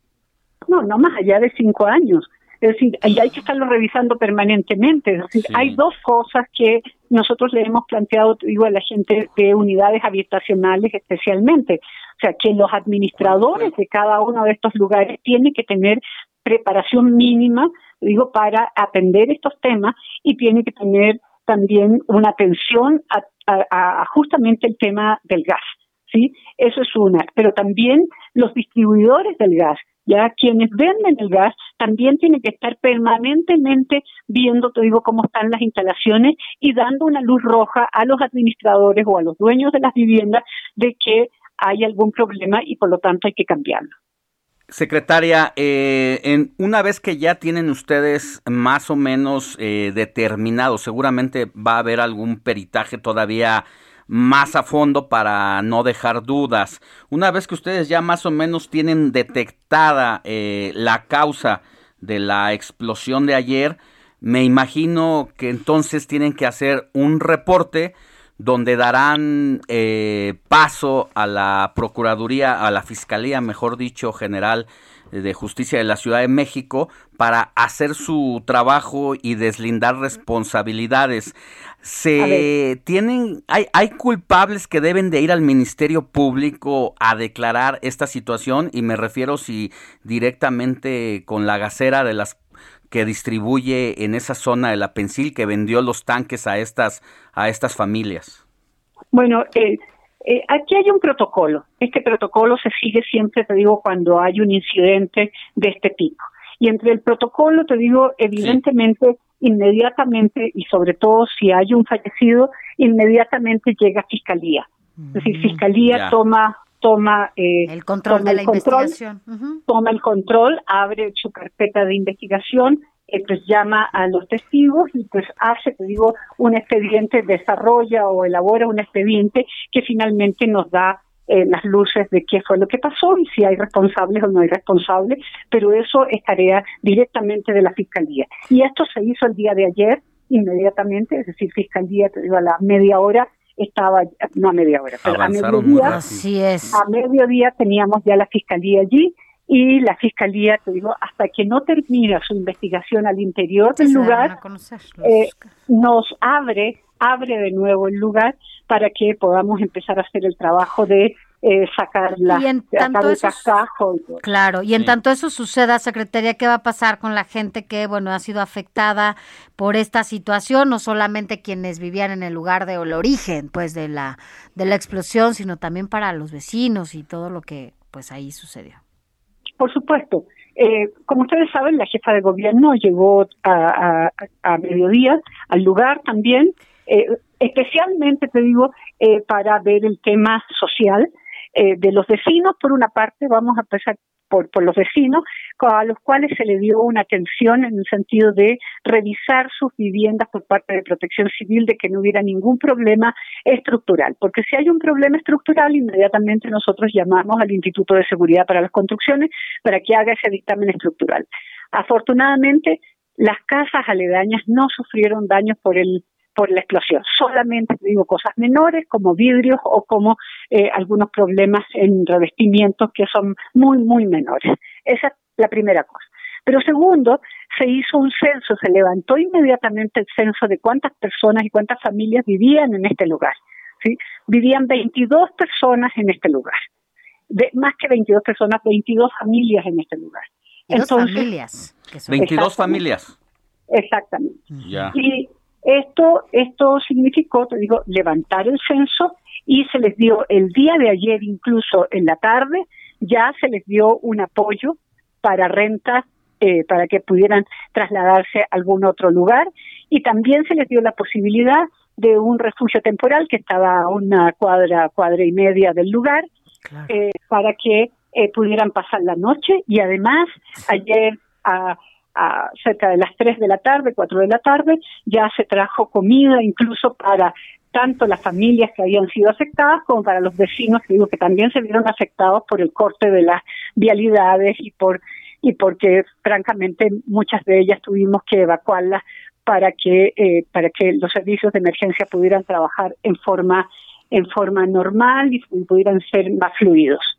No, no más allá de cinco años. Es decir, ahí hay que estarlo revisando permanentemente. Es decir, hay dos cosas que nosotros le hemos planteado, te digo, a la gente de unidades habitacionales especialmente. O sea, que los administradores de cada uno de estos lugares tienen que tener preparación mínima, digo, para atender estos temas y tiene que tener también una atención a, a- a justamente el tema del gas. ¿sí? Eso es una. Pero también los distribuidores del gas, ya quienes venden el gas, también tienen que estar permanentemente viendo, te digo, cómo están las instalaciones y dando una luz roja a los administradores o a los dueños de las viviendas de que hay algún problema y por lo tanto hay que cambiarlo. Secretaria, eh, en, una vez que ya tienen ustedes más o menos eh, determinado, seguramente va a haber algún peritaje todavía más a fondo para no dejar dudas. Una vez que ustedes ya más o menos tienen detectada eh, la causa de la explosión de ayer, me imagino que entonces tienen que hacer un reporte donde darán eh, paso a la Procuraduría, a la Fiscalía, mejor dicho, General de Justicia de la Ciudad de México para hacer su trabajo y deslindar responsabilidades. Se tienen, hay, hay culpables que deben de ir al Ministerio Público a declarar esta situación y me refiero si directamente con la gasera de las que distribuye en esa zona de la Pensil que vendió los tanques a estas a estas familias. Bueno, eh, eh, aquí hay un protocolo. Este protocolo se sigue siempre, te digo, cuando hay un incidente de este tipo. Y entre el protocolo, te digo, evidentemente, inmediatamente, y sobre todo si hay un fallecido, inmediatamente llega Fiscalía. Es decir, Fiscalía Ya. toma toma eh, El control toma de la el control, investigación. Toma el control, abre su carpeta de investigación, eh, pues llama a los testigos y pues hace, te digo, un expediente, desarrolla o elabora un expediente que finalmente nos da eh, las luces de qué fue lo que pasó y si hay responsables o no hay responsables, pero eso es tarea directamente de la Fiscalía. Y esto se hizo el día de ayer, inmediatamente, es decir, Fiscalía, te digo, a la media hora estaba, no a media hora, pero a Avanzaron mediodía. Así es. a mediodía teníamos ya la fiscalía allí y la fiscalía, te digo, hasta que no termina su investigación al interior del lugar, eh, nos abre, abre de nuevo el lugar para que podamos empezar a hacer el trabajo de eh, sacar la, Y en tanto eso-. Claro, y en Sí. tanto eso suceda, secretaria, ¿qué va a pasar con la gente que, bueno, ha sido afectada por esta situación? No solamente quienes vivían en el lugar de o el origen, pues, de la de la explosión, sino también para los vecinos y todo lo que, pues, ahí sucedió. Por supuesto. Eh, como ustedes saben, la jefa de gobierno llegó a, a- a mediodía al lugar también, eh, especialmente, te digo, eh, para ver el tema social eh, de los vecinos. Por una parte, vamos a empezar por, por los vecinos, a los cuales se le dio una atención en el sentido de revisar sus viviendas por parte de Protección Civil, de que no hubiera ningún problema estructural. Porque si hay un problema estructural, inmediatamente nosotros llamamos al Instituto de Seguridad para las Construcciones para que haga ese dictamen estructural. Afortunadamente, las casas aledañas no sufrieron daños por el por la explosión. Solamente te digo cosas menores como vidrios o como eh, algunos problemas en revestimientos que son muy, muy menores. Esa es la primera cosa. Pero segundo, se hizo un censo, se levantó inmediatamente el censo de cuántas personas y cuántas familias vivían en este lugar. ¿sí? Vivían 22 personas en este lugar. De, más que 22 personas, 22 familias en este lugar. Dos familias. que son- 22 Exactamente. familias. Exactamente. Y esto, esto significó, te digo, levantar el censo y se les dio el día de ayer, incluso en la tarde, ya se les dio un apoyo para rentas, eh, para que pudieran trasladarse a algún otro lugar. Y también se les dio la posibilidad de un refugio temporal que estaba a una cuadra, cuadra y media del lugar, eh, para que eh, pudieran pasar la noche. Y además ayer a, a cerca de las 3 de la tarde, 4 de la tarde, ya se trajo comida incluso para tanto las familias que habían sido afectadas como para los vecinos que digo que también se vieron afectados por el corte de las vialidades y por y porque francamente muchas de ellas tuvimos que evacuarlas para que eh, para que los servicios de emergencia pudieran trabajar en forma en forma normal y pudieran ser más fluidos.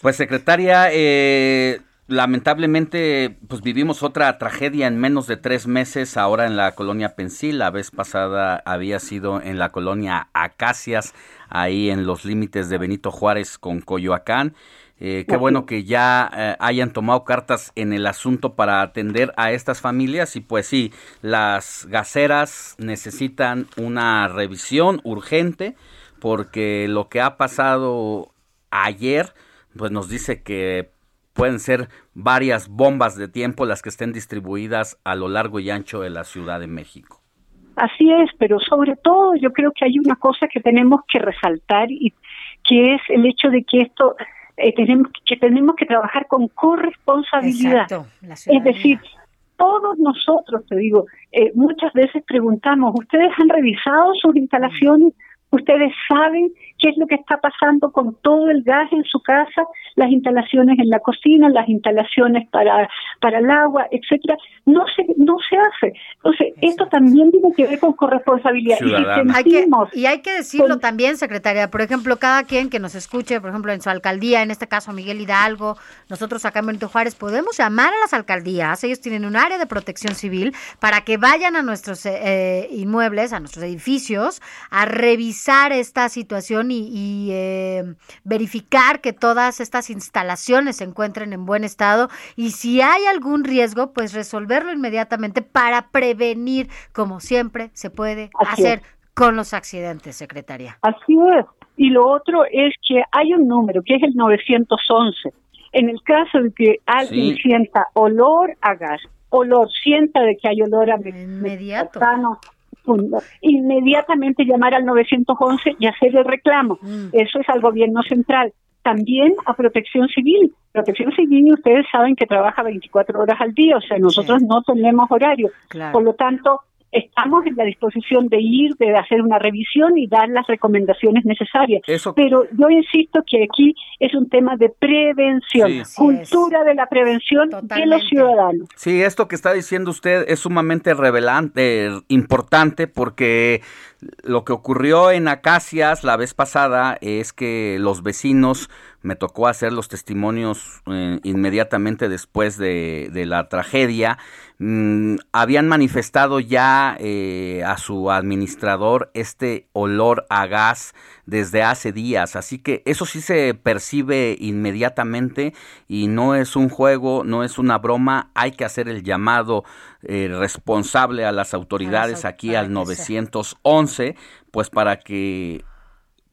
Pues secretaria, eh, lamentablemente, pues vivimos otra tragedia en menos de tres meses ahora en la colonia Pensil. La vez pasada había sido en la colonia Acacias, ahí en los límites de Benito Juárez con Coyoacán. Eh, qué bueno que ya eh, hayan tomado cartas en el asunto para atender a estas familias y pues sí, las gaseras necesitan una revisión urgente porque lo que ha pasado ayer pues nos dice que pueden ser varias bombas de tiempo las que estén distribuidas a lo largo y ancho de la Ciudad de México. Así es, pero sobre todo yo creo que hay una cosa que tenemos que resaltar y que es el hecho de que esto eh, tenemos que tenemos que trabajar con corresponsabilidad. Exacto, la es decir, todos nosotros, te digo, eh, muchas veces preguntamos, ¿ustedes han revisado sus instalaciones? ¿Ustedes saben qué es lo que está pasando con todo el gas en su casa, las instalaciones en la cocina, las instalaciones para, para el agua, etcétera? No se, no se hace. Entonces, esto también tiene que ver con corresponsabilidad. Y Hay que- y hay que decirlo también, secretaria. Por ejemplo, cada quien que nos escuche, por ejemplo, en su alcaldía, en este caso Miguel Hidalgo, nosotros acá en Benito Juárez, podemos llamar a las alcaldías. Ellos tienen un área de protección civil para que vayan a nuestros eh, eh, inmuebles, a nuestros edificios, a revisar esta situación y, y, eh, verificar que todas estas instalaciones se encuentren en buen estado y si hay algún riesgo, pues resolverlo inmediatamente para prevenir, como siempre se puede Así hacer es. con los accidentes, secretaria. Así es. Y lo otro es que hay un número que es el 911. En el caso de que alguien Sí. sienta olor a gas, olor, sienta de que hay olor a Inmediato. metano, inmediatamente llamar al 911 y hacer el reclamo. Mm. Eso es al gobierno central. También a Protección Civil. Protección Civil, ustedes saben que trabaja 24 horas al día, o sea, nosotros no tenemos horario. Claro. Por lo tanto, estamos en la disposición de ir, de hacer una revisión y dar las recomendaciones necesarias. Eso- Pero yo insisto que aquí es un tema de prevención, Sí. Cultura de la prevención de los ciudadanos. Sí, esto que está diciendo usted es sumamente revelante, importante, porque lo que ocurrió en Acacias la vez pasada es que los vecinos, me tocó hacer los testimonios eh, inmediatamente después de, de la tragedia, mm, habían manifestado ya eh, a su administrador este olor a gas desde hace días, así que eso sí se percibe inmediatamente y no es un juego, no es una broma, hay que hacer el llamado eh, responsable a las autoridades aquí al 911, pues para que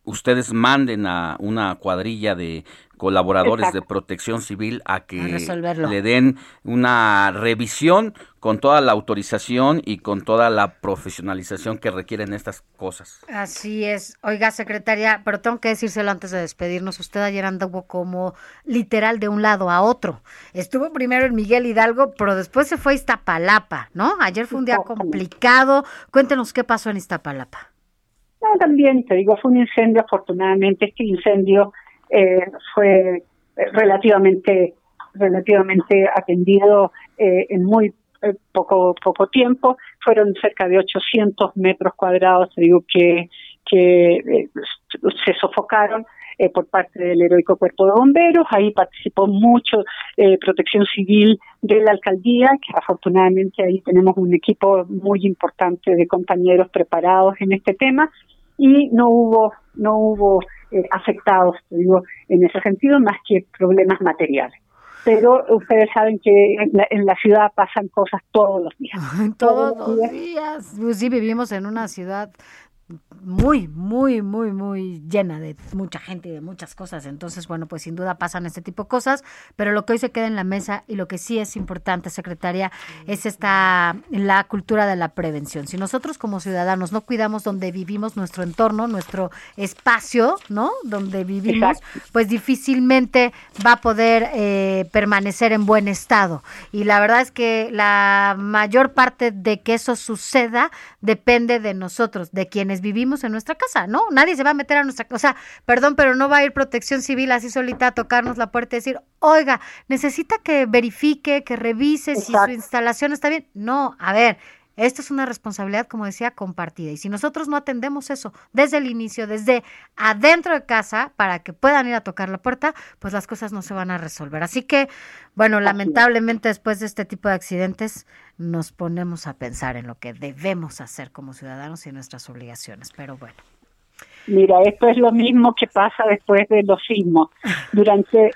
ustedes manden a una cuadrilla de colaboradores Exacto. de protección civil a que A le den una revisión con toda la autorización y con toda la profesionalización que requieren estas cosas. Así es. Oiga, secretaria, pero tengo que decírselo antes de despedirnos. Usted ayer anduvo como literal de un lado a otro. Estuvo primero en Miguel Hidalgo, pero después se fue a Iztapalapa, ¿no? Ayer fue un día complicado. Cuéntenos qué pasó en Iztapalapa. También te digo, fue un incendio, afortunadamente este incendio eh, fue eh, relativamente relativamente atendido eh, en muy eh, poco poco tiempo, fueron cerca de 800 metros cuadrados, te digo que que eh, se sofocaron eh, por parte del heroico cuerpo de bomberos, ahí participó mucho protección civil de la alcaldía, que afortunadamente ahí tenemos un equipo muy importante de compañeros preparados en este tema, y no hubo no hubo eh, afectados digo en ese sentido más que problemas materiales. Pero ustedes saben que en la, en la ciudad pasan cosas todos los días. [laughs] Todos los días. Pues sí, vivimos en una ciudad muy, muy, muy, muy llena de mucha gente y de muchas cosas. Entonces, bueno, pues sin duda pasan este tipo de cosas, pero lo que hoy se queda en la mesa y lo que sí es importante, secretaria, es esta, la cultura de la prevención. Si nosotros como ciudadanos no cuidamos donde vivimos, nuestro entorno, nuestro espacio, ¿no? Donde vivimos, pues difícilmente va a poder eh, permanecer en buen estado. Y la verdad es que la mayor parte de que eso suceda depende de nosotros, de quienes vivimos en nuestra casa, ¿no? Nadie se va a meter a nuestra casa, o sea, perdón, pero no va a ir protección civil así solita a tocarnos la puerta y decir, oiga, necesita que verifique, que revise si su instalación está bien. No, a ver, Esta es una responsabilidad, como decía, compartida. Y si nosotros no atendemos eso desde el inicio, desde adentro de casa, para que puedan ir a tocar la puerta, pues las cosas no se van a resolver. Así que, bueno, lamentablemente después de este tipo de accidentes nos ponemos a pensar en lo que debemos hacer como ciudadanos y nuestras obligaciones. Pero bueno. Mira, esto es lo mismo que pasa después de los sismos. [laughs] Durante,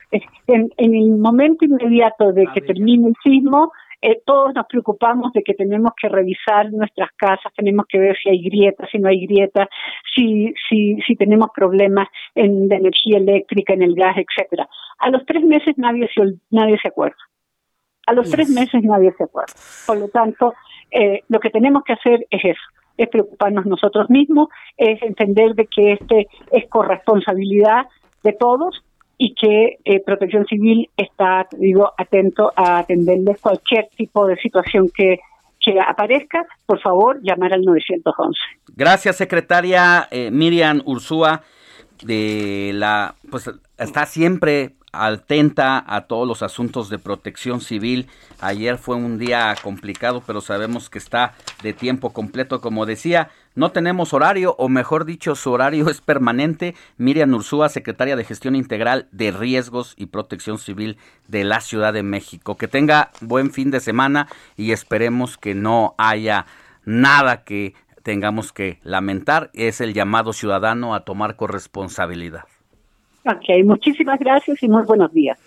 en, en el momento inmediato de que termine el sismo, eh, todos nos preocupamos de que tenemos que revisar nuestras casas, tenemos que ver si hay grietas, si no hay grietas, si, si, si tenemos problemas en de energía eléctrica, en el gas, etcétera. A los tres meses nadie se, nadie se acuerda. A los tres meses nadie se acuerda. Por lo tanto, eh, lo que tenemos que hacer es eso, es preocuparnos nosotros mismos, es entender de que este es corresponsabilidad de todos y que eh, Protección Civil está, digo, atento a atenderles cualquier tipo de situación que, que aparezca. Por favor, llamar al 911. Gracias, secretaria eh, Miriam Ursúa, de la, pues está siempre atenta a todos los asuntos de protección civil. Ayer fue un día complicado, pero sabemos que está de tiempo completo, como decía. No tenemos horario, o mejor dicho, su horario [laughs] es permanente. Miriam Ursúa, secretaria de Gestión Integral de Riesgos y Protección Civil de la Ciudad de México. Que tenga buen fin de semana y esperemos que no haya nada que tengamos que lamentar. Es el llamado ciudadano a tomar corresponsabilidad. Ok, muchísimas gracias y muy buenos días.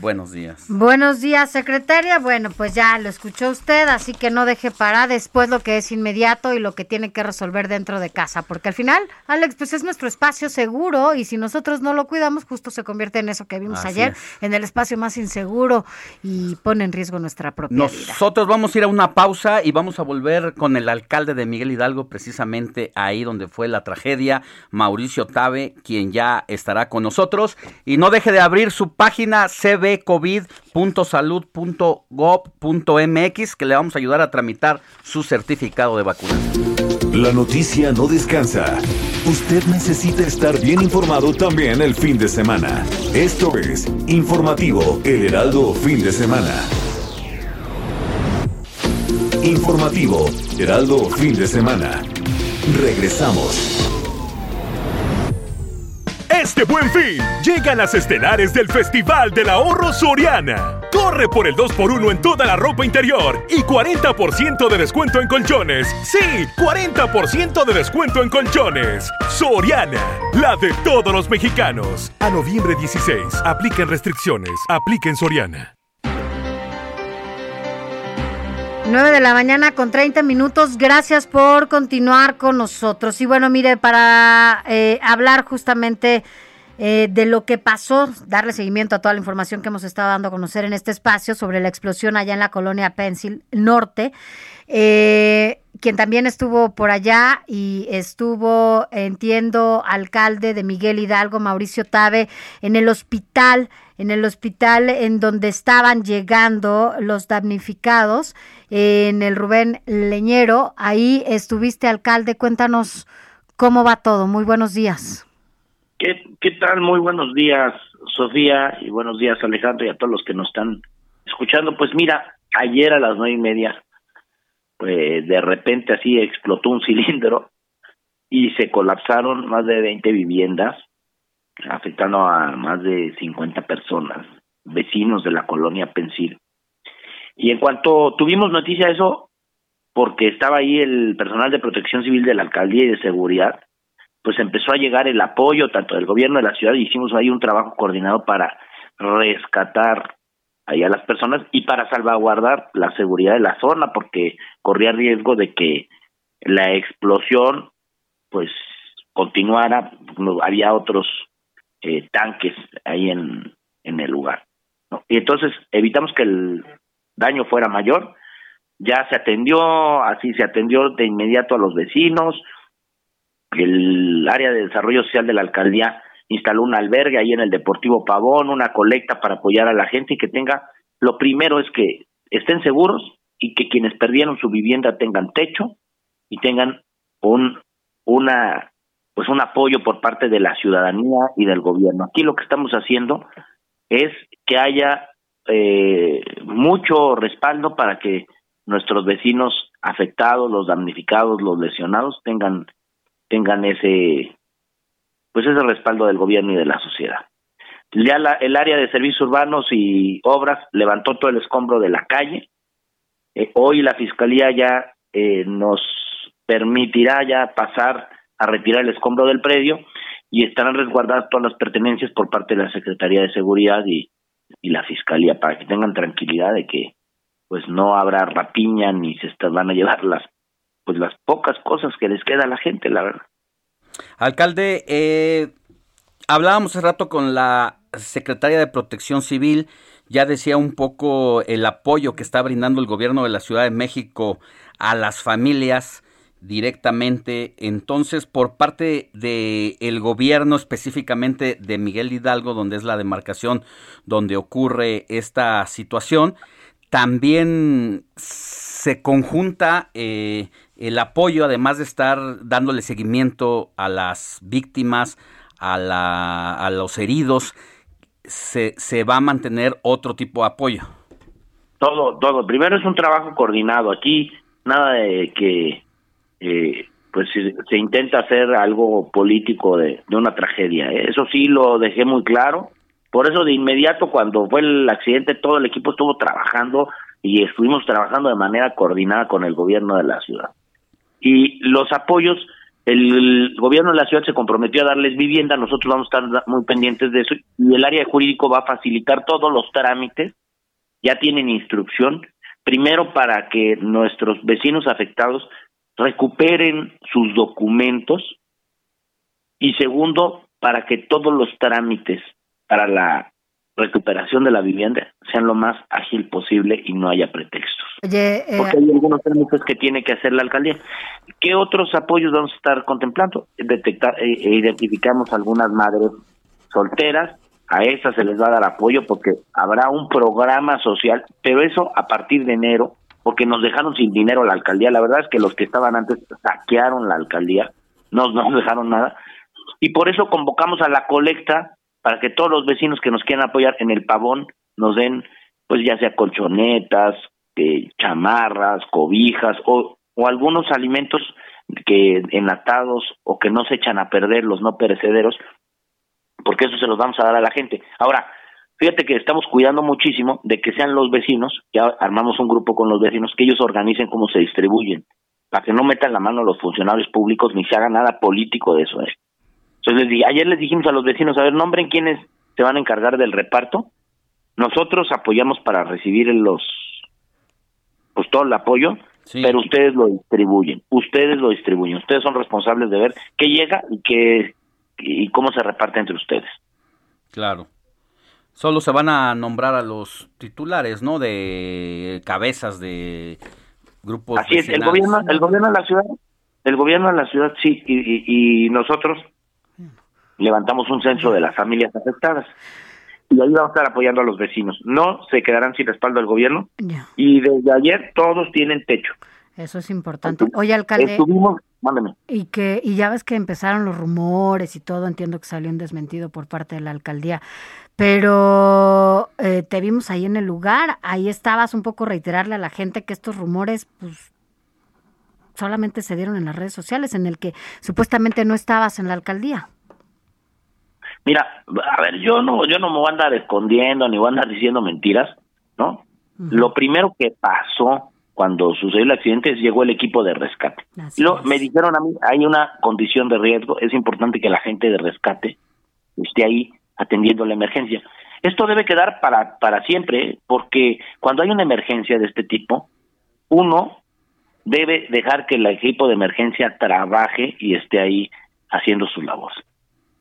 Buenos días. Buenos días, secretaria. Bueno, pues ya lo escuchó usted, así que no deje para después lo que es inmediato y lo que tiene que resolver dentro de casa, porque al final, Alex, pues es nuestro espacio seguro y si nosotros no lo cuidamos, justo se convierte en eso que vimos Así ayer, es. en el espacio más inseguro y pone en riesgo nuestra propia vida. Nosotros vamos a ir a una pausa y vamos a volver con el alcalde de Miguel Hidalgo, precisamente ahí donde fue la tragedia, Mauricio Tabe, quien ya estará con nosotros. Y no deje de abrir su página cbcovid.salud.gov.mx, que le vamos a ayudar a tramitar su certificado de vacunación. La noticia no descansa. Usted necesita estar bien informado también el fin de semana. Esto es Informativo El Heraldo Fin de Semana. Informativo Heraldo Fin de Semana. Regresamos. Este buen fin, llegan las estelares del Festival del Ahorro Soriana. Corre por el 2x1 en toda la ropa interior y 40% de descuento en colchones. Sí, 40% de descuento en colchones. Soriana, la de todos los mexicanos. A noviembre 16, apliquen restricciones, apliquen Soriana. 9 de la mañana con 30 minutos. Gracias por continuar con nosotros. Y bueno, mire, para eh, hablar justamente eh, de lo que pasó, darle seguimiento a toda la información que hemos estado dando a conocer en este espacio sobre la explosión allá en la colonia Pensil Norte. Eh, quien también estuvo por allá y estuvo, entiendo, alcalde de Miguel Hidalgo, Mauricio Tabe, en el hospital, en el hospital en donde estaban llegando los damnificados, en el Rubén Leñero. Ahí estuviste, alcalde. Cuéntanos cómo va todo. Muy buenos días. ¿Qué, ¿Qué tal? Muy buenos días, Sofía, y buenos días, Alejandro, y a todos los que nos están escuchando. Pues mira, ayer a las nueve y media, pues de repente así explotó un [laughs] cilindro y se colapsaron más de 20 viviendas, afectando a más de 50 personas, vecinos de la colonia Pensil. Y en cuanto tuvimos noticia de eso, porque estaba ahí el personal de protección civil de la alcaldía y de seguridad, pues empezó a llegar el apoyo tanto del gobierno de la ciudad y hicimos ahí un trabajo coordinado para rescatar ahí a las personas y para salvaguardar la seguridad de la zona porque corría riesgo de que la explosión pues continuara había otros eh, tanques ahí en, en el lugar y entonces evitamos que el daño fuera mayor ya se atendió así se atendió de inmediato a los vecinos el área de desarrollo social de la alcaldía instaló un albergue ahí en el Deportivo Pavón, una colecta para apoyar a la gente y que tenga, lo primero es que estén seguros y que quienes perdieron su vivienda tengan techo y tengan un una pues un apoyo por parte de la ciudadanía y del gobierno. Aquí lo que estamos haciendo es que haya eh, mucho respaldo para que nuestros vecinos afectados, los damnificados, los lesionados tengan tengan ese pues ese respaldo del gobierno y de la sociedad. Ya la- el área de servicios urbanos y obras levantó todo el escombro de la calle. Eh, hoy la fiscalía ya eh, nos permitirá ya pasar a retirar el escombro del predio y estarán resguardadas todas las pertenencias por parte de la Secretaría de Seguridad y, y la Fiscalía para que tengan tranquilidad de que pues no habrá rapiña ni se van a llevar las pues las pocas cosas que les queda a la gente, la verdad. Alcalde, eh, hablábamos hace rato con la secretaria de Protección Civil, ya decía un poco el apoyo que está brindando el gobierno de la Ciudad de México a las familias directamente. Entonces, por parte del el gobierno, específicamente de Miguel Hidalgo, donde es la demarcación donde ocurre esta situación, también se conjunta eh, el apoyo, además de estar dándole seguimiento a las víctimas, a, la, a los heridos, se, se va a mantener otro tipo de apoyo. Todo, todo. Primero es un trabajo coordinado. Aquí nada de que eh, pues se, intenta hacer algo político de, de una tragedia. ¿eh? Eso sí lo dejé muy claro. Por eso de inmediato cuando fue el accidente todo el equipo estuvo trabajando y estuvimos trabajando de manera coordinada con el gobierno de la ciudad. Y los apoyos, el gobierno de la ciudad se comprometió a darles vivienda, nosotros vamos a estar muy pendientes de eso y el área jurídico va a facilitar todos los trámites, ya tienen instrucción, primero para que nuestros vecinos afectados recuperen sus documentos y segundo para que todos los trámites para la recuperación de la vivienda sean lo más ágil posible y no haya pretextos. Oye, eh, Porque hay algunos trámites que tiene que hacer la alcaldía. ¿Qué otros apoyos vamos a estar contemplando? Detectar, eh, eh, identificamos algunas madres solteras, a esas se les va a dar apoyo porque habrá un programa social, pero eso a partir de enero, porque nos dejaron sin dinero la alcaldía. La verdad es que los que estaban antes saquearon la alcaldía, no no [laughs] nos dejaron nada. Y por eso convocamos a la colecta para que todos los vecinos que nos quieran apoyar en el pavón nos den, pues ya sea colchonetas, eh, chamarras, cobijas o, o algunos alimentos que enlatados o que no se echan a perder, los no perecederos, porque eso se los vamos a dar a la gente. Ahora, fíjate que estamos cuidando muchísimo de que sean los vecinos, ya armamos un grupo con los vecinos, que ellos organicen cómo se distribuyen, para que no metan la mano los funcionarios públicos ni se haga nada político de eso. ¿eh? Entonces, les di- ayer les dijimos a los vecinos, a ver, nombren quiénes se van a encargar del reparto. Nosotros apoyamos para recibir los, pues todo el apoyo, pero ustedes lo distribuyen, ustedes lo distribuyen, ustedes son responsables de ver qué llega y qué y cómo se reparte entre ustedes. Claro. Solo se van a nombrar a los titulares, ¿no? De cabezas de grupos. Así es, el gobierno, el gobierno de la ciudad, el gobierno de la ciudad sí, y, y- y nosotros levantamos un censo de las familias afectadas. Y ahí vamos a estar apoyando a los vecinos. No se quedarán sin respaldo del gobierno. Y desde ayer todos tienen techo. Eso es importante. Oye, alcalde, Estuvimos, mándeme. y que y ya ves que empezaron los rumores y todo, entiendo que salió un desmentido por parte de la alcaldía, pero eh, te vimos ahí en el lugar, ahí estabas un poco reiterarle a la gente que estos rumores, pues solamente se dieron en las redes sociales, en el que supuestamente no estabas en la alcaldía. Mira, a ver, yo no, yo no me voy a andar escondiendo ni voy a andar diciendo mentiras, ¿no? Lo primero que pasó cuando sucedió el accidente llegó el equipo de rescate. Y luego me dijeron a mí, hay una condición de riesgo, es importante que la gente de rescate esté ahí atendiendo la emergencia. Esto debe quedar para, para siempre, porque cuando hay una emergencia de este tipo, uno debe dejar que el equipo de emergencia trabaje y esté ahí haciendo su labor.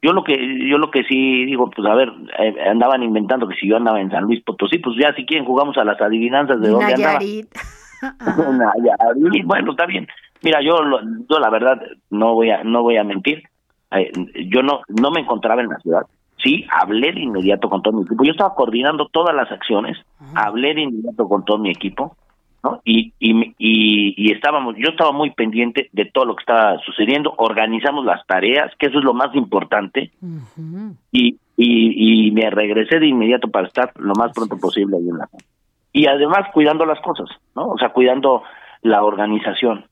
Yo lo que yo lo que sí digo, pues a ver, eh, andaban inventando que si yo andaba en San Luis Potosí, pues ya si quieren jugamos a las adivinanzas de dónde andaba. [laughs] Bueno, está bien. Mira, yo lo- yo la verdad no voy a no voy a mentir. Eh, yo no no me encontraba en la ciudad. Sí, hablé de inmediato con todo mi equipo. Yo estaba coordinando todas las acciones, hablé de inmediato con todo mi equipo, ¿no? Y, y, y, y estábamos, yo estaba muy pendiente de todo lo que estaba sucediendo, organizamos las tareas, que eso es lo más importante, y, y, y me regresé de inmediato para estar lo más pronto posible ahí en la y además cuidando las cosas, ¿no? O sea, cuidando la organización.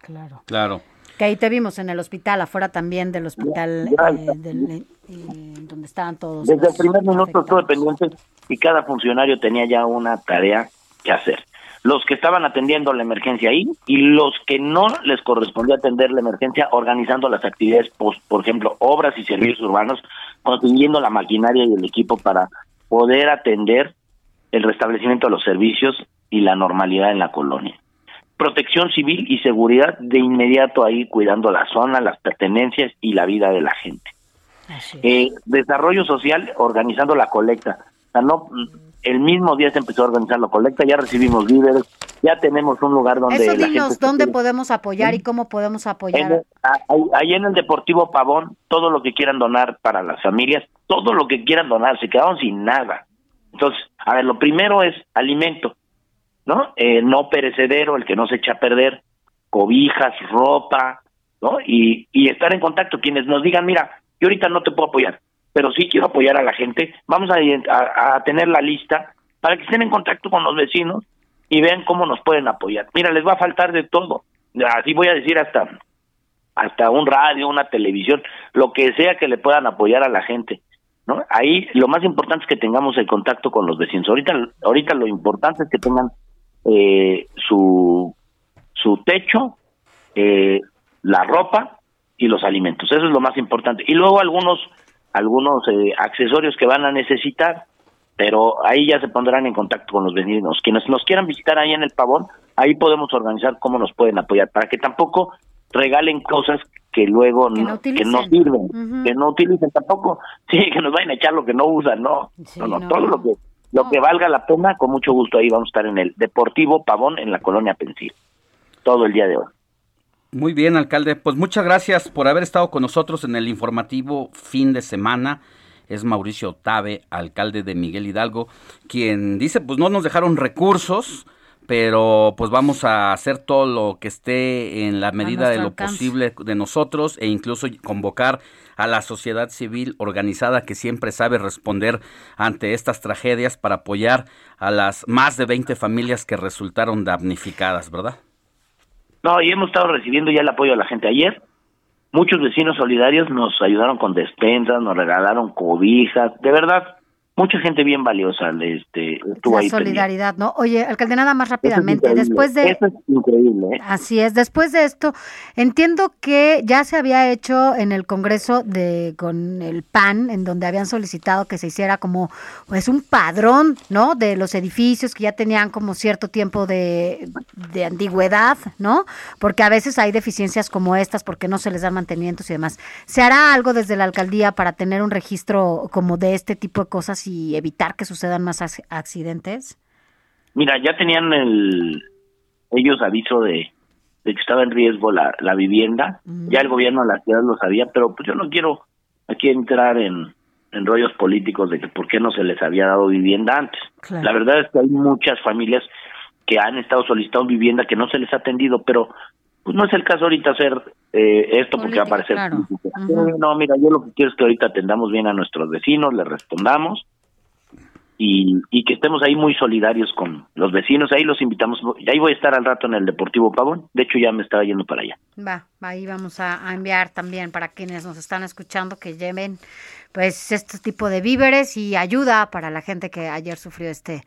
Claro. Claro. Que ahí te vimos en el hospital, afuera también del hospital, eh, del- eh, donde estaban todos. Desde el primer minuto estuve pendiente y cada funcionario tenía ya una tarea que hacer. Los que estaban atendiendo la emergencia ahí y los que no les correspondía atender la emergencia organizando las actividades, pues, por ejemplo, obras y servicios urbanos, consiguiendo la maquinaria y el equipo para poder atender el restablecimiento de los servicios y la normalidad en la colonia. Protección civil y seguridad de inmediato ahí cuidando la zona, las pertenencias y la vida de la gente. Eh, desarrollo social organizando la colecta. O sea, no, el mismo día se empezó a organizar la colecta, ya recibimos víveres, ya tenemos un lugar donde Eso la dinos, gente se ¿dónde podemos apoyar y cómo podemos en apoyar? ahí- ahí en el Deportivo Pavón, todo lo que quieran donar para las familias, todo lo que quieran donar, se quedaron sin nada. Entonces, a ver, lo primero es alimento, ¿no? Eh, no perecedero, el que no se echa a perder, cobijas, ropa, ¿no? Y, estar en contacto. Quienes nos digan, mira, yo ahorita no te puedo apoyar, pero sí quiero apoyar a la gente, vamos a- a tener la lista para que estén en contacto con los vecinos y vean cómo nos pueden apoyar. Mira, les va a faltar de todo. Así voy a decir hasta hasta un radio, una televisión, lo que sea que le puedan apoyar a la gente, ¿no? Ahí lo más importante es que tengamos el contacto con los vecinos. Ahorita ahorita lo importante es que tengan eh, su su techo, eh, la ropa y los alimentos. Eso es lo más importante. Y luego algunos algunos eh, accesorios que van a necesitar, pero ahí ya se pondrán en contacto con los vecinos. Quienes nos quieran visitar ahí en el pavón, ahí podemos organizar cómo nos pueden apoyar, para que tampoco regalen cosas que luego Que no no, que utilicen. no sirven, que no utilicen tampoco, [laughs] sí, que nos vayan a echar lo que no usan, no, no, no, no. todo lo que lo que valga la pena, con mucho gusto ahí vamos a estar en el Deportivo Pavón en la colonia Pensil, todo el día de hoy. Muy bien, alcalde. Pues muchas gracias por haber estado con nosotros en el informativo fin de semana. Es Mauricio Tabe, alcalde de Miguel Hidalgo, quien dice, pues no nos dejaron recursos, pero pues vamos a hacer todo lo que esté en la medida de lo alcance. posible de nosotros e incluso convocar a la sociedad civil organizada que siempre sabe responder ante estas tragedias para apoyar a las más de 20 familias que resultaron damnificadas, ¿verdad? No, y hemos estado recibiendo ya el apoyo de la gente. Ayer, muchos vecinos solidarios nos ayudaron con despensas, nos regalaron cobijas, de verdad, mucha gente bien valiosa este, estuvo La ahí. solidaridad, ¿no? Oye, alcalde, nada más es rápidamente, después de... Eso es increíble, ¿eh? Así es. Después de esto, entiendo que ya se había hecho en el Congreso de con el PAN, en donde habían solicitado que se hiciera como pues un padrón, ¿no? De los edificios que ya tenían como cierto tiempo de, de antigüedad, ¿no? Porque a veces hay deficiencias como estas porque no se les dan mantenimientos y demás. ¿Se hará algo desde la alcaldía para tener un registro como de este tipo de cosas y evitar que sucedan más ac- accidentes? Mira, ya tenían el ellos aviso de, de que estaba en riesgo la, la vivienda, ya el gobierno de la ciudad lo sabía, pero pues yo no quiero aquí entrar en, en rollos políticos de que por qué no se les había dado vivienda antes. Claro. La verdad es que hay muchas familias que han estado solicitando vivienda que no se les ha atendido, pero pues no es el caso ahorita hacer eh, esto porque va a parecer claro. No, mira, yo lo que quiero es que ahorita atendamos bien a nuestros vecinos, les respondamos y, y que estemos ahí muy solidarios con los vecinos. Ahí los invitamos. Y ahí voy a estar al rato en el Deportivo Pavón. De hecho, ya me estaba yendo para allá. Va, ahí vamos a, a enviar también para quienes nos están escuchando que lleven pues este tipo de víveres y ayuda para la gente que ayer sufrió este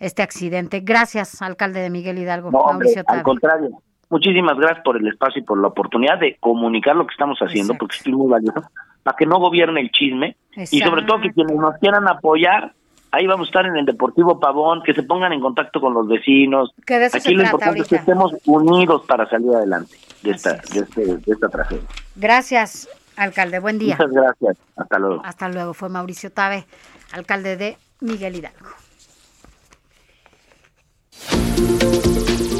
este accidente. Gracias, alcalde de Miguel Hidalgo, No, hombre, al contrario. Muchísimas gracias por el espacio y por la oportunidad de comunicar lo que estamos haciendo, porque es muy valioso, para que no gobierne el chisme y sobre todo que quienes nos quieran apoyar, ahí vamos a estar en el Deportivo Pavón, que se pongan en contacto con los vecinos. Que de eso Aquí se lo trata importante es que estemos unidos para salir adelante de esta, de, este- de esta tragedia. Gracias, alcalde. Buen día. Muchas gracias. Hasta luego. Hasta luego. Fue Mauricio Tabe, alcalde de Miguel Hidalgo.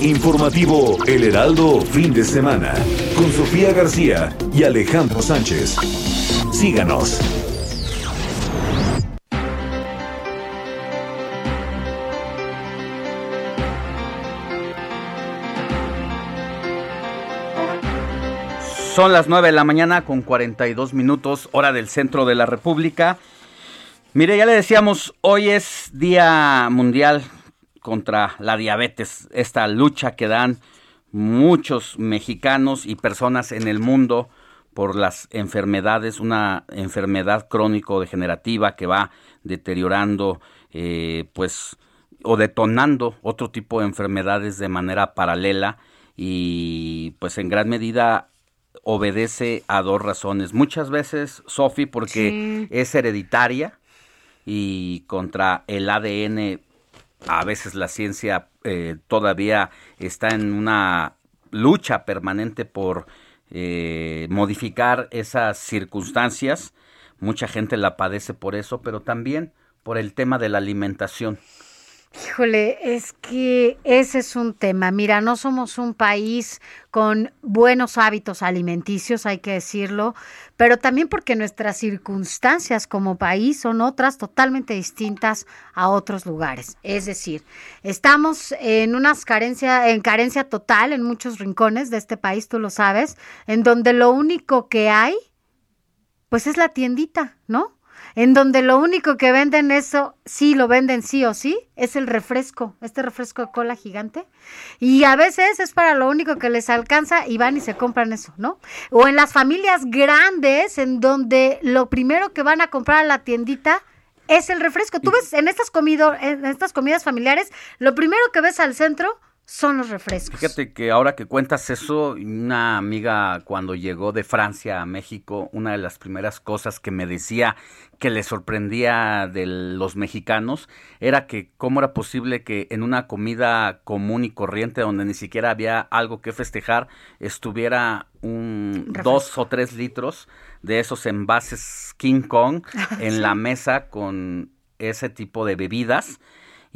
Informativo El Heraldo fin de semana con Sofía García y Alejandro Sánchez. Síganos. Son las 9 de la mañana con 42 minutos, hora del centro de la República. Mire, ya le decíamos, hoy es Día Mundial contra la diabetes, esta lucha que dan muchos mexicanos y personas en el mundo por las enfermedades, una enfermedad crónico-degenerativa que va deteriorando, eh, pues, o detonando otro tipo de enfermedades de manera paralela y, pues, en gran medida obedece a dos razones. Muchas veces, Sofi, porque es hereditaria y contra el ADN a veces la ciencia eh, todavía está en una lucha permanente por eh, modificar esas circunstancias. Mucha gente la padece por eso, pero también por el tema de la alimentación. Híjole, es que ese es un tema. Mira, no somos un país con buenos hábitos alimenticios, hay que decirlo, pero también porque nuestras circunstancias como país son otras totalmente distintas a otros lugares. Es decir, estamos en unas carencia, en carencia total en muchos rincones de este país, tú lo sabes, en donde lo único que hay, pues es la tiendita, ¿no? En donde lo único que venden eso, sí lo venden sí o sí, es el refresco, este refresco de cola gigante. Y a veces es para lo único que les alcanza y van y se compran eso, ¿no? O en las familias grandes, en donde lo primero que van a comprar a la tiendita es el refresco. Tú ves en estas, comido, en estas comidas familiares, lo primero que ves al centro son los refrescos. Fíjate que ahora que cuentas eso, una amiga cuando llegó de Francia a México, una de las primeras cosas que me decía que le sorprendía de los mexicanos era que cómo era posible que en una comida común y corriente donde ni siquiera había algo que festejar estuviera un dos o tres litros de esos envases King Kong [laughs] en la mesa con ese tipo de bebidas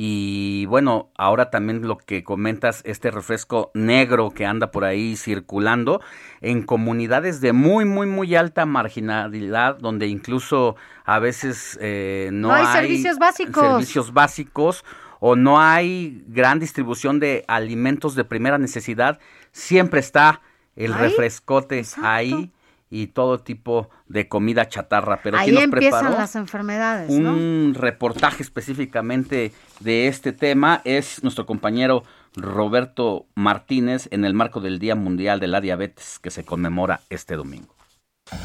y bueno, ahora también lo que comentas, este refresco negro que anda por ahí circulando en comunidades de muy, muy, muy alta marginalidad, donde incluso a veces eh, no, hay, servicios básicos. servicios básicos o no hay gran distribución de alimentos de primera necesidad, siempre está el refrescote ahí y todo tipo de comida chatarra. Pero Ahí empiezan las enfermedades. Un reportaje específicamente de este tema es nuestro compañero Roberto Martínez en el marco del Día Mundial de la Diabetes que se conmemora este domingo.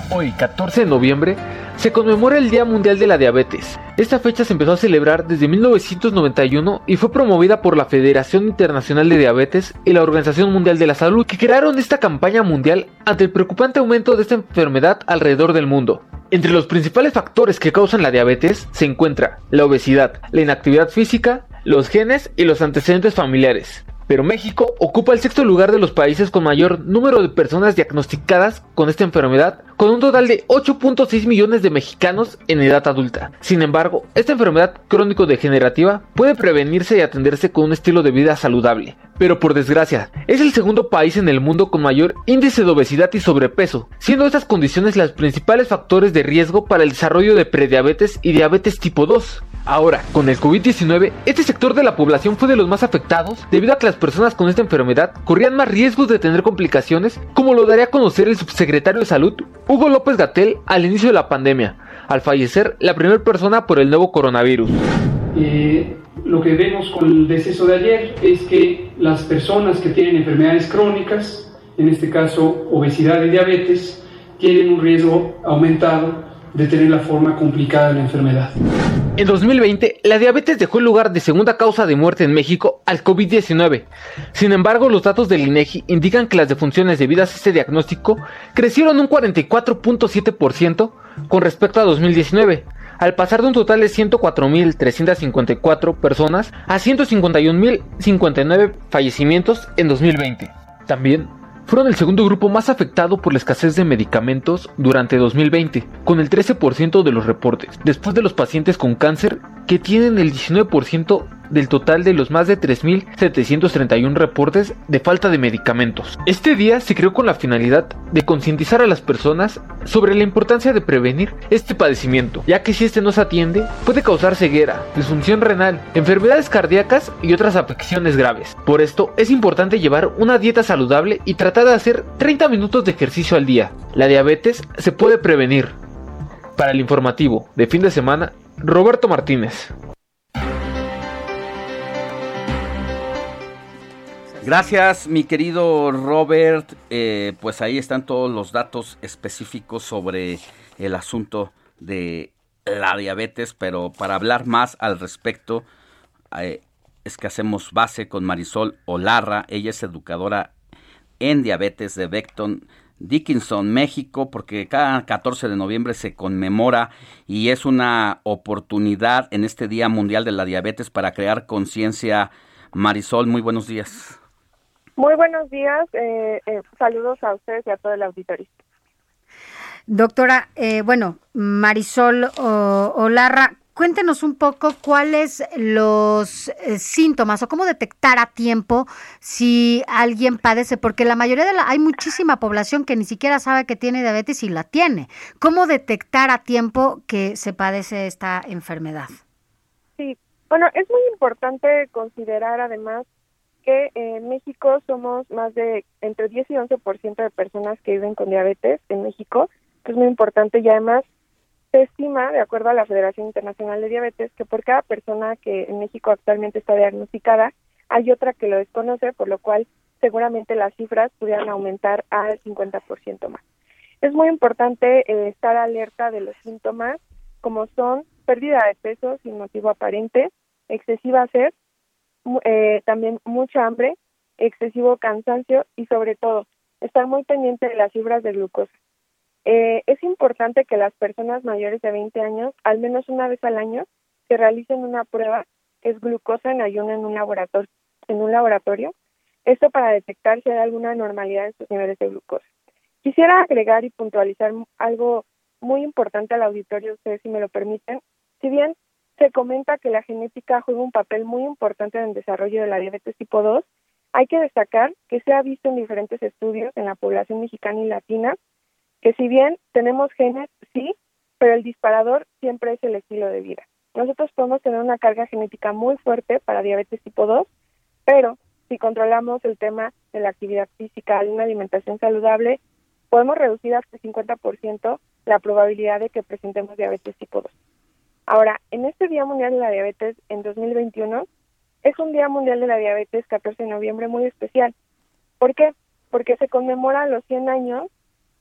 Hoy, 14 de noviembre, se conmemora el Día Mundial de la Diabetes. Esta fecha se empezó a celebrar desde 1991 y fue promovida por la Federación Internacional de Diabetes y la Organización Mundial de la Salud, que crearon esta campaña mundial ante el preocupante aumento de esta enfermedad alrededor del mundo. Entre los principales factores que causan la diabetes se encuentra la obesidad, la inactividad física, los genes y los antecedentes familiares pero México ocupa el sexto lugar de los países con mayor número de personas diagnosticadas con esta enfermedad, con un total de 8.6 millones de mexicanos en edad adulta. Sin embargo, esta enfermedad crónico-degenerativa puede prevenirse y atenderse con un estilo de vida saludable. Pero por desgracia, es el segundo país en el mundo con mayor índice de obesidad y sobrepeso, siendo estas condiciones los principales factores de riesgo para el desarrollo de prediabetes y diabetes tipo 2. Ahora, con el COVID-19, este sector de la población fue de los más afectados debido a que las personas con esta enfermedad corrían más riesgos de tener complicaciones, como lo daría a conocer el subsecretario de Salud, Hugo López Gatel, al inicio de la pandemia, al fallecer la primera persona por el nuevo coronavirus. Lo que vemos con el deceso de ayer es que las personas que tienen enfermedades crónicas, en este caso obesidad y diabetes, tienen un riesgo aumentado de tener la forma complicada de la enfermedad. En 2020, la diabetes dejó el lugar de segunda causa de muerte en México al COVID-19. Sin embargo, los datos del INEGI indican que las defunciones debidas a este diagnóstico crecieron un 44.7% con respecto a 2019, al pasar de un total de 104.354 personas a 151.059 fallecimientos en 2020. También fueron el segundo grupo más afectado por la escasez de medicamentos durante 2020, con el 13% de los reportes, después de los pacientes con cáncer, que tienen el 19% del total de los más de 3.731 reportes de falta de medicamentos. Este día se creó con la finalidad de concientizar a las personas sobre la importancia de prevenir este padecimiento, ya que si este no se atiende puede causar ceguera, disfunción renal, enfermedades cardíacas y otras afecciones graves. Por esto es importante llevar una dieta saludable y tratar de hacer 30 minutos de ejercicio al día. La diabetes se puede prevenir. Para el informativo de fin de semana, Roberto Martínez. Gracias, mi querido Robert. Eh, pues ahí están todos los datos específicos sobre el asunto de la diabetes, pero para hablar más al respecto, eh, es que hacemos base con Marisol Olarra. Ella es educadora en diabetes de Beckton Dickinson, México, porque cada 14 de noviembre se conmemora y es una oportunidad en este Día Mundial de la Diabetes para crear conciencia. Marisol, muy buenos días. Muy buenos días, eh, eh, saludos a ustedes y a todo el auditorio. Doctora, eh, bueno, Marisol o- Olarra, cuéntenos un poco cuáles los eh, síntomas o cómo detectar a tiempo si alguien padece, porque la mayoría de la, hay muchísima población que ni siquiera sabe que tiene diabetes y la tiene. ¿Cómo detectar a tiempo que se padece esta enfermedad? Sí, bueno, es muy importante considerar además que en México somos más de entre 10 y 11% de personas que viven con diabetes en México, que es muy importante y además se estima, de acuerdo a la Federación Internacional de Diabetes, que por cada persona que en México actualmente está diagnosticada, hay otra que lo desconoce, por lo cual seguramente las cifras pudieran aumentar al 50% más. Es muy importante eh, estar alerta de los síntomas, como son pérdida de peso sin motivo aparente, excesiva sed, eh, también mucha hambre, excesivo cansancio y sobre todo estar muy pendiente de las fibras de glucosa. Eh, es importante que las personas mayores de 20 años, al menos una vez al año, se realicen una prueba que es glucosa en ayuno en un laboratorio. En un laboratorio. Esto para detectar si hay alguna anormalidad en sus niveles de glucosa. Quisiera agregar y puntualizar algo muy importante al auditorio, ustedes si me lo permiten. Si bien se comenta que la genética juega un papel muy importante en el desarrollo de la diabetes tipo 2, hay que destacar que se ha visto en diferentes estudios en la población mexicana y latina que si bien tenemos genes, sí, pero el disparador siempre es el estilo de vida. Nosotros podemos tener una carga genética muy fuerte para diabetes tipo 2, pero si controlamos el tema de la actividad física y una alimentación saludable, podemos reducir hasta 50% la probabilidad de que presentemos diabetes tipo 2. Ahora, en este Día Mundial de la Diabetes en 2021, es un Día Mundial de la Diabetes 14 de noviembre muy especial. ¿Por qué? Porque se conmemora los 100 años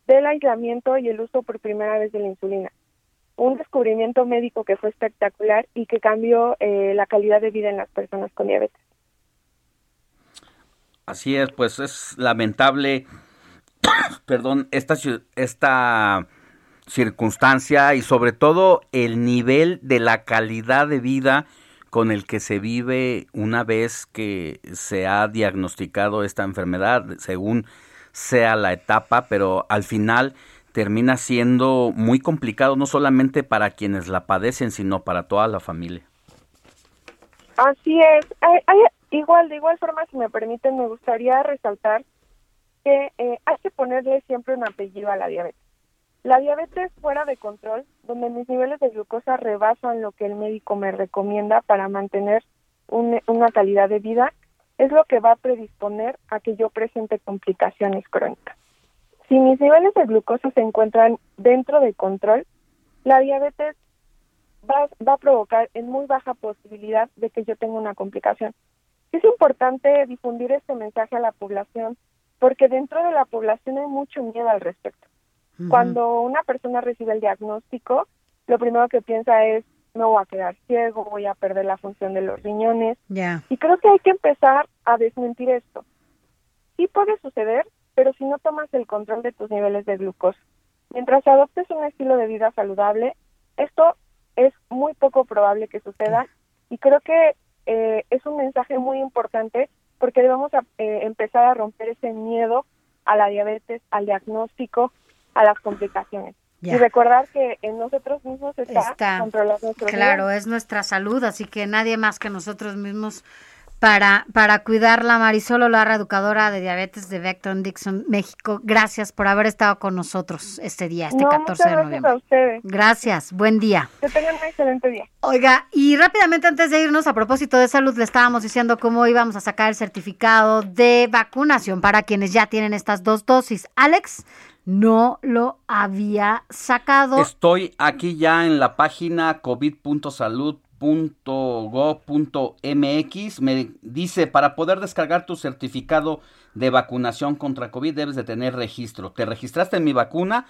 del aislamiento y el uso por primera vez de la insulina. Un descubrimiento médico que fue espectacular y que cambió eh, la calidad de vida en las personas con diabetes. Así es, pues es lamentable, [coughs] perdón, esta, esta circunstancia y sobre todo el nivel de la calidad de vida con el que se vive una vez que se ha diagnosticado esta enfermedad, según sea la etapa, pero al final termina siendo muy complicado no solamente para quienes la padecen, sino para toda la familia. Así es. Hay- hay- igual, de igual forma, si me permiten, me gustaría resaltar que eh, hay que ponerle siempre un apellido a la diabetes. La diabetes fuera de control, donde mis niveles de glucosa rebasan lo que el médico me recomienda para mantener un- una calidad de vida, es lo que va a predisponer a que yo presente complicaciones crónicas. Si mis niveles de glucosa se encuentran dentro de control, la diabetes va, va a provocar en muy baja posibilidad de que yo tenga una complicación. Es importante difundir este mensaje a la población porque dentro de la población hay mucho miedo al respecto. Cuando una persona recibe el diagnóstico, lo primero que piensa es, me voy a quedar ciego, voy a perder la función de los riñones. Ya. Y creo que hay que empezar a desmentir esto. Sí puede suceder, pero si no tomas el control de tus niveles de glucosa. Mientras adoptes un estilo de vida saludable, esto es muy poco probable que suceda y creo que eh, es un mensaje muy importante porque debemos a- eh, empezar a romper ese miedo a la diabetes, al diagnóstico, a las complicaciones. Ya. Y recordar que en nosotros mismos está, Está, controlar nuestros Claro, es nuestra salud, así que nadie más que nosotros mismos para, para cuidarla. Marisol Olarra, educadora de diabetes de Vector Dixon, México, gracias por haber estado con nosotros este día, este No, 14 muchas de gracias noviembre. a ustedes. Gracias, buen día. Que tengan un excelente día. Oiga, y rápidamente antes de irnos, a propósito de salud, le estábamos diciendo cómo íbamos a sacar el certificado de vacunación para quienes ya tienen estas dos dosis. Alex no lo había sacado. Estoy aquí ya en la página covid.salud.mx .go.mx me dice, para poder descargar tu certificado de vacunación contra COVID debes de tener registro. ¿Te registraste en mi vacuna?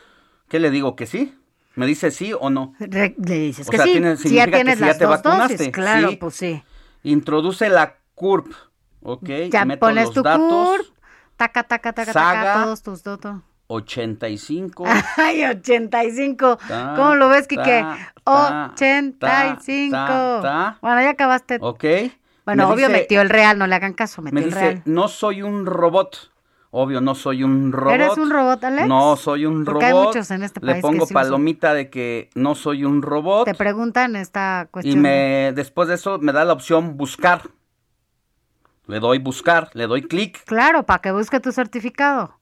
¿Qué le digo? ¿Que sí? ¿Me dice sí o no? Re- le dices O que sea, sí, tiene- si ya significa que tienes si ya las te dos vacunaste, dosis, claro, sí. pues sí. Introduce la CURP, ¿ok? Ya Meto pones los tu datos, CURP, taca, taca, taca, Saga. taca, todos tus datos. 85. Ay, 85. Ta, ¿Cómo lo ves, Quique? ta, ta, 85. ta. Bueno, ya acabaste. ¿Ok? Bueno, Me obvio dice- metió el real, no le hagan caso, metió Me el dice, real. no soy un robot. Obvio, no soy un robot. ¿Eres un robot, Alex? No soy un Porque robot. hay muchos en este Le país que pongo palomita de que no soy un robot. Te preguntan esta Y cuestión. me después de eso me da la opción buscar. Le doy buscar, le doy clic Claro, para que busque tu certificado.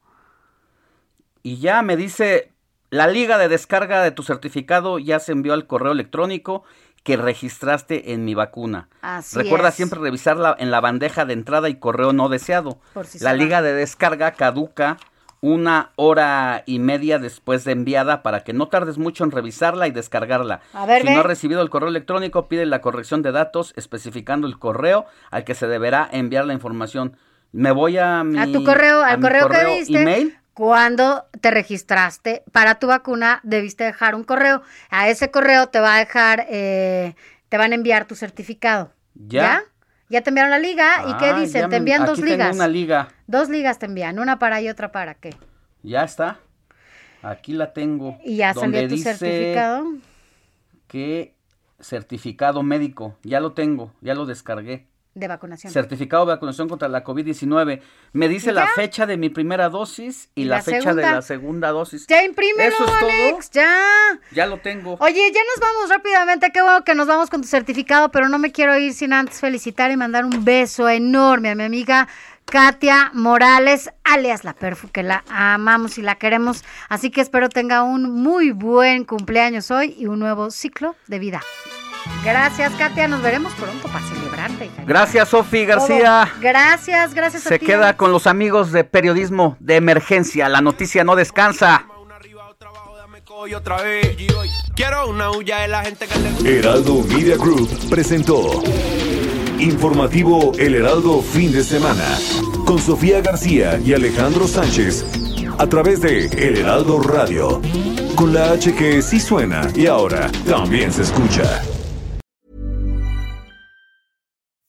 Y ya me dice la liga de descarga de tu certificado ya se envió al correo electrónico que registraste en mi vacuna. Así Recuerda es. siempre revisarla en la bandeja de entrada y correo no deseado. Por si la liga de descarga caduca una hora y media después de enviada para que no tardes mucho en revisarla y descargarla. A ver, si no has recibido el correo electrónico, pide la corrección de datos especificando el correo al que se deberá enviar la información. Me voy a mi a tu correo, al correo, que email. Cuando te registraste para tu vacuna, debiste dejar un correo. A ese correo te va a dejar, eh, te van a enviar tu certificado. Ya. ¿Ya? te enviaron la liga. ¿Y qué Ah, dicen? ya Te envían dos tengo ligas. una liga. Dos ligas te envían, una para y otra para qué. Ya está. Aquí la tengo. Y ya donde salió tu dice certificado. Que certificado médico. Ya lo tengo, ya lo descargué. De vacunación. Certificado de vacunación contra la COVID-19. Me dice la fecha de mi primera dosis y, ¿Y la, la fecha de la segunda dosis. Ya imprímelo, Eso es todo. Ya. Ya lo tengo. Oye, ya nos vamos rápidamente. Qué bueno que nos vamos con tu certificado, pero no me quiero ir sin antes felicitar y mandar un beso enorme a mi amiga Katia Morales, alias La Perfu, que la amamos y la queremos. Así que espero tenga un muy buen cumpleaños hoy y un nuevo ciclo de vida. Gracias, Katia. Nos veremos pronto para celebrarte. hija. Gracias, Sofi García. Todo. Gracias, gracias a Se ti. queda con los amigos de periodismo de emergencia. La noticia no descansa. Y otra vez. Quiero una huya de la gente que le gusta. Heraldo Media Group presentó Informativo El Heraldo Fin de Semana con Sofía García y Alejandro Sánchez a través de El Heraldo Radio con la H que sí suena y ahora también se escucha.